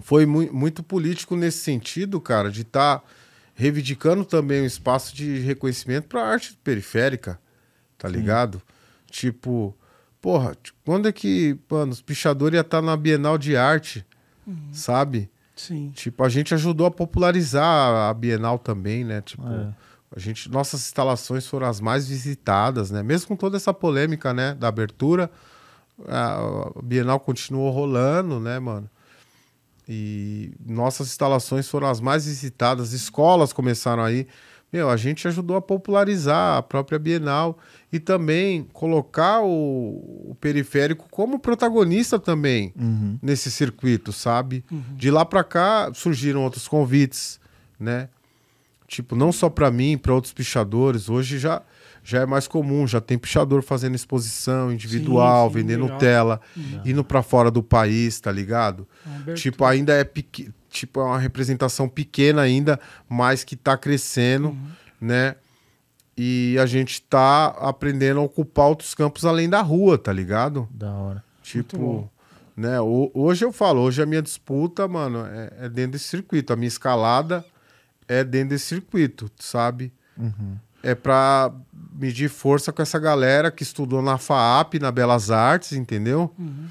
foi mui- muito político nesse sentido, cara, de estar reivindicando também um espaço de reconhecimento para arte periférica, tá ligado? Tipo, porra, quando é que, mano, os pichadores iam estar na Bienal de Arte, sabe? Sim. Tipo, a gente ajudou a popularizar a Bienal também, né? Tipo, É. a gente, nossas instalações foram as mais visitadas, né? Mesmo com toda essa polêmica, né, da abertura, a Bienal continuou rolando, né, mano? E nossas instalações foram as mais visitadas, escolas começaram aí. Meu, a gente ajudou a popularizar a própria Bienal e também colocar o, o periférico como protagonista também Uhum. nesse circuito, sabe? De lá pra cá surgiram outros convites, né? Tipo, não só pra mim, pra outros pichadores. Hoje já, já é mais comum, já tem pichador fazendo exposição individual, Sim, sim, vendendo legal. tela, indo pra fora do país, tá ligado? Uma abertura. Tipo, ainda é pequ... tipo, é uma representação pequena ainda, mas que tá crescendo, Uhum. né? E a gente tá aprendendo a ocupar outros campos além da rua, tá ligado? Da hora. Tipo, né? ho- Hoje eu falo, hoje a minha disputa, mano, é, é dentro desse circuito. A minha escalada é dentro desse circuito, sabe? Uhum. É pra medir força com essa galera que estudou na FAAP, na Belas Artes, entendeu? Uhum.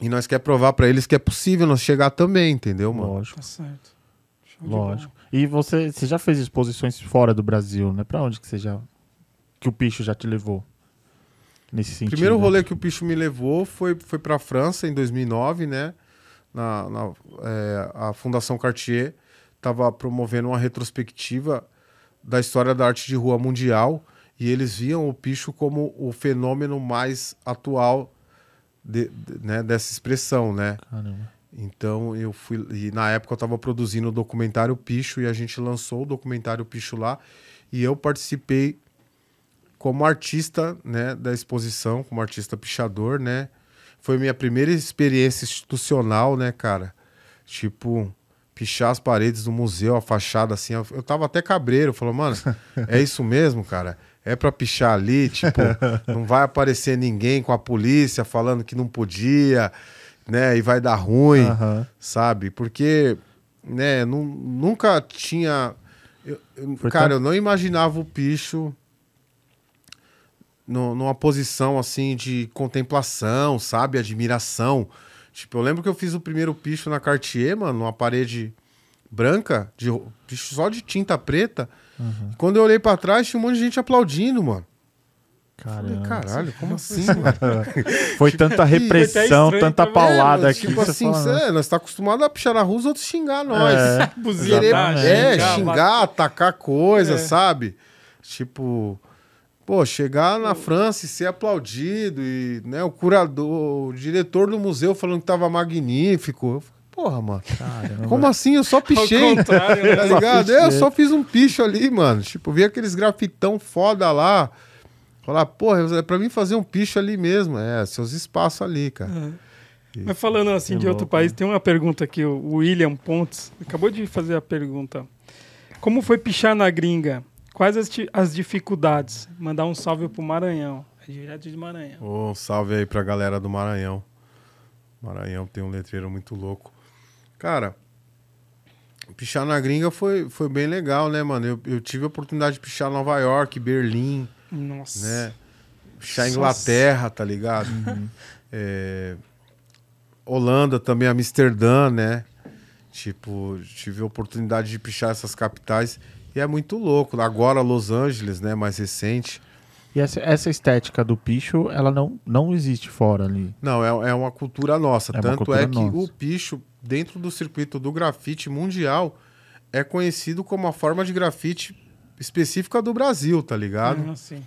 E nós quer provar pra eles que é possível nós chegar também, entendeu, mano? Lógico, Tá certo. Show lógico. E você, você já fez exposições fora do Brasil, né? Pra onde que você já. Que o picho já te levou? Nesse O sentido. primeiro rolê que o Picho me levou foi, foi pra França em 2009, né? Na, na- é, a Fundação Cartier estava promovendo uma retrospectiva da história da arte de rua mundial e eles viam o Picho como o fenômeno mais atual de- de- né, dessa expressão, né? Caramba. Então eu fui. E na época eu estava produzindo o documentário Picho e a gente lançou o documentário Picho lá. E eu participei como artista né, da exposição, como artista pichador, né? Foi minha primeira experiência institucional, né, cara? Tipo, pichar as paredes do museu, a fachada, assim. Eu, tava até cabreiro, falou, mano, é isso mesmo, cara? É pra pichar ali, tipo, não vai aparecer ninguém com a polícia falando que não podia, né? E vai dar ruim Aham. sabe? Porque, né, nu- nunca tinha. eu- eu- cara, eu não imaginava o picho no- numa posição assim de contemplação, sabe? Admiração. Tipo, eu lembro que eu fiz o primeiro picho na Cartier, mano, numa parede branca, de só de tinta preta. Uhum. Quando eu olhei pra trás, tinha um monte de gente aplaudindo, mano. Falei, caralho, como assim, mano? Foi tanta Foi até repressão, estranho tanta também, paulada É, aqui. tipo que você assim, fala, cê- nós tá acostumado a pichar na rua os outros xingar nós. É, Buzina, Querer, é, xingar, xingar, atacar coisa, É. sabe? Tipo, pô, chegar na França e ser aplaudido e, né, o curador, o diretor do museu falando que tava magnífico. Eu falei, Porra, mano. Caramba. Como assim? Eu só pichei. contrário, né? Tá Só ligado? pichei. Eu só fiz um picho ali, mano. Tipo, vi aqueles grafitão foda lá. Falar, porra, é pra mim fazer um picho ali mesmo. É, seus espaços ali, cara. Mas falando assim Que de outro louco, país, né? tem uma pergunta aqui, o William Pontes acabou de fazer a pergunta. Como foi pichar na gringa? Quais as, as dificuldades? Mandar um salve pro Maranhão. É direto de Maranhão. Ô, um salve aí pra galera do Maranhão. Maranhão tem um letreiro muito louco. Cara, Pichar na gringa foi, foi bem legal, né, mano? Eu, eu tive a oportunidade de pichar Nova York, Berlim, Nossa. né? Pichar Nossa. Inglaterra, tá ligado? É, Holanda também, Amsterdã, né? Tipo, tive a oportunidade de pichar essas capitais e é muito louco. Agora Los Angeles, né? Mais recente. E essa, essa estética do picho, ela não, não existe fora ali. Não, é, é uma cultura nossa. É Tanto cultura é que nossa. o picho, dentro do circuito do grafite mundial, é conhecido como a forma de grafite específica do Brasil, tá ligado? Ah, sim.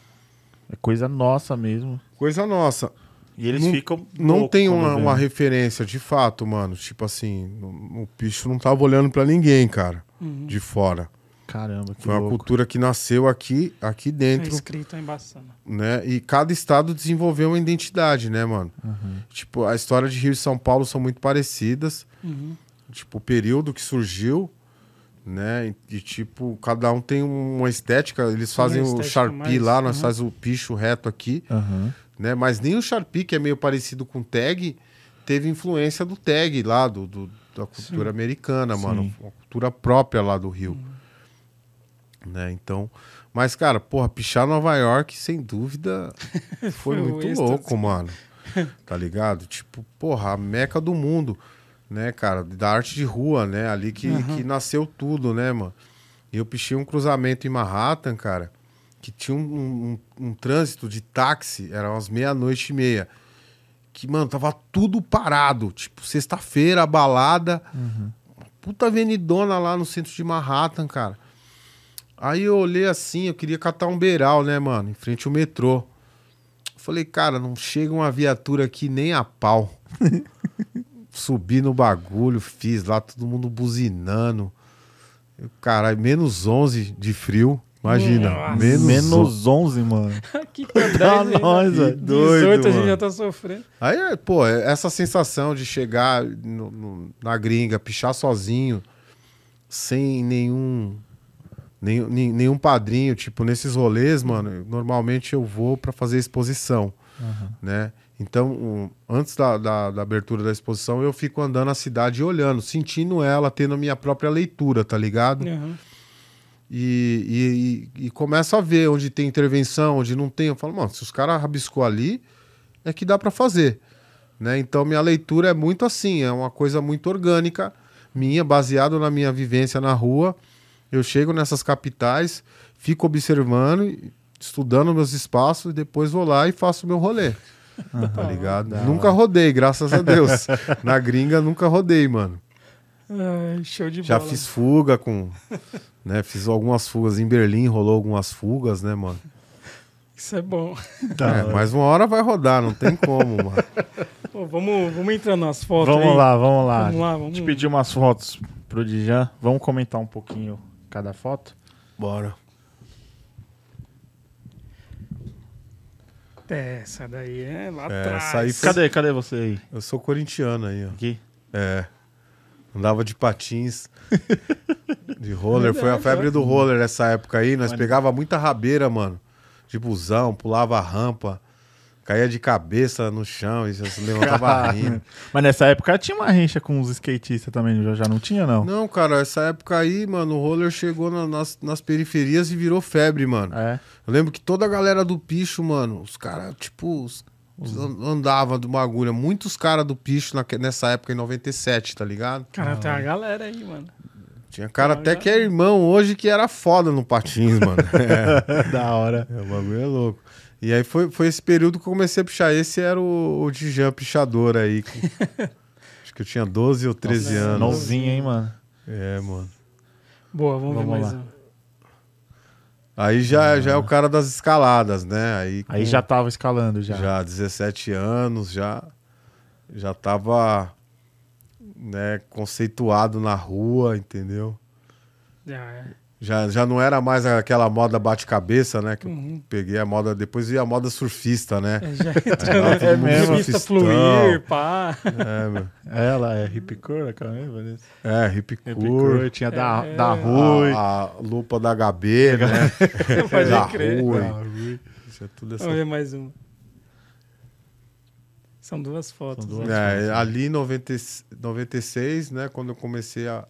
É coisa nossa mesmo. Coisa nossa. E eles Não- ficam. Não tem uma, uma referência de fato, mano. Tipo assim, o, o picho não tava olhando pra ninguém, cara, Uhum. de fora. Caramba, que Foi uma louco. cultura que nasceu aqui, aqui É dentro, escrito embaçando. né? E cada estado desenvolveu uma identidade, né, mano? Uhum. Tipo, a história de Rio e São Paulo são muito parecidas. Uhum. Tipo, o período que surgiu, né? E, tipo, cada um tem uma estética. Eles Sim, fazem uma o estética Sharpie mais- lá, nós uhum. faz o picho reto aqui, né? Mas nem o Sharpie, que é meio parecido com tag, teve influência do tag lá, do, do- da cultura americana, mano. Sim. Uma cultura própria lá do Rio. Né? Então... Mas, cara, porra, pichar Nova York, sem dúvida, foi Foi muito louco, mano. Tá ligado? Tipo, porra, a meca do mundo, né, cara? Da arte de rua, né? Ali que, que nasceu tudo, né, mano? E eu pichei um cruzamento em Manhattan, cara, que tinha um, um- um trânsito de táxi, era umas meia-noite e meia. Que, mano, tava tudo parado. Tipo, sexta-feira, balada. uma Puta avenidona lá no centro de Manhattan, cara. Aí eu olhei assim, eu queria catar um beiral, né, mano? Em frente ao metrô. Falei, cara, não chega uma viatura aqui nem a pau. Subi no bagulho, fiz lá, todo mundo buzinando. Eu, Caralho, menos 11 de frio. Imagina, Nossa. menos, on- Menos 11, mano. Aqui pra 10 Pra ainda. nós, velho. 18 Doido, a gente mano. já tá sofrendo. Aí, é, pô, é essa sensação de chegar no- no- na gringa, pichar sozinho, sem nenhum, nenhum, nenhum padrinho, tipo, nesses rolês, mano, normalmente eu vou pra fazer exposição, né? Então, antes da, da- da abertura da exposição, eu fico andando a cidade e olhando, sentindo ela, tendo a minha própria leitura, tá ligado? Uhum. E, e, e- começo a ver onde tem intervenção, onde não tem. Eu falo, mano, se os caras rabiscou ali, é que dá pra fazer. Né? Então, minha leitura é muito assim, é uma coisa muito orgânica, minha, baseado na minha vivência na rua. Eu chego nessas capitais, fico observando, e estudando meus espaços, e depois vou lá e faço o meu rolê. Tá ligado? Nunca rodei, graças a Deus. na gringa, nunca rodei, mano. Ai, show de Já bola. fiz fuga com. Né, fiz algumas fugas em Berlim, rolou algumas fugas, né, mano? Isso é bom. Tá. é, mas uma hora vai rodar, não tem como, mano. Pô, vamos, vamos entrar nas fotos Vamos aí. lá, vamos lá. Vamos lá, vamos Te pedir umas fotos pro Dijan. Vamos comentar um pouquinho cada foto? Bora. É, essa daí é lá É, atrás. aí foi- Cadê, cadê você aí? Eu sou corintiano aí, ó. Aqui? É. Andava de patins. De roller. Foi a febre do roller nessa época aí. Nós Mano. pegava muita rabeira, mano. De busão, pulava a rampa. Caía de cabeça no chão e se levantava rindo. Mas nessa época tinha uma rincha com os skatistas também, já, já não tinha, não? Não, cara, essa época aí, mano, o roller chegou na- nas, nas periferias e virou febre, mano. É. Eu lembro que toda a galera do picho, mano, os caras, tipo, os, os an- andava do bagulho. Muitos caras do picho naque- nessa época, em 97, tá ligado? Cara, tem uma galera aí, mano. Tinha cara Ah, até já- que é irmão hoje que era foda no patins, mano. É, da hora. é, o bagulho é louco. E aí foi, foi esse período que eu comecei a pichar. Esse era o, o Dijan pichador aí. com- Acho que eu tinha 12 ou 13 Nossa, anos. Novinho, hein, mano? É, mano. Boa, vamos, Vamos ver mais lá. um. Aí já, já é o cara das escaladas, né? Aí, Aí com- já tava escalando já. Já, 17 anos, já já tava né, conceituado na rua, entendeu? Já é. Já, já não era mais aquela moda bate-cabeça, né? Que eu Uhum. peguei a moda, depois ia a moda surfista, né? É, já todo mundo revista surfistão. Fluir, pá. É, meu. Ela é hipcore, caramba. né? É, hip Hipcore, core, tinha da, É. da Rui. a, a lupa da HB, né? Pode da crer. Rui. Da Rui. Tinha tudo essa Vamos ver mais um. São duas fotos. São duas. né? É, ali em 90, 96, né, quando eu comecei a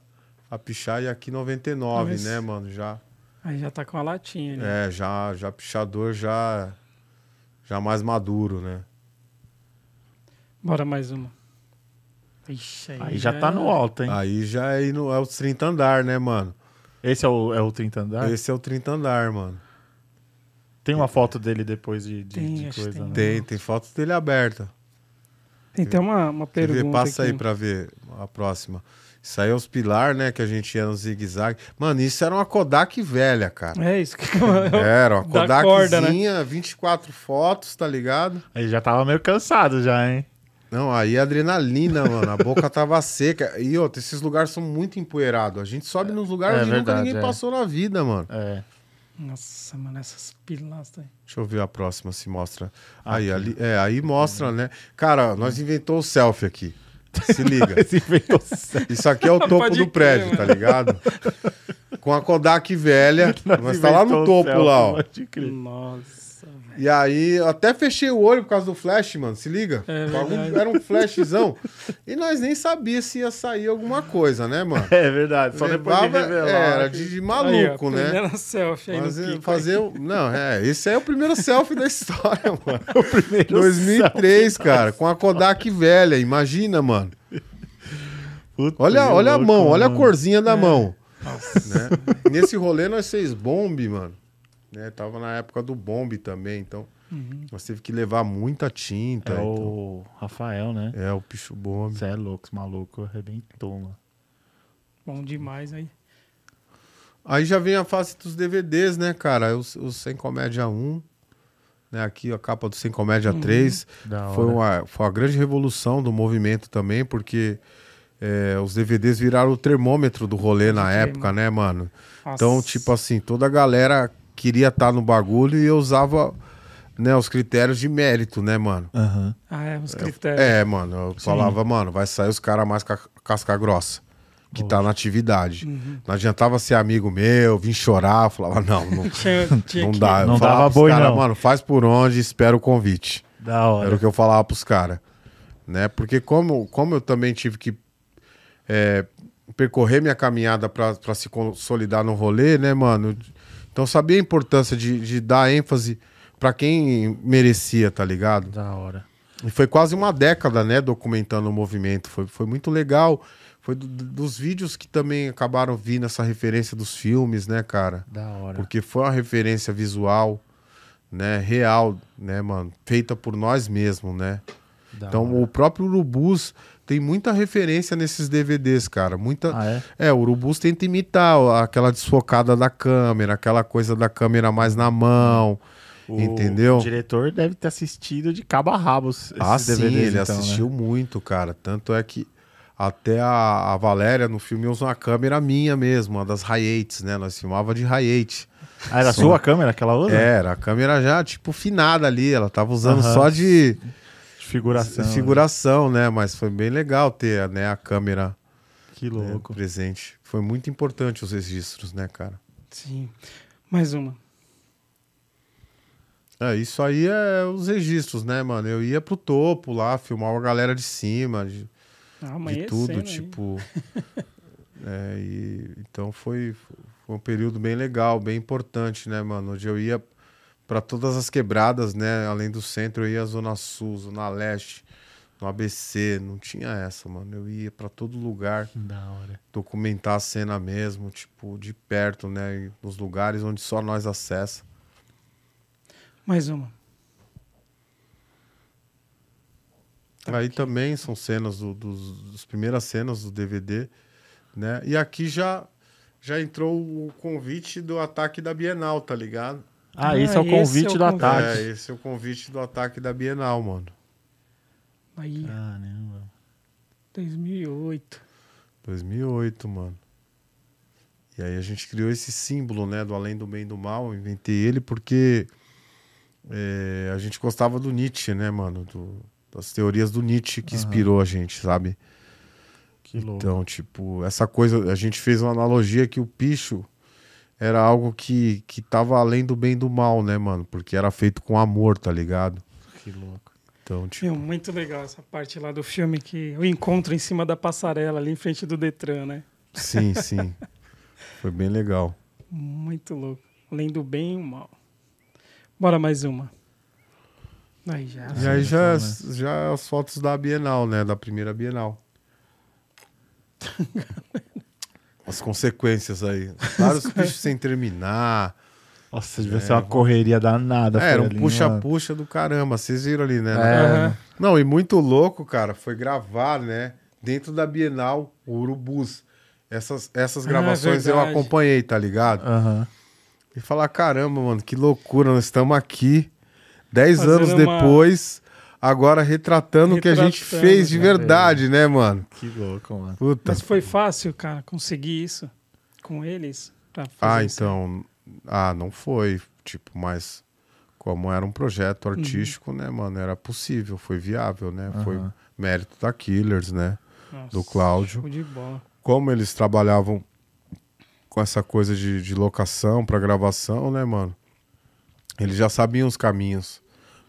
a pichar e aqui 99, Mas- né, mano? Já, Aí já tá com a latinha, né? é, já, já pichador já, já mais maduro, né? Bora mais uma. Ixi, aí, Aí já tá no alto, hein? Aí já é, no, é o 30 andar, né, mano? Esse é o, é o 30 andar? Esse é o 30 andar, mano. Tem uma foto dele depois de, de, Tem, de coisa, tem. né? Tem, tem fotos dele aberta. Tem até uma, uma pergunta Passa aqui. aí pra ver a próxima. Isso aí é os pilar, né? Que a gente ia no zigue-zague. Mano, isso era uma Kodak velha, cara. É isso que eu... Era uma Da corda, né? Kodakzinha, 24 fotos, tá ligado? Ele já tava meio cansado já, hein? Não, aí é adrenalina, mano. A boca tava seca. E outra, esses lugares são muito empoeirados. A gente sobe nos lugares É onde nunca verdade, ninguém é. passou na vida, mano. É. Nossa, mano, essas pilastras aí. Deixa eu ver a próxima se mostra. Aí, ali, é, aí mostra, né? Cara, nós inventou o selfie aqui. Se liga. Isso aqui é o topo Pode do prédio, tá ligado? Com a Kodak velha. Nós tá lá no topo lá, ó. Nossa. E aí, eu até fechei o olho por causa do flash, mano. Se liga. É era um flashzão. e nós nem sabia se ia sair alguma coisa, né, mano? É verdade, só depois de Levava- revelar. é, era que- de, de Aí, ó, maluco, né? primeira selfie aí Fazer, no Kiko. fazer o- Não, é, esse é o primeiro selfie da história, mano. O primeiro 2003, selfie. cara, com a Kodak velha, imagina, mano. Puta, Olha, olha a louco, mão, olha a mano. corzinha da É. mão. Nossa, né? Nesse rolê nós fez bombe, mano. Né? Tava na época do bombe também, então Uhum. nós teve que levar muita tinta. É então. o Rafael, né? É, o picho bombe. Você é louco, esse maluco arrebentou, mano. bom demais aí. Aí já vem a fase dos DVDs, né, cara? Os, os Sem Comédia 1, né? Aqui a capa do Sem Comédia Uhum. 3. Da Foi hora. uma, foi uma grande revolução do movimento também, porque é, os DVDs viraram o termômetro do rolê na época, né, mano? Nossa. Então, tipo assim, toda a galera queria estar no bagulho e eu usava né, os critérios de mérito, né, mano? Aham. Ah, é, os critérios. É, mano, eu falava, mano, vai sair os caras mais ca- casca grossa, que tá na atividade. Uhum. Não adiantava ser amigo meu, vir chorar, falava, não, não, Tinha, tinha não que- dá. Eu Não falava dava boi, cara, não. mano, faz por onde, espera o convite. Da hora. Era o que eu falava pros caras. Né? Porque como, como eu também tive que é, percorrer minha caminhada pra se consolidar no rolê, né, mano? Então eu sabia a importância de, de dar ênfase pra quem merecia, tá ligado? Da hora. E foi quase uma década, né, documentando o movimento. Foi, foi muito legal. Foi do- dos vídeos que também acabaram vindo essa referência dos filmes, né, cara? Da hora. Porque foi uma referência visual, né, real, né, mano? Feita por nós mesmos, né? Da Então, hora. o próprio Urubus tem muita referência nesses DVDs, cara. Muita. Ah, é? É, o Urubus tenta imitar aquela desfocada da câmera, aquela coisa da câmera mais na mão. O Entendeu? diretor deve ter assistido de cabo a rabo esses ah, sim, DVDs, ele então, né? assistiu muito, cara. Tanto é que até a, a Valéria no filme usa uma câmera minha mesmo, uma das Hi-8s, né? Nós filmava de Hi-8. Ah, era a sua câmera que ela usa? Era, a câmera já, tipo, finada ali. Ela tava usando só De figuração. figuração, né? Mas foi bem legal ter né, a câmera Que né, louco. presente. Foi muito importante os registros, né, cara? Sim. Mais uma. É, isso aí é os registros, né, mano? Eu ia pro topo lá, filmava a galera de cima, de, Ah, de amanhecendo tudo, tipo. é, e, então foi, foi um período bem legal, bem importante, né, mano? Onde eu ia para todas as quebradas, né? Além do centro, eu ia à Zona Sul, Zona Leste, no ABC, não tinha essa, mano. Eu ia para todo lugar Da hora. documentar a cena mesmo, tipo, de perto, né? Nos lugares onde só nós acessa. Mais uma. Aí também são cenas do, dos, dos primeiras cenas do DVD, né? E aqui já já entrou o convite do ataque da Bienal, tá ligado? Ah, Ah, esse é o esse convite é o do convite. ataque. É, esse é o convite do ataque da Bienal, mano. Aí, Caramba. 2008. 2008, mano. E aí a gente criou esse símbolo, né, do além do bem e do mal. Eu inventei ele porque é, a gente gostava do Nietzsche, né, mano? Do- das teorias do Nietzsche que Aham. inspirou a gente, sabe? Que louco. Então, tipo, essa coisa, a gente fez uma analogia que o picho era algo que, que tava além do bem e do mal, né, mano? Porque era feito com amor, tá ligado? Que louco. Então, tipo, Meu, muito legal essa parte lá do filme que o encontro em cima da passarela ali em frente do Detran, né? Sim, sim. Foi bem legal. Muito louco. Além do bem e o mal. Bora mais uma. Aí já. E aí já, Sim, já as fotos da Bienal, né? Da primeira Bienal. As consequências aí. Vários bichos sem terminar. Nossa, devia É, ser uma correria danada. É, era um puxa-puxa do caramba. Vocês viram ali, né? É. Não, e muito louco, cara, foi gravar, né? Dentro da Bienal, Urubus. Essas, essas Ah, gravações eu verdade. acompanhei, tá ligado? aham. E falar, caramba, mano, que loucura, nós estamos aqui, dez Fazendo anos uma- depois, agora retratando o que a gente Retratando, fez de né, verdade, né, mano? Que louco, mano. Puta. Mas foi fácil, cara, conseguir isso com eles? pra fazer Ah, isso? então. Ah, não foi. Tipo, mas como era um projeto Uhum. artístico, né, mano? Era possível, foi viável, né? Foi Aham. mérito da Killers, né? Nossa, do Cláudio. show de bola. Como eles trabalhavam com essa coisa de, de locação pra gravação, né, mano? Eles já sabiam os caminhos.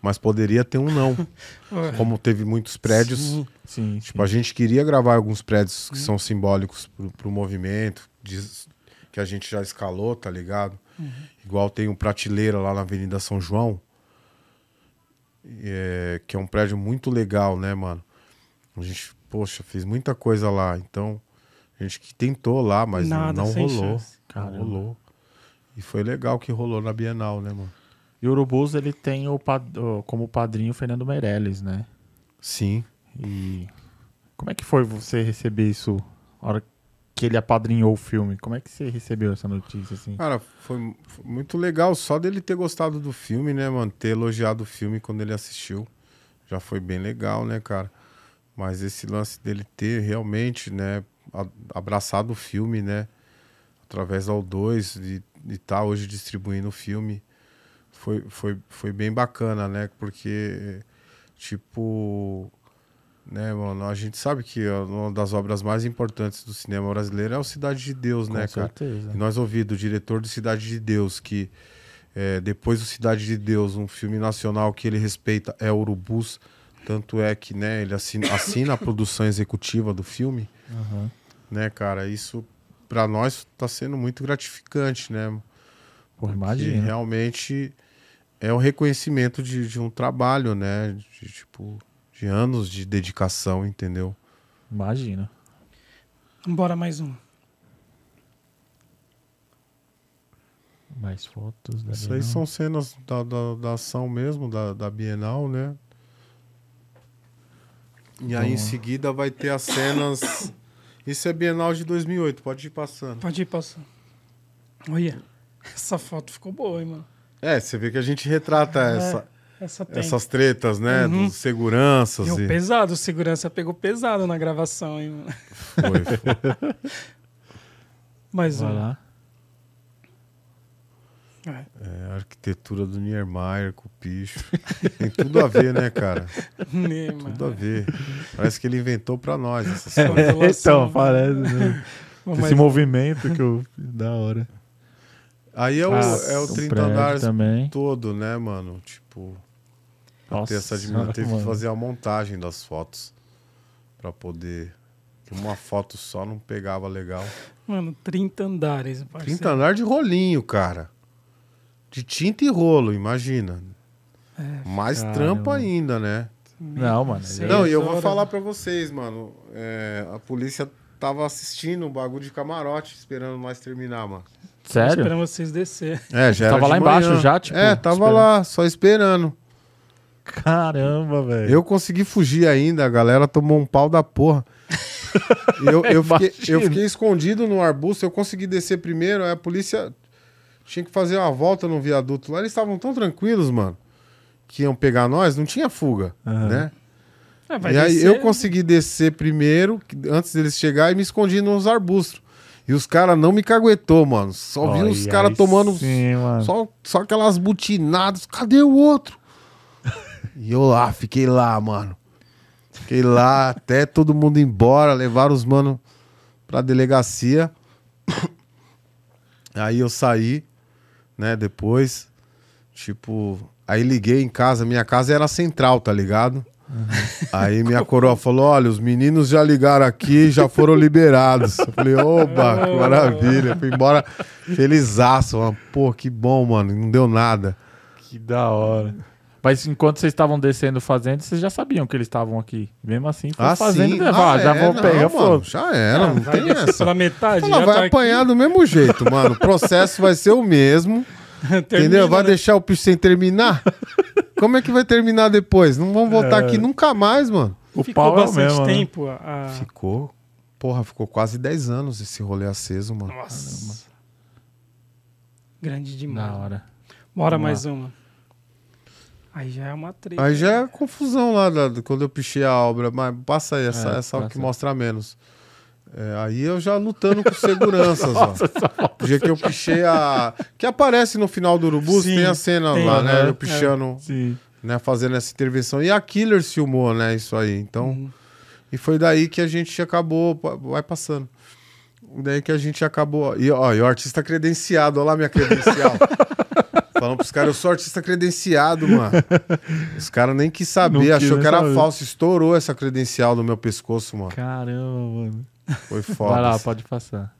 Mas poderia ter um não. Como teve muitos prédios. Sim. Sim, Tipo, a gente queria gravar alguns prédios que são simbólicos pro, pro movimento, diz- que a gente já escalou, tá ligado? Igual tem um Prateleira lá na Avenida São João, é, que é um prédio muito legal, né, mano? A gente, poxa, fez muita coisa lá. Então, a gente que tentou lá, mas Nada, não rolou. Não rolou. E foi legal que rolou na Bienal, né, mano? E o Urubus, ele tem o, pad- como padrinho o Fernando Meirelles, né? Sim. E como é que foi você receber isso a hora que ele apadrinhou o filme? Como é que você recebeu essa notícia, assim? Cara, foi, foi muito legal só dele ter gostado do filme, né, mano? Ter elogiado o filme quando ele assistiu. Já foi bem legal, né, cara? Mas esse lance dele ter realmente, né, abraçado o filme, né? Através ao 2 e estar hoje distribuindo o filme. Foi, foi, foi bem bacana, né? Porque, tipo, né, mano, a gente sabe que uma das obras mais importantes do cinema brasileiro é o Cidade de Deus, Com né, cara? certeza. E nós ouvi do diretor do Cidade de Deus que é, depois do Cidade de Deus, um filme nacional que ele respeita é Urubus. Tanto é que né, ele assina, assina a produção executiva do filme, Aham. né, cara? Isso pra nós tá sendo muito gratificante, né? Pô, Que imagina. realmente é o reconhecimento de, de um trabalho, né? De, tipo, de anos de dedicação, entendeu? Imagina. Bora mais um. Mais fotos da Isso aí são cenas da, da, da ação mesmo, da, da Bienal, né? E aí em Boa. seguida vai ter as cenas. Isso é Bienal de 2008, pode ir passando. Pode ir passando. Olha, essa foto ficou boa, hein, mano? É, você vê que a gente retrata essa- Essa tem. essas tretas, né? Uhum. Dos seguranças. Deu e- pesado, o segurança pegou pesado na gravação, hein, mano? Foi, foi. Mais Vai um. lá. É. É, a arquitetura do Niemeyer com o picho. Tem tudo a ver, né, cara? Né? Tudo a ver. Parece que ele inventou pra nós essas É. coisas. Modulação. então, parece. Né? Vamos Esse mais- movimento que eu. Da hora. Aí é o, Ah, é o um 30 prédio andares também. todo, né, mano? Tipo, Nossa, ter essa dimensão, teve que mano. fazer a montagem das fotos pra poder. que Uma foto só não pegava legal. Mano, 30 andares, parceiro. 30 andar de rolinho, cara. De tinta e rolo, imagina. É. Mais Caramba. trampo ainda, né? Não, mano, Não, e eu vou falar pra vocês, mano. é, a polícia tava assistindo um bagulho de camarote, esperando nós terminar, mano. Sério? Esperando vocês descer. É, já Tava lá embaixo manhã. já, tipo, É, tava esperando. lá, só esperando. Caramba, velho. Eu consegui fugir ainda, a galera tomou um pau da porra. Eu, eu, fiquei, eu fiquei escondido no arbusto, eu consegui descer primeiro, aí a polícia tinha que fazer uma volta no viaduto lá. Eles estavam tão tranquilos, mano, que iam pegar nós, não tinha fuga, Aham. né? É, vai e aí descer. eu consegui descer primeiro, antes deles chegar, e me escondi nos arbustos. E os caras não me caguetou, mano. Só vi os caras tomando Sim, mano. só, só aquelas butinadas. Cadê o outro? e eu lá, fiquei lá, mano. Fiquei lá até todo mundo embora, levaram os mano pra delegacia. Aí eu saí, né, depois. Tipo, aí liguei em casa. Minha casa era central, tá ligado? Aí minha coroa falou: olha, os meninos já ligaram aqui já foram liberados. Eu falei, oba, que maravilha. Fui embora felizaço. Mano. Pô, que bom, mano. Não deu nada. Que da hora. Mas enquanto vocês estavam descendo fazendo, vocês já sabiam que eles estavam aqui. Mesmo assim, foi Ah, fazendo. sim. Ah, Vá, já é, vou não, pegar mano. Já era, não, vai tem essa. pela metade. Já vai tá apanhar do mesmo jeito, mano. O processo vai ser o mesmo. entendeu? Vai né? deixar o picho sem terminar? Como é que vai terminar depois? Não vão voltar aqui nunca mais, mano. O Ficou pau é bastante mesmo. né? tempo. A... Ficou. Porra, ficou quase 10 anos esse rolê aceso, mano. Nossa. Grande demais. Da hora. Bora Vamos mais uma. Aí já é uma treta. Aí já é confusão lá da- quando eu pichei a obra, mas passa aí, essa, É, essa que passa. mostra menos. É, aí eu já lutando com seguranças, ó. O dia que eu pichei a. Que aparece no final do Urubu, Sim, tem a cena tem. lá, né? É. Eu pichando, Sim. né? Fazendo essa intervenção. E a Killer filmou, né? Isso aí. Então. Uhum. E foi daí que a gente acabou. Vai passando. Daí que a gente acabou. E, ó, e o artista credenciado, olha lá minha credencial. Falando pros caras, eu sou artista credenciado, mano. Os caras nem quis saber, Não achou que era saber. falso. Estourou essa credencial do meu pescoço, mano. Caramba, mano. Foi foda. Vai lá, pode passar.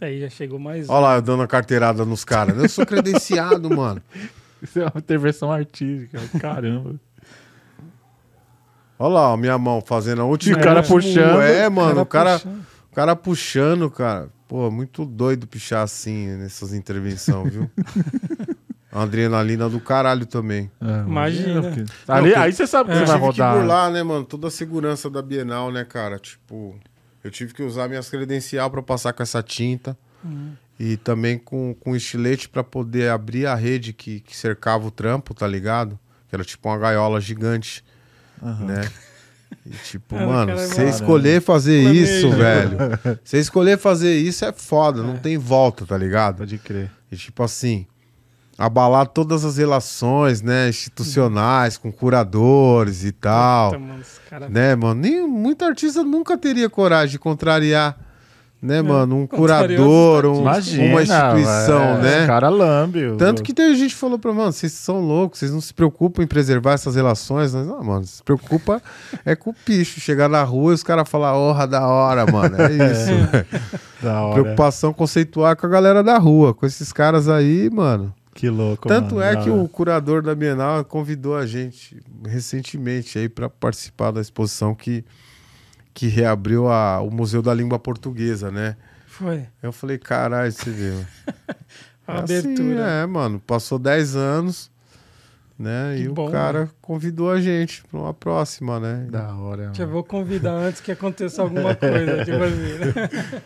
Aí já chegou mais Olha lá, eu dando a carteirada nos caras. Eu sou credenciado, mano. Isso é uma intervenção artística. Caramba. Olha lá, minha mão fazendo a última. O cara puxando. É, mano, o cara, puxando. o cara puxando, cara. Pô, muito doido pichar assim nessas intervenções, viu? A adrenalina do caralho também. É, Imagina. porque- Ali, Não, aí você sabe que Eu você vai tive que rodar. burlar, né, mano? Toda a segurança da Bienal, né, cara? Tipo, eu tive que usar minhas credencial pra passar com essa tinta. Uhum. E também com, com estilete pra poder abrir a rede que, que cercava o trampo, tá ligado? Que era tipo uma gaiola gigante, né? E tipo, Cara, mano, você escolher fazer Planeja. isso, velho. Você escolher fazer isso é foda, não tem volta, tá ligado? Pode crer. E tipo assim, abalar todas as relações, né, institucionais, com curadores e tal, Puta, mano, esse cara... né, mano? Nem, muito artista nunca teria coragem de contrariar, né, mano, um curador, um- Imagina. uma instituição, velho. né? Os cara lambe. Tanto que tem gente que falou pra mano, vocês são loucos, vocês não se preocupam em preservar essas relações. Nós, Não, mano, se preocupa é com o bicho. Chegar na rua e os caras falar, orra da hora, mano. É isso. velho. Da hora. Preocupação conceituar com a galera da rua, com esses caras aí, mano. Que louco, Tanto mano, é que o curador da Bienal convidou a gente recentemente aí para participar da exposição que, que reabriu a, o Museu da Língua Portuguesa, né? Foi. Eu falei, caralho, você viu. A É assim, abertura. é, mano. Passou 10 anos, né? Que e bom, o cara convidou a gente pra uma próxima, né? Da hora, Já vou convidar antes que aconteça alguma coisa. tipo assim, né?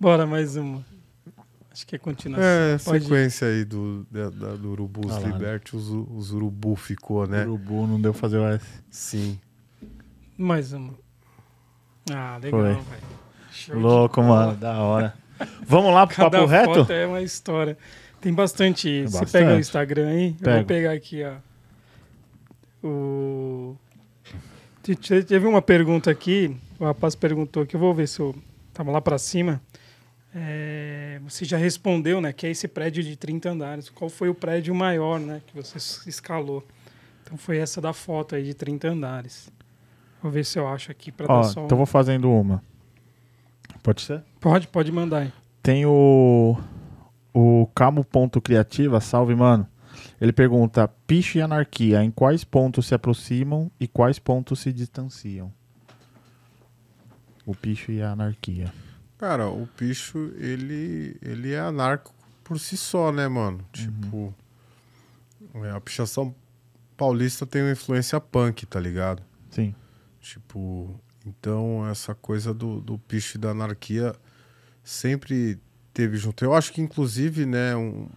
Bora, mais uma. Acho que é continuação. É, Pode ir. sequência aí do, da, da- do Urubu Ah lá, né? Liberte, os, os Urubu ficou, né? Urubu não deu fazer o S. Sim. Mais uma. Ah, legal, velho. Show de Louco, mano. Da hora. Vamos lá pro Cada papo reto? foto é uma história. Tem bastante. Tem Você bastante. pega o Instagram aí? Eu Pego. vou pegar aqui, ó. O... Te- te- Teve uma pergunta aqui. O rapaz perguntou aqui. Eu vou ver se eu. Tava lá pra cima. É, Você já respondeu, né? Que é esse prédio de 30 andares. Qual foi o prédio maior, né? Que você escalou? Então foi essa da foto aí de 30 andares. Vou ver se eu acho aqui pra Ó, dar só. um- então vou fazendo uma. Pode ser? Pode, pode mandar aí. Tem o. O Camo Ponto Criativa, salve, mano. Ele pergunta: Picho e anarquia, em quais pontos se aproximam e quais pontos se distanciam? O picho e a anarquia. Cara, o bicho, ele, ele é anarco por si só, né, mano? Tipo, é, a pichação paulista tem uma influência punk, tá ligado? Sim. Tipo, então essa coisa do, do picho e da anarquia sempre teve junto. Eu acho que, inclusive, né, um,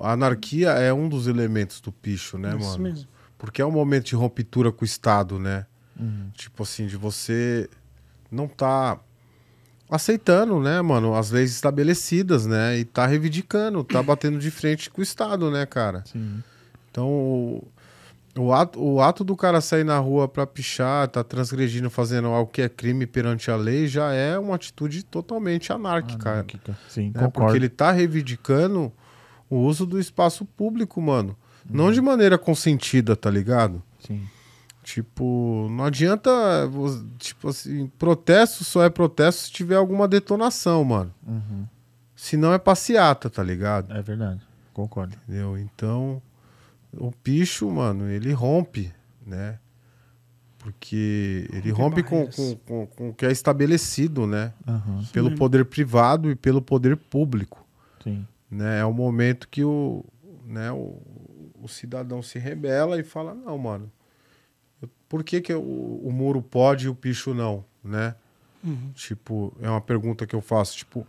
a anarquia é um dos elementos do picho, né, Isso mano? mesmo. Porque é um momento de ruptura com o Estado, né? Uhum. Tipo assim, de você não tá aceitando, né, mano, as leis estabelecidas, né? E tá reivindicando, tá batendo de frente com o Estado, né, cara? Sim. Então, o, o ato, o ato do cara sair na rua pra pichar, tá transgredindo, fazendo algo que é crime perante a lei, já é uma atitude totalmente anárquica, Anárquica. Sim, né? Porque ele tá reivindicando o uso do espaço público, mano. Não de maneira consentida, tá ligado? Sim. Tipo, não adianta. Tipo assim, protesto só é protesto se tiver alguma detonação, mano. Uhum. Se não é passeata, tá ligado? É verdade. Concordo. Entendeu? Então, o picho, mano, ele rompe, né? Porque ele rompe Rompe com, com, com, com o que é estabelecido, né? Aham. Pelo Sim. poder privado e pelo poder público. Sim. Né? É o momento que o, né, o, o cidadão se rebela e fala, não, mano, por que, que o, o muro pode e o picho não, né? Uhum. Tipo, é uma pergunta que eu faço. Tipo,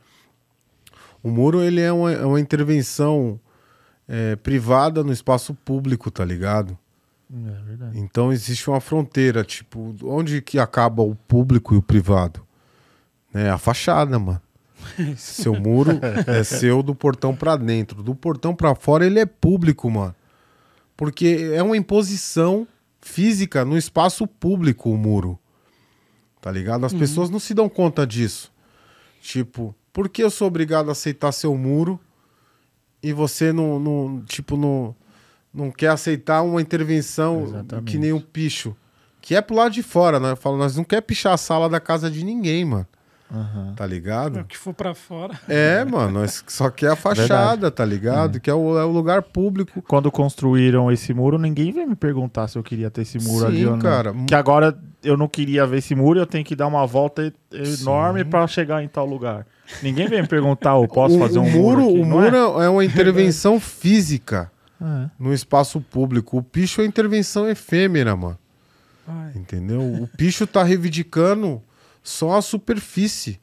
o muro ele é uma, é uma intervenção é, privada no espaço público, tá ligado? É verdade. Então existe uma fronteira, tipo, onde que acaba o público e o privado? Né? A fachada, mano. Seu muro é seu do portão pra dentro. Do portão pra fora ele é público, mano. Porque é uma imposição física no espaço público o muro. Tá ligado? As pessoas não se dão conta disso. Tipo, por que eu sou obrigado a aceitar seu muro e você não, não tipo, não, não quer aceitar uma intervenção Exatamente. que nem o picho? Que é pro lado de fora, né? Eu falo, nós não quer pichar a sala da casa de ninguém, mano. Aham. Tá O ligado? que for pra fora. É, mano, só quer a fachada, tá ligado? Que é o, é o lugar público. Quando construíram esse muro, ninguém veio me perguntar se eu queria ter esse muro Sim, ali ou não. cara. Que agora eu não queria ver esse muro, eu tenho que dar uma volta enorme pra chegar em tal lugar. Ninguém veio me perguntar, eu posso o, fazer o um muro, muro aqui, o não muro é? é? uma intervenção física É. no espaço público. O picho é intervenção efêmera, mano. Ai, Entendeu? O picho tá reivindicando só a superfície,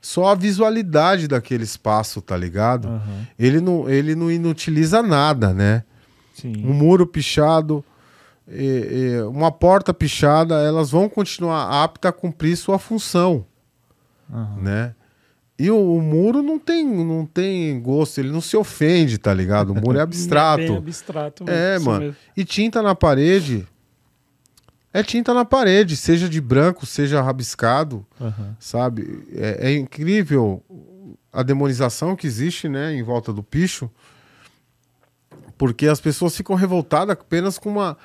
só a visualidade daquele espaço, tá ligado? Aham. Ele, não, ele não inutiliza nada, né? Sim. um muro pichado, e- e uma porta pichada, elas vão continuar aptas a cumprir sua função, Aham. né? E o, o muro não tem, não tem gosto, ele não se ofende, tá ligado? O muro é abstrato. abstrato. É, mano. mesmo. E tinta na parede é tinta na parede, seja de branco, seja rabiscado, Aham. sabe? É, é incrível a demonização que existe, né, em volta do picho, porque as pessoas ficam revoltadas apenas com uma,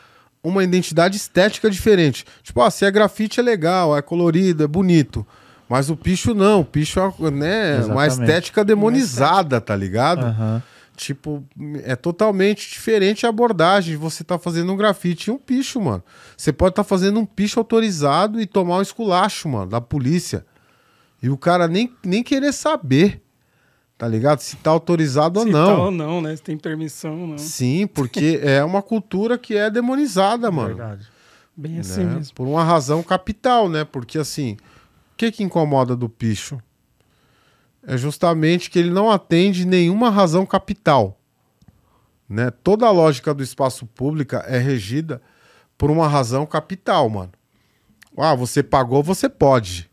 uma identidade estética diferente. Tipo, ah, se é grafite é legal, é colorido, é bonito. Mas o picho não, o picho é né, uma estética demonizada, tá ligado? Aham. Tipo, é totalmente diferente a abordagem de você tá fazendo um grafite e um picho, mano. Você pode estar fazendo um picho autorizado e tomar um esculacho, mano, da polícia. E o cara nem, nem querer saber, tá ligado? Se tá autorizado ou Se não. tá ou não, né? Se tem permissão ou não. Sim, porque é uma cultura que é demonizada, mano. Verdade. Bem assim né? mesmo. Por uma razão capital, né? Porque assim, o que que incomoda do picho? É justamente que ele não atende nenhuma razão capital. Né? Toda a lógica do espaço público é regida por uma razão capital, mano. Ah, você pagou, você pode.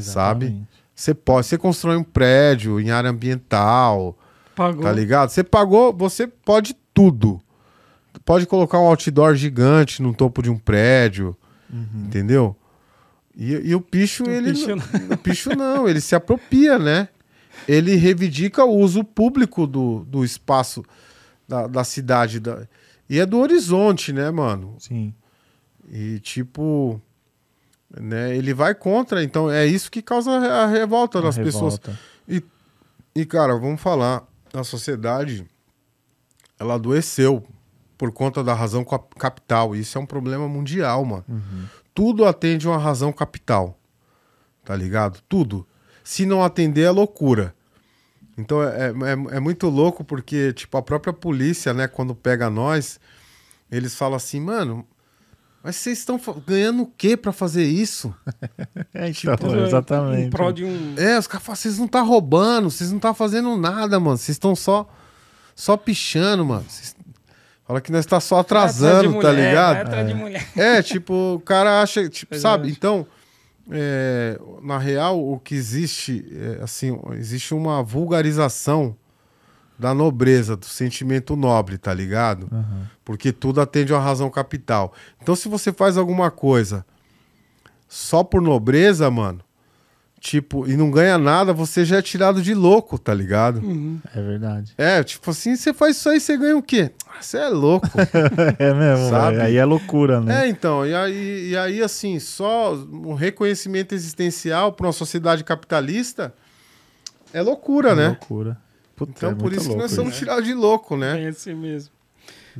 Sabe? Exatamente. Você pode. Você constrói um prédio em área ambiental, Pagou. Tá ligado? Você pagou, você pode tudo. Pode colocar um outdoor gigante no topo de um prédio, entendeu? E, e o picho, O ele. picho não- o picho não, ele se apropria, né? Ele reivindica o uso público do, do espaço da, da cidade. Da... E é do horizonte, né, mano? Sim. E tipo. Né, ele vai contra, então é isso que causa a revolta A das pessoas. revolta. E, cara, vamos falar, a sociedade, ela adoeceu por conta da razão cap- capital. E isso é um problema mundial, mano. Tudo atende uma razão capital. Tá ligado? Tudo. Se não atender, é loucura. Então é, é, é muito louco porque, tipo, a própria polícia, né, quando pega nós, eles falam assim, mano, mas vocês estão ganhando o quê pra fazer isso? É, Tipo, então, exatamente. Em prol de um. É, os caras falam, vocês não tá roubando, vocês não tá fazendo nada, mano. Vocês estão só só pichando, mano. Vocês- Fala que nós tá só atrasando, Vai atrás de tá mulher, ligado? vai atrás de mulher. É, tipo, o cara acha, tipo, Pois é. sabe? Então, é, na real, o que existe, é, assim, existe uma vulgarização da nobreza, do sentimento nobre, tá ligado? Aham. Porque tudo atende a uma razão capital. Então, se você faz alguma coisa só por nobreza, mano, tipo, e não ganha nada, você já é tirado de louco, tá ligado? Uhum. É verdade. É, tipo assim, você faz isso aí, você ganha o quê? Ah, Você é louco. É mesmo, Sabe? Aí é loucura, né? é, então, e aí, e aí, assim, só um reconhecimento existencial para uma sociedade capitalista é loucura, É né? loucura. Puta, Então, é por isso que nós somos isso. tirados de louco, né? É assim mesmo.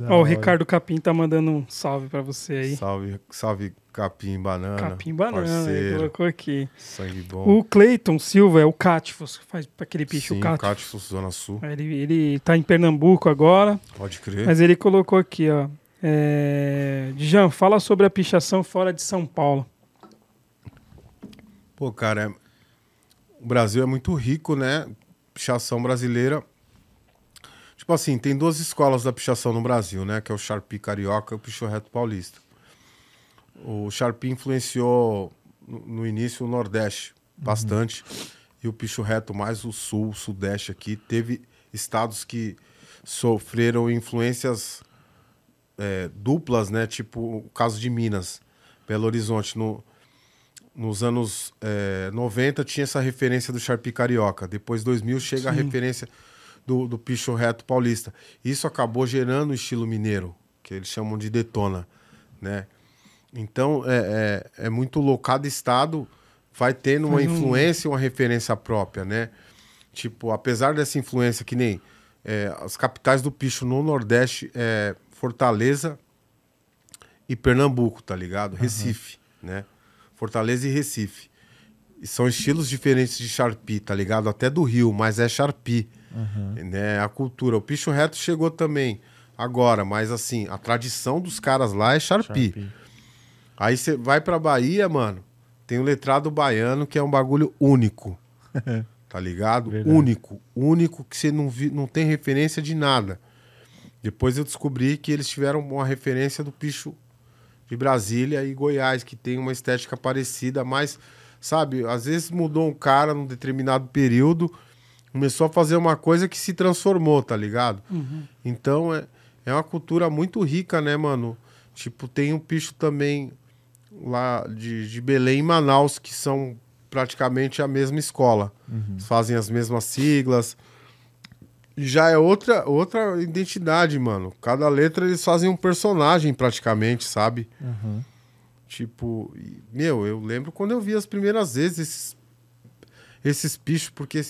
Ó, o. Ricardo Capim tá mandando um salve pra você aí. Salve, salve Capim Banana. Capim Banana, ele Parceiro, colocou aqui. sangue bom. O Cleiton Silva é o Catifos, que faz aquele bicho Sim, Catifos. Cátifos, Zona Sul. Ele, ele tá em Pernambuco agora, Pode crer. mas ele colocou aqui, ó. É... Fala sobre a pichação fora de São Paulo. Pô, cara, é- o Brasil é muito rico, né? Pichação brasileira. Tipo assim, tem duas escolas da pichação no Brasil, né? Que é o Sharpie Carioca e o Picho Reto Paulista. O Sharpie influenciou no, início o Nordeste bastante. E o Picho Reto mais o Sul, o Sudeste aqui. Teve estados que sofreram influências é, duplas, né? Tipo o caso de Minas, Belo Horizonte. No, nos anos é, 90 tinha essa referência do Sharpie Carioca. Depois 2000 chega a Sim. referência do, do Picho Reto Paulista. Isso acabou gerando o estilo mineiro, que eles chamam de detona, né? Então é, é, é muito louco. Cada estado vai tendo uma Faz um- influência e uma referência própria, né? Tipo, apesar dessa influência, que nem é, as capitais do picho no Nordeste é Fortaleza e Pernambuco, tá ligado? Recife, né? Fortaleza e Recife. E são estilos diferentes de Sharpie, tá ligado? Até do Rio, mas é Sharpie, né? A cultura. O picho reto chegou também agora, mas assim, a tradição dos caras lá é Sharpie. Sharpie. Aí você vai pra Bahia, mano, tem o letrado baiano que é um bagulho único. tá ligado? Verdade. Único. Único que você não, vi, não tem referência de nada. Depois eu descobri que eles tiveram uma referência do picho de Brasília e Goiás, que tem uma estética parecida, mas, sabe, às vezes mudou um cara num determinado período, começou a fazer uma coisa que se transformou, tá ligado? Então é, é uma cultura muito rica, né, mano? Tipo, tem um picho também lá de, de Belém e Manaus, que são praticamente a mesma escola. Eles Fazem as mesmas siglas. E já é outra, outra identidade, mano. Cada letra eles fazem um personagem praticamente, sabe? Uhum. Tipo, meu, eu lembro quando eu vi as primeiras vezes esses, esses pichos, porque,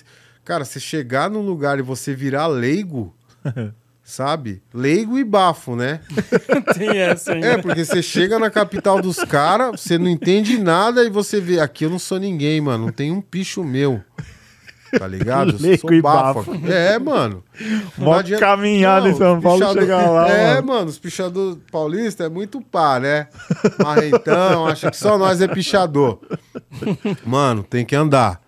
cara, você chegar num lugar e você virar leigo, sabe? Leigo e bafo, né? Tem essa ainda. É, porque você chega na capital dos caras, você não entende nada e você vê, aqui eu não sou ninguém, mano, não tem um picho meu. Tá ligado? Eu Leigo sou e bafo. bafo. É, mano. Mó adianta- caminhada em São Paulo pichador- chegar lá, É, mano. mano, os pichadores paulistas é muito pá, né? Marrentão, acha que só nós é pichador. Mano, tem que andar.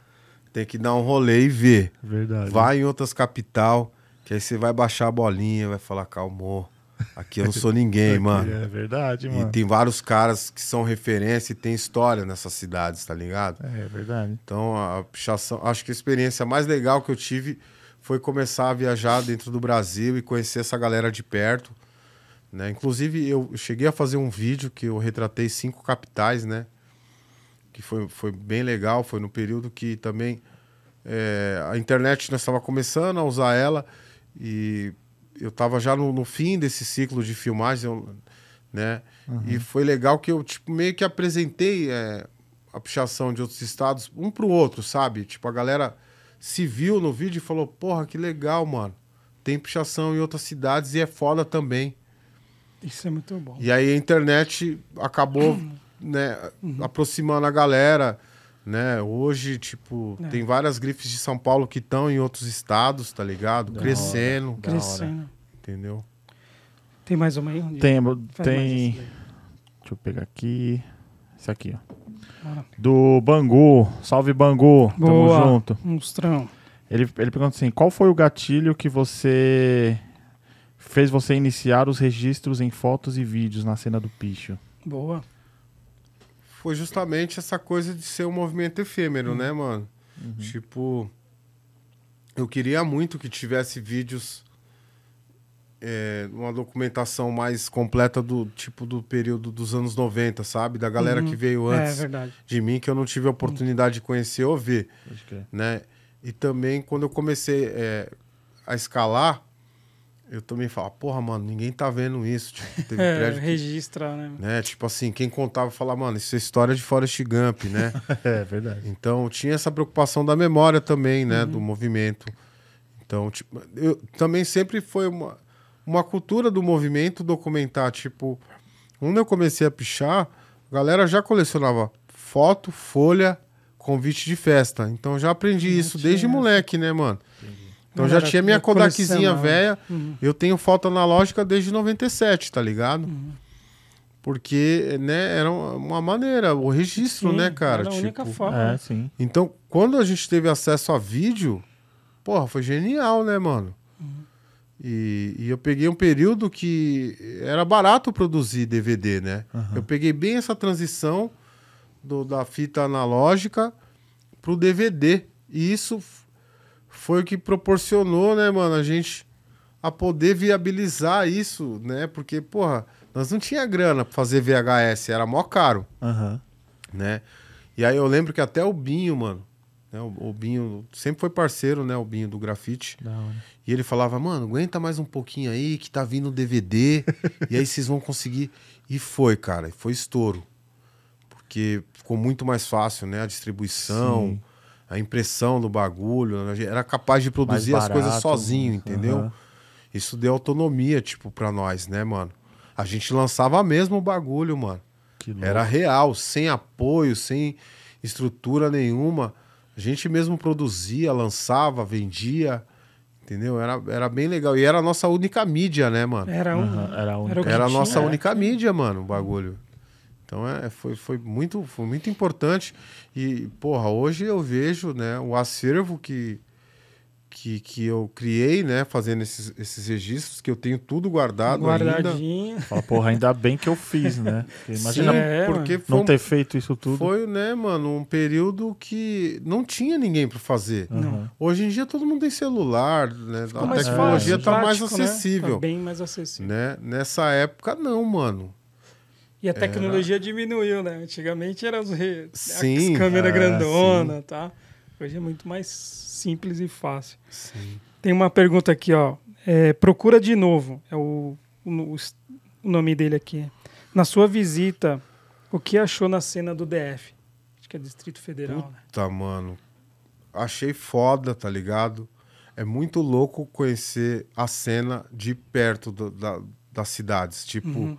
Tem que dar um rolê e ver. Verdade. Vai em outras capital, que aí você vai baixar a bolinha, vai falar, calmou. Aqui eu não sou ninguém, mano. É verdade, E mano. tem vários caras que são referência e tem história nessas cidades, tá ligado? É verdade. Então, a pichação, acho que a experiência mais legal que eu tive foi começar a viajar dentro do Brasil e conhecer essa galera de perto. Né? Inclusive, eu cheguei a fazer um vídeo que eu retratei cinco capitais, né? Que foi, foi bem legal. Foi no período que também é, a internet nós estava começando a usar ela e eu estava já no, no fim desse ciclo de filmagem, eu- né? E foi legal que eu tipo, meio que apresentei é, a pichação de outros estados um pro outro, sabe? Tipo, a galera se viu no vídeo e falou: Porra, que legal, mano. Tem pichação em outras cidades e é foda também. Isso é muito bom. E aí a internet acabou né, aproximando a galera. Né? Hoje, tipo, É. tem várias grifes de São Paulo que estão em outros estados, tá ligado? Da Crescendo, hora. Crescendo. entendeu? Tem mais uma aí? Tem, tem. Deixa eu pegar aqui. Esse aqui, ó. Do Bangu. Salve, Bangu. Boa. Tamo junto. Monstrão. Ele, ele pergunta assim: qual foi o gatilho que você fez você iniciar os registros em fotos e vídeos na cena do picho? Boa. Foi justamente essa coisa de ser um movimento efêmero, né, mano? Tipo, eu queria muito que tivesse vídeos é, uma documentação mais completa do tipo do período dos anos 90, sabe? Da galera Uhum. que veio É antes verdade. de mim, que eu não tive a oportunidade de conhecer ou ver, né? E também quando eu comecei é, a escalar, eu também falava, porra, mano, ninguém tá vendo isso. Tipo, teve É, prédio que registra, né? né? Tipo assim, quem contava falava, mano, isso é história de Forrest Gump, né? É verdade. então tinha essa preocupação da memória também, né? Uhum. Do movimento. Então, tipo, eu também sempre foi uma, uma cultura do movimento documentar, tipo, quando eu comecei a pichar, a galera já colecionava foto, folha, convite de festa. Então eu já aprendi isso tinha desde essa. moleque, né, mano? Então já tinha minha Kodakzinha colecionar. velha. Uhum. Eu tenho foto analógica desde 97, tá ligado? Uhum. Porque, né, era uma maneira, o registro, Sim, né, cara? era a única Tipo, forma. É, sim. Então, quando a gente teve acesso a vídeo, porra, foi genial, né, mano? E, e eu peguei um período que era barato produzir DVD, né? Eu peguei bem essa transição do- da fita analógica pro DVD. E isso foi o que proporcionou, né, mano, a gente a poder viabilizar isso, né? Porque, porra, nós não tinha grana pra fazer VHS, era mó caro Aham. né? E aí eu lembro que até o Binho, mano, né? O, o Binho sempre foi parceiro, né? O Binho do grafite. E ele falava, mano, aguenta mais um pouquinho aí que tá vindo o DVD. e aí vocês vão conseguir. E foi, cara, foi estouro. Porque ficou muito mais fácil, né? A distribuição, Sim. A impressão do bagulho. né? Era capaz de produzir Mais as coisas barato, sozinho, entendeu? aham. Isso deu autonomia, tipo, pra nós, né, mano? A gente lançava mesmo o bagulho, mano. Que louco. Era real, sem apoio, sem estrutura nenhuma. A gente mesmo produzia, lançava, vendia, entendeu? Era, era bem legal. E era a nossa única mídia, né, mano? Era um. Aham, Era a única. o que Era a tinha, nossa é. única mídia, mano, o bagulho. Então é, foi, foi, muito, foi muito importante. E, porra, hoje eu vejo né, o acervo que, que, que eu criei, né, fazendo esses, esses registros, que eu tenho tudo guardado ainda. guardadinho. Fala, porra, ainda bem que eu fiz, né? Porque Imagina Sim, É, porque não um- ter feito isso tudo. foi, né, mano, um período que não tinha ninguém pra fazer. Aham. Hoje em dia todo mundo tem celular, né? Ficou a mais tecnologia fácil, tá mais prático, né? acessível. Tá bem mais acessível. né? Nessa época, não, mano. E a tecnologia diminuiu, né? Antigamente eram as, re... Sim, as câmeras ah, grandona, tá? Hoje é muito mais simples e fácil. Sim. Tem uma pergunta aqui, ó. É, procura de novo. É o, o, o nome dele aqui. Na sua visita, o que achou na cena do DF? Acho que é Distrito Federal, né? Puta, mano. Achei foda, tá ligado? É muito louco conhecer a cena de perto do- da, das cidades. Tipo, Uhum.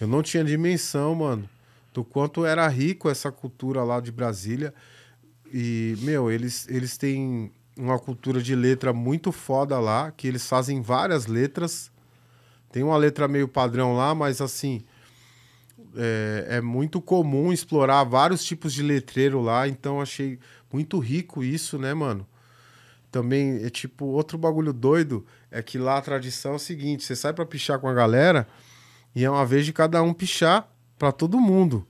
Eu não tinha dimensão, mano, do quanto era rico essa cultura lá de Brasília. E, meu, eles, eles têm uma cultura de letra muito foda lá, que eles fazem várias letras. Tem uma letra meio padrão lá, mas assim. É, é muito comum explorar vários tipos de letreiro lá, então achei muito rico isso, né, mano? Também é tipo outro bagulho doido é que lá a tradição é o seguinte: você sai pra pichar com a galera e é uma vez de cada um pichar pra todo mundo.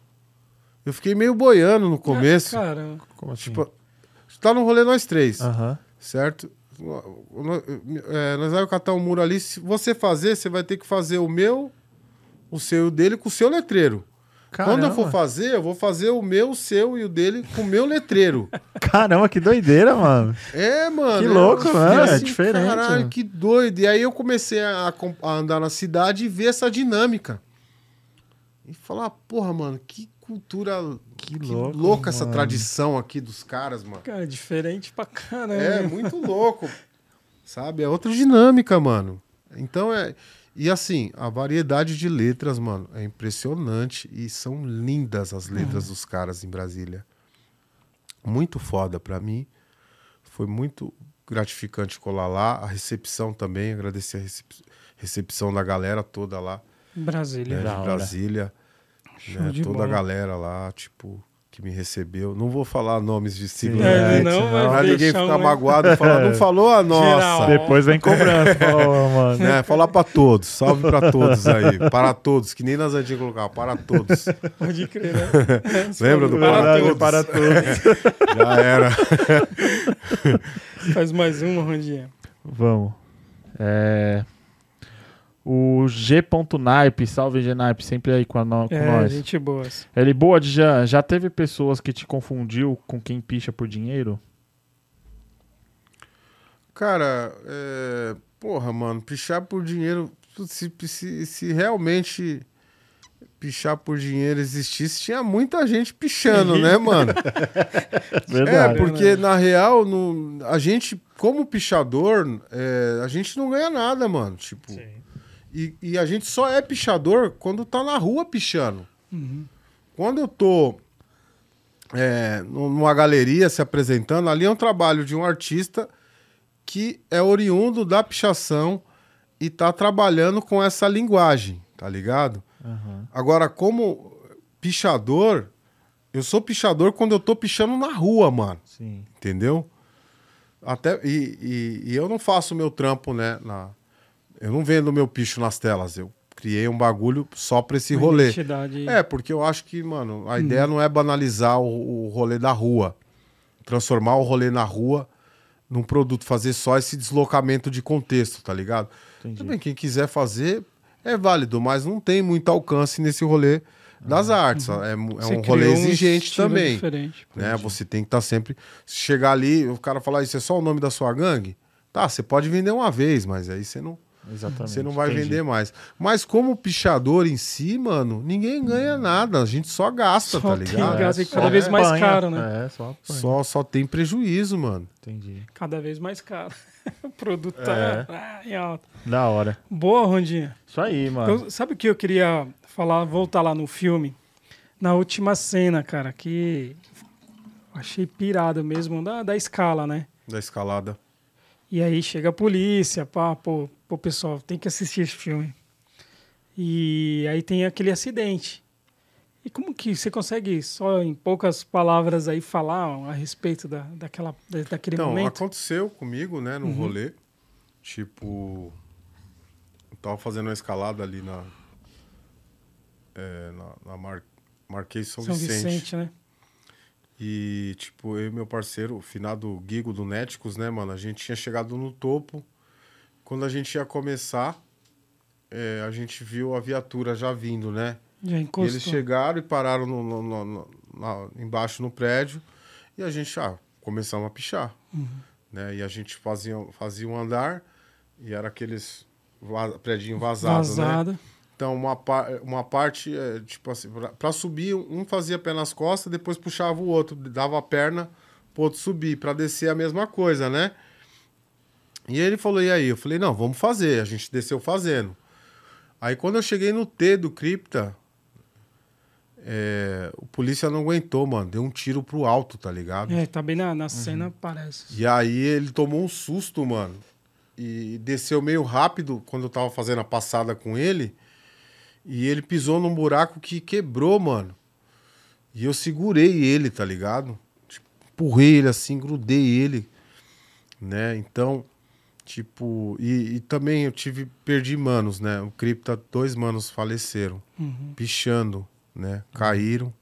Eu fiquei meio boiando no começo. Cara, Como assim? tipo, tá no rolê nós três, certo? É, nós vamos catar um muro ali. Se você fazer, você vai ter que fazer o meu, o seu e o dele com o seu letreiro. Quando eu for Caramba. fazer, eu vou fazer o meu, o seu e o dele com o meu letreiro. Caramba, que doideira, mano. É, mano. Que é- louco, eu né? fiquei É diferente, Caralho, né? que doido. E aí eu comecei a, a andar na cidade e ver essa dinâmica. E falar, porra, mano, que cultura. Que, louco, louca essa mano. tradição aqui dos caras, mano. cara, diferente pra caramba. É, muito louco. Sabe? É outra dinâmica, mano. Então é. E assim, a variedade de letras, mano, é impressionante. E são lindas as letras dos caras em Brasília. Muito foda pra mim. Foi muito gratificante colar lá. A recepção também, agradecer a recep- recepção da galera toda lá, Brasília. né, de. Brasília. Show né, de toda bola. a galera lá, tipo, que me recebeu. Não vou falar nomes de sigla, É, né? não vai Pra ninguém ficar um- magoado e falar, não falou a nossa. Depois vem cobrança. Mano. Né? Falar pra todos, salve pra todos aí. Para todos, que nem nas antigas colocavam, para todos. Pode crer, né? Lembra do Para para Verdade, todos? para todos. Já era. Faz mais uma, Rondinha. Vamos. É... O G.Naipe, salve G.Naipe, sempre aí com, a no, com É, nós. gente boa. Ele boa, já, já teve pessoas que te confundiu com quem picha por dinheiro? Cara, é... porra, mano, pichar por dinheiro. Se, se, se realmente pichar por dinheiro existisse, tinha muita gente pichando, né, mano? É, Verdade. porque na real, no, a gente, como pichador, é, a gente não ganha nada, mano. Tipo, e, e a gente só é pichador quando tá na rua pichando. Quando eu tô é, nu- numa galeria se apresentando, ali é um trabalho de um artista que é oriundo da pichação e tá trabalhando com essa linguagem, tá ligado? Aham. Agora, como pichador, eu sou pichador quando eu tô pichando na rua, mano. Sim. Entendeu? Até, e, e, e eu não faço meu trampo, né? Na, eu não vendo meu picho nas telas. Eu criei um bagulho só pra esse Uma rolê. identidade- É, porque eu acho que, mano, a ideia não é banalizar o, o rolê da rua. Transformar o rolê na rua num produto, fazer só esse deslocamento de contexto, tá ligado? Entendi. Também quem quiser fazer é válido, mas não tem muito alcance nesse rolê das artes. É, mu- é Você um rolê criou exigente também Diferente. né? Você tem que estar sempre. Se chegar ali, o cara falar, isso é só o nome da sua gangue? Tá, você pode vender uma vez, mas aí você não, Exatamente. você não vai entendi. vender mais. Mas como pichador em si, mano, ninguém ganha nada. A gente só gasta, Só tá tem ligado? gasto. e só cada vez mais apanha. caro, né? É, só apanha. Só, só tem prejuízo, mano. Entendi. Cada vez mais caro. o produto tá É. ah, em alta. Da hora. Boa, Rondinha. Isso aí, mano. Eu- sabe o que eu queria falar, voltar lá no filme? Na última cena, cara, que achei pirado mesmo, da, da escala, né? Da escalada. E aí chega a polícia, pá, pô, pô, pessoal, tem que assistir esse filme. E aí tem aquele acidente. E como que você consegue, só em poucas palavras aí, falar a respeito da, daquela, da- daquele Então, momento? aconteceu comigo, né, no Uhum. rolê. Tipo, eu tava fazendo uma escalada ali na. É, na, na Mar- Marquês São, São Vicente. Vicente, né? E, tipo, eu e meu parceiro, o finado Guigo do Néticos, né, mano? A gente tinha chegado no topo. Quando a gente ia começar, é, a gente viu a viatura já vindo, né? Já E encostou. eles chegaram e pararam no, no- no- no- embaixo no prédio. E a gente, ah, começamos a pichar. Uhum. Né? E a gente fazia, fazia um andar e era aqueles va prédinho vazado, né? Então, uma, par uma parte, é, tipo assim, pra, pra subir, um fazia pé nas costas, depois puxava o outro, dava a perna pro outro subir, pra descer a mesma coisa, né? E ele falou, e aí? Eu falei, não, vamos fazer. A gente desceu fazendo. Aí, quando eu cheguei no T do Cripta, é, o polícia não aguentou, mano. Deu um tiro pro alto, tá ligado? É, tá bem na, na Uhum. cena, parece. E aí ele tomou um susto, mano. E desceu meio rápido quando eu tava fazendo a passada com ele. E ele pisou num buraco que quebrou, mano. E eu segurei ele, tá ligado? Tipo, empurrei ele assim, grudei ele. Né? Então, tipo. E, e também eu tive. Perdi manos, né? O Cripta, dois manos faleceram. Uhum. Pichando, né? Caíram.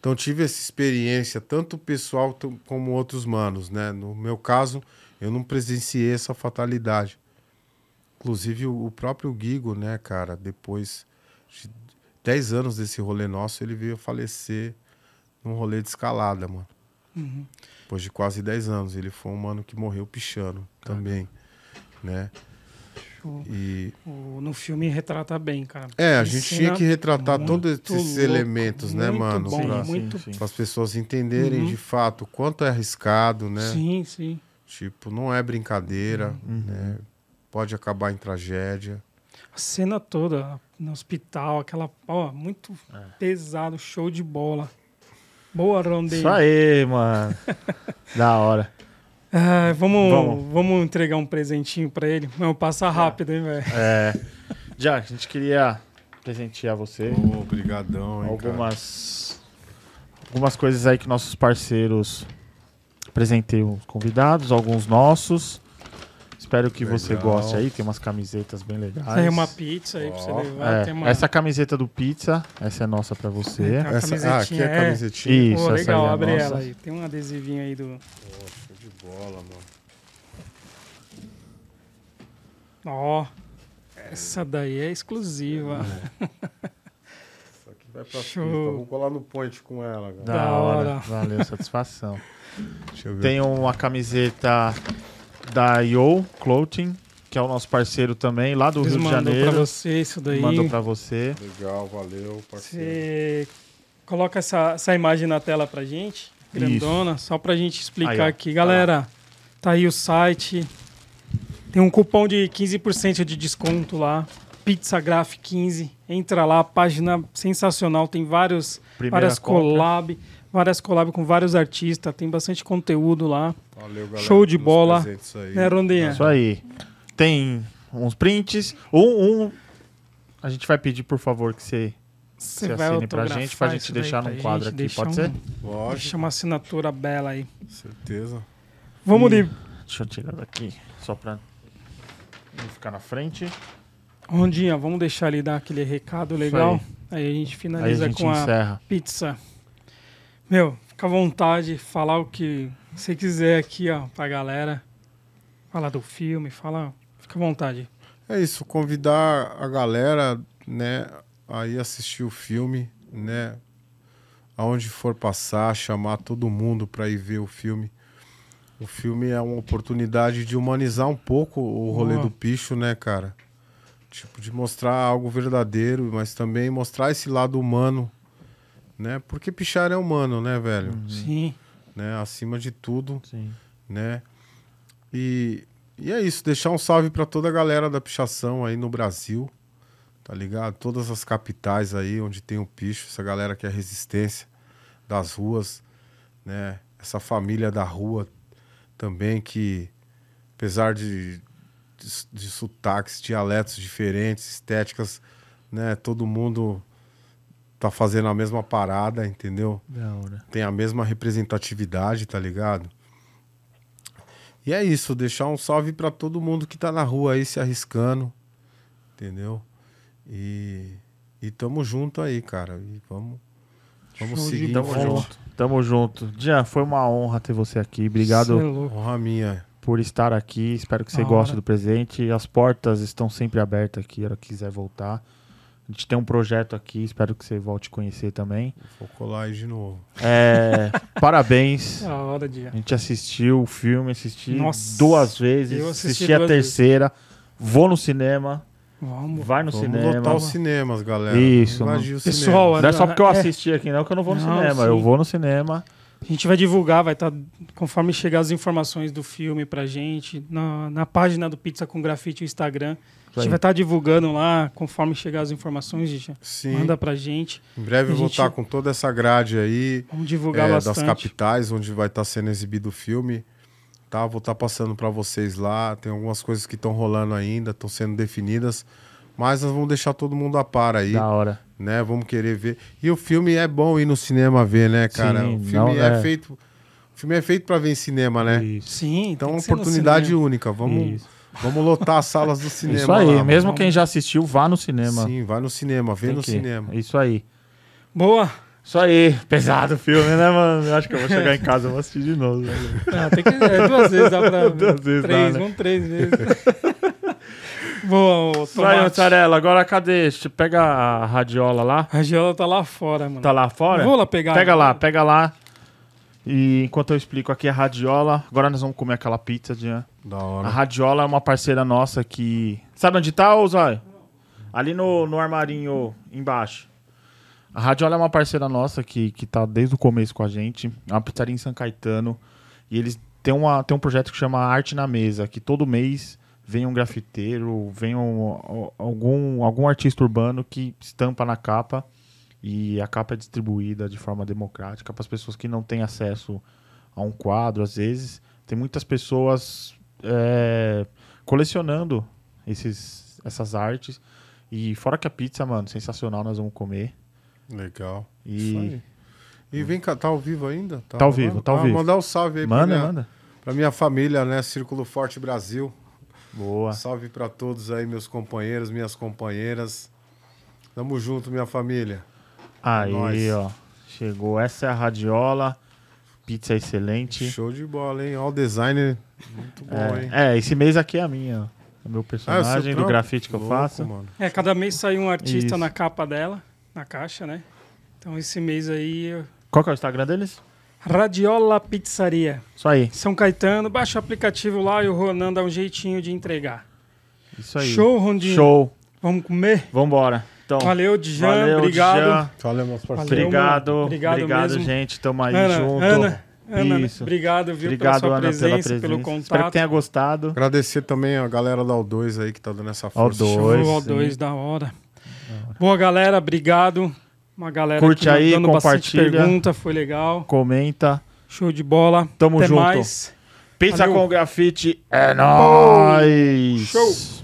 Então tive essa experiência, tanto pessoal como outros manos, né? No meu caso, eu não presenciei essa fatalidade. Inclusive o o próprio Guigo, né, cara, depois de 10 anos desse rolê nosso, ele veio falecer num rolê de escalada, mano. Uhum. Depois de quase 10 anos. Ele foi um mano que morreu pichando também, né? Show. E O- no filme retrata bem, cara. é, a gente tinha que retratar todos esses louco, elementos, né, mano? Bom, pra- muito Sim, sim. para as pessoas entenderem Uhum. de fato o quanto é arriscado, né? Sim, sim. Tipo, não é brincadeira, Uhum. né? Pode acabar em tragédia. A cena toda no hospital, aquela. Ó, muito É. pesado, show de bola. Boa, Rondeiro. Isso aí, mano. da hora. Ah, vamos, Vamos. vamos. entregar um presentinho pra ele. Vamos passar rápido, hein, velho? É. Já, a gente queria presentear você. Ô, Obrigadão, hein, cara. algumas algumas coisas aí que nossos parceiros presenteiam os convidados, alguns nossos. Espero que você Legal. goste aí, tem umas camisetas bem legais. Tem uma pizza aí pra você levar. É, tem uma, Essa camiseta do Pizza, essa é nossa pra você. Essa, ah, aqui é a é. camisetinha. Isso, Pô, essa legal, aí é a abre nossa. ela aí. Tem um adesivinho aí do. Pô, show de bola, mano. Ó. Essa daí é exclusiva. Isso aqui vai pra Show. pista. Vou colar no point com ela, galera. Da, Da hora. hora. Valeu, satisfação. Deixa eu ver. Tem uma camiseta da Yo Clothing, que é o nosso parceiro também, lá do Eles Rio de Janeiro. pra você isso daí. Mandou pra você. Legal, valeu, parceiro. Você coloca essa, essa imagem na tela pra gente, grandona, só pra gente explicar Aí, aqui. Galera, tá aí o site. Tem um cupom de 15% de desconto lá. Pizza Graph 15. Entra lá, página sensacional. Tem vários, Primeira várias compra. collab, várias collab com vários artistas. Tem bastante conteúdo lá. Valeu, galera. Show de bola. aí. Né, Rondinha? Isso aí. Tem uns prints. Um, um. A gente vai pedir, por favor, que você. Você assine pra gente, pra gente daí deixar num quadro aqui, pode um- ser? Lógico, Deixa uma assinatura bela aí. certeza. Vamos E- de Deixa eu tirar daqui, só pra não ficar na frente. Rondinha, vamos deixar ele dar aquele recado legal. Aí. a gente Aí a finaliza gente com a encerra. pizza. Meu, fica à vontade, falar o que você quiser aqui, ó, pra galera. Falar do filme, fala. Fica à vontade. É isso, convidar a galera, né, a ir assistir o filme, né, aonde for passar, chamar todo mundo para ir ver o filme. O filme é uma oportunidade de humanizar um pouco o rolê do picho, né, cara? Tipo, de mostrar algo verdadeiro, mas também mostrar esse lado humano, né? Porque pichar é humano, né, velho? Sim. Né? Acima de tudo Sim. né? E, e é isso, deixar um salve para toda a galera da pichação aí no Brasil, tá ligado? Todas as capitais aí onde tem o picho, essa galera que é resistência das ruas, né? Essa família da rua também que, apesar de, de, de sotaques, dialetos diferentes, estéticas, né? Todo mundo tá fazendo a mesma parada, entendeu? Da hora. tem a mesma representatividade, tá ligado? E é isso, deixar um salve pra todo mundo que tá na rua aí se arriscando, entendeu? E, e tamo junto aí, cara. E vamos, vamos Show seguir Tamo junto. Tamo junto. Jean, foi uma honra ter você aqui. Obrigado é. Honra minha. por estar aqui. Espero que você Da goste hora. do presente. As portas estão sempre abertas aqui, a hora que quiser voltar. A gente tem um projeto aqui, espero que você volte a conhecer também. Vou colar aí de novo. É, parabéns. Da hora, dia. A gente assistiu o filme, assisti Nossa, duas vezes, eu assisti assisti a duas terceira. Vou no cinema, Vamos. vai no Vamos cinema. lotar os cinemas, galera. Isso, Vamos Pessoal, cinema. Não é só porque eu É. assisti aqui, não, que eu não vou no Não, cinema. sim. Eu vou no cinema. A gente vai divulgar, vai estar, conforme chegar as informações do filme pra gente, na, na página do Pizza com Grafite, o Instagram. A gente vai estar divulgando lá, conforme chegar as informações, gente. Sim. Manda pra gente. Em breve eu vou gente- estar com toda essa grade aí. Vamos divulgar é, das bastante. capitais onde vai estar sendo exibido o filme. Tá? Vou estar passando para vocês lá. Tem algumas coisas que estão rolando ainda, estão sendo definidas. Mas nós vamos deixar todo mundo a par aí, Da hora. né? Vamos querer ver. E o filme é bom ir no cinema ver, né, cara? Sim, o filme não, é, é. feito. O filme é feito para ver em cinema, né? Isso. Sim, Então é tem uma oportunidade única. Vamos, Isso. Vamos lotar as salas do cinema. Isso aí, lá, mesmo Vamos. quem já assistiu, vá no cinema. Sim, vai no cinema, vê Tem no que- cinema. Isso aí. Boa. Isso aí. Pesado o filme, né, mano? Eu acho que eu vou chegar em casa e vou assistir de novo. né? Não, tem que, é, duas vezes dá pra. Duas vezes dá, três, né? vamos três vezes. Boa. Mozzarella. Agora cadê? Deixa- Pega a radiola lá. A Giola tá lá fora, mano. Tá lá fora? Vou lá pegar. Pega lá, pega lá. E enquanto eu explico aqui a radiola, agora nós vamos comer aquela pizza, Jean. Da A hora. radiola é uma parceira nossa que. Sabe onde tá, ô Zóio? Ali no, no armarinho embaixo. A radiola é uma parceira nossa que, que tá desde o começo com a gente. É uma pizzaria em São Caetano. E eles têm, uma, têm um projeto que chama Arte na Mesa, que todo mês vem um grafiteiro, vem um, a- algum, algum artista urbano que estampa na capa. E a capa é distribuída de forma democrática para as pessoas que não têm acesso a um quadro, às vezes. Tem muitas pessoas é, colecionando esses, essas artes. E fora que a pizza, mano, sensacional, nós vamos comer. Legal. E-. E vem cá, tá ao vivo ainda? Tá ao rolando? vivo, tá ao Ah, vivo. Mandar um salve aí pra Manda, minha, manda. pra minha família, né? Círculo Forte Brasil. Boa. Salve pra todos aí, meus companheiros, minhas companheiras. Tamo junto, minha família. Aí, nóis. ó. Chegou. Essa é a radiola. Pizza excelente. Show de bola, hein? Ó, o design muito bom, hein? É, é, esse mês aqui é a minha. ó. É o meu Ah, seu personagem do trampo? grafite que eu Louco, faço. mano. É, cada mês sai um artista Isso. na capa dela, na caixa, né? Então esse mês aí, eu- Qual que é o Instagram deles? Radiola Pizzaria. Isso aí. São Caetano, baixa o aplicativo lá e o Ronan dá um jeitinho de entregar. Isso aí. Show, Rondinho. Show. Vamos comer? Vambora. Então, Valeu, Djan. valeu, obrigado. Djan. Valeu, meus parceiros. Obrigado. Obrigado, Obrigado mesmo. gente. Tamo aí Ana, junto. Ana, Ana, Isso. obrigado, viu, Obrigado, pela sua Ana, presença, pela presença. pelo Espero contato. que tenha gostado. Agradecer também a galera da O2 aí que tá dando essa força. dois. Show, sim. dois da hora. Boa, galera, obrigado. Uma galera Curte aqui aí, compartilha. pergunta, foi legal. Comenta. Show de bola. Tamo Até junto. mais. Pizza Valeu. com grafite é nóis. Show.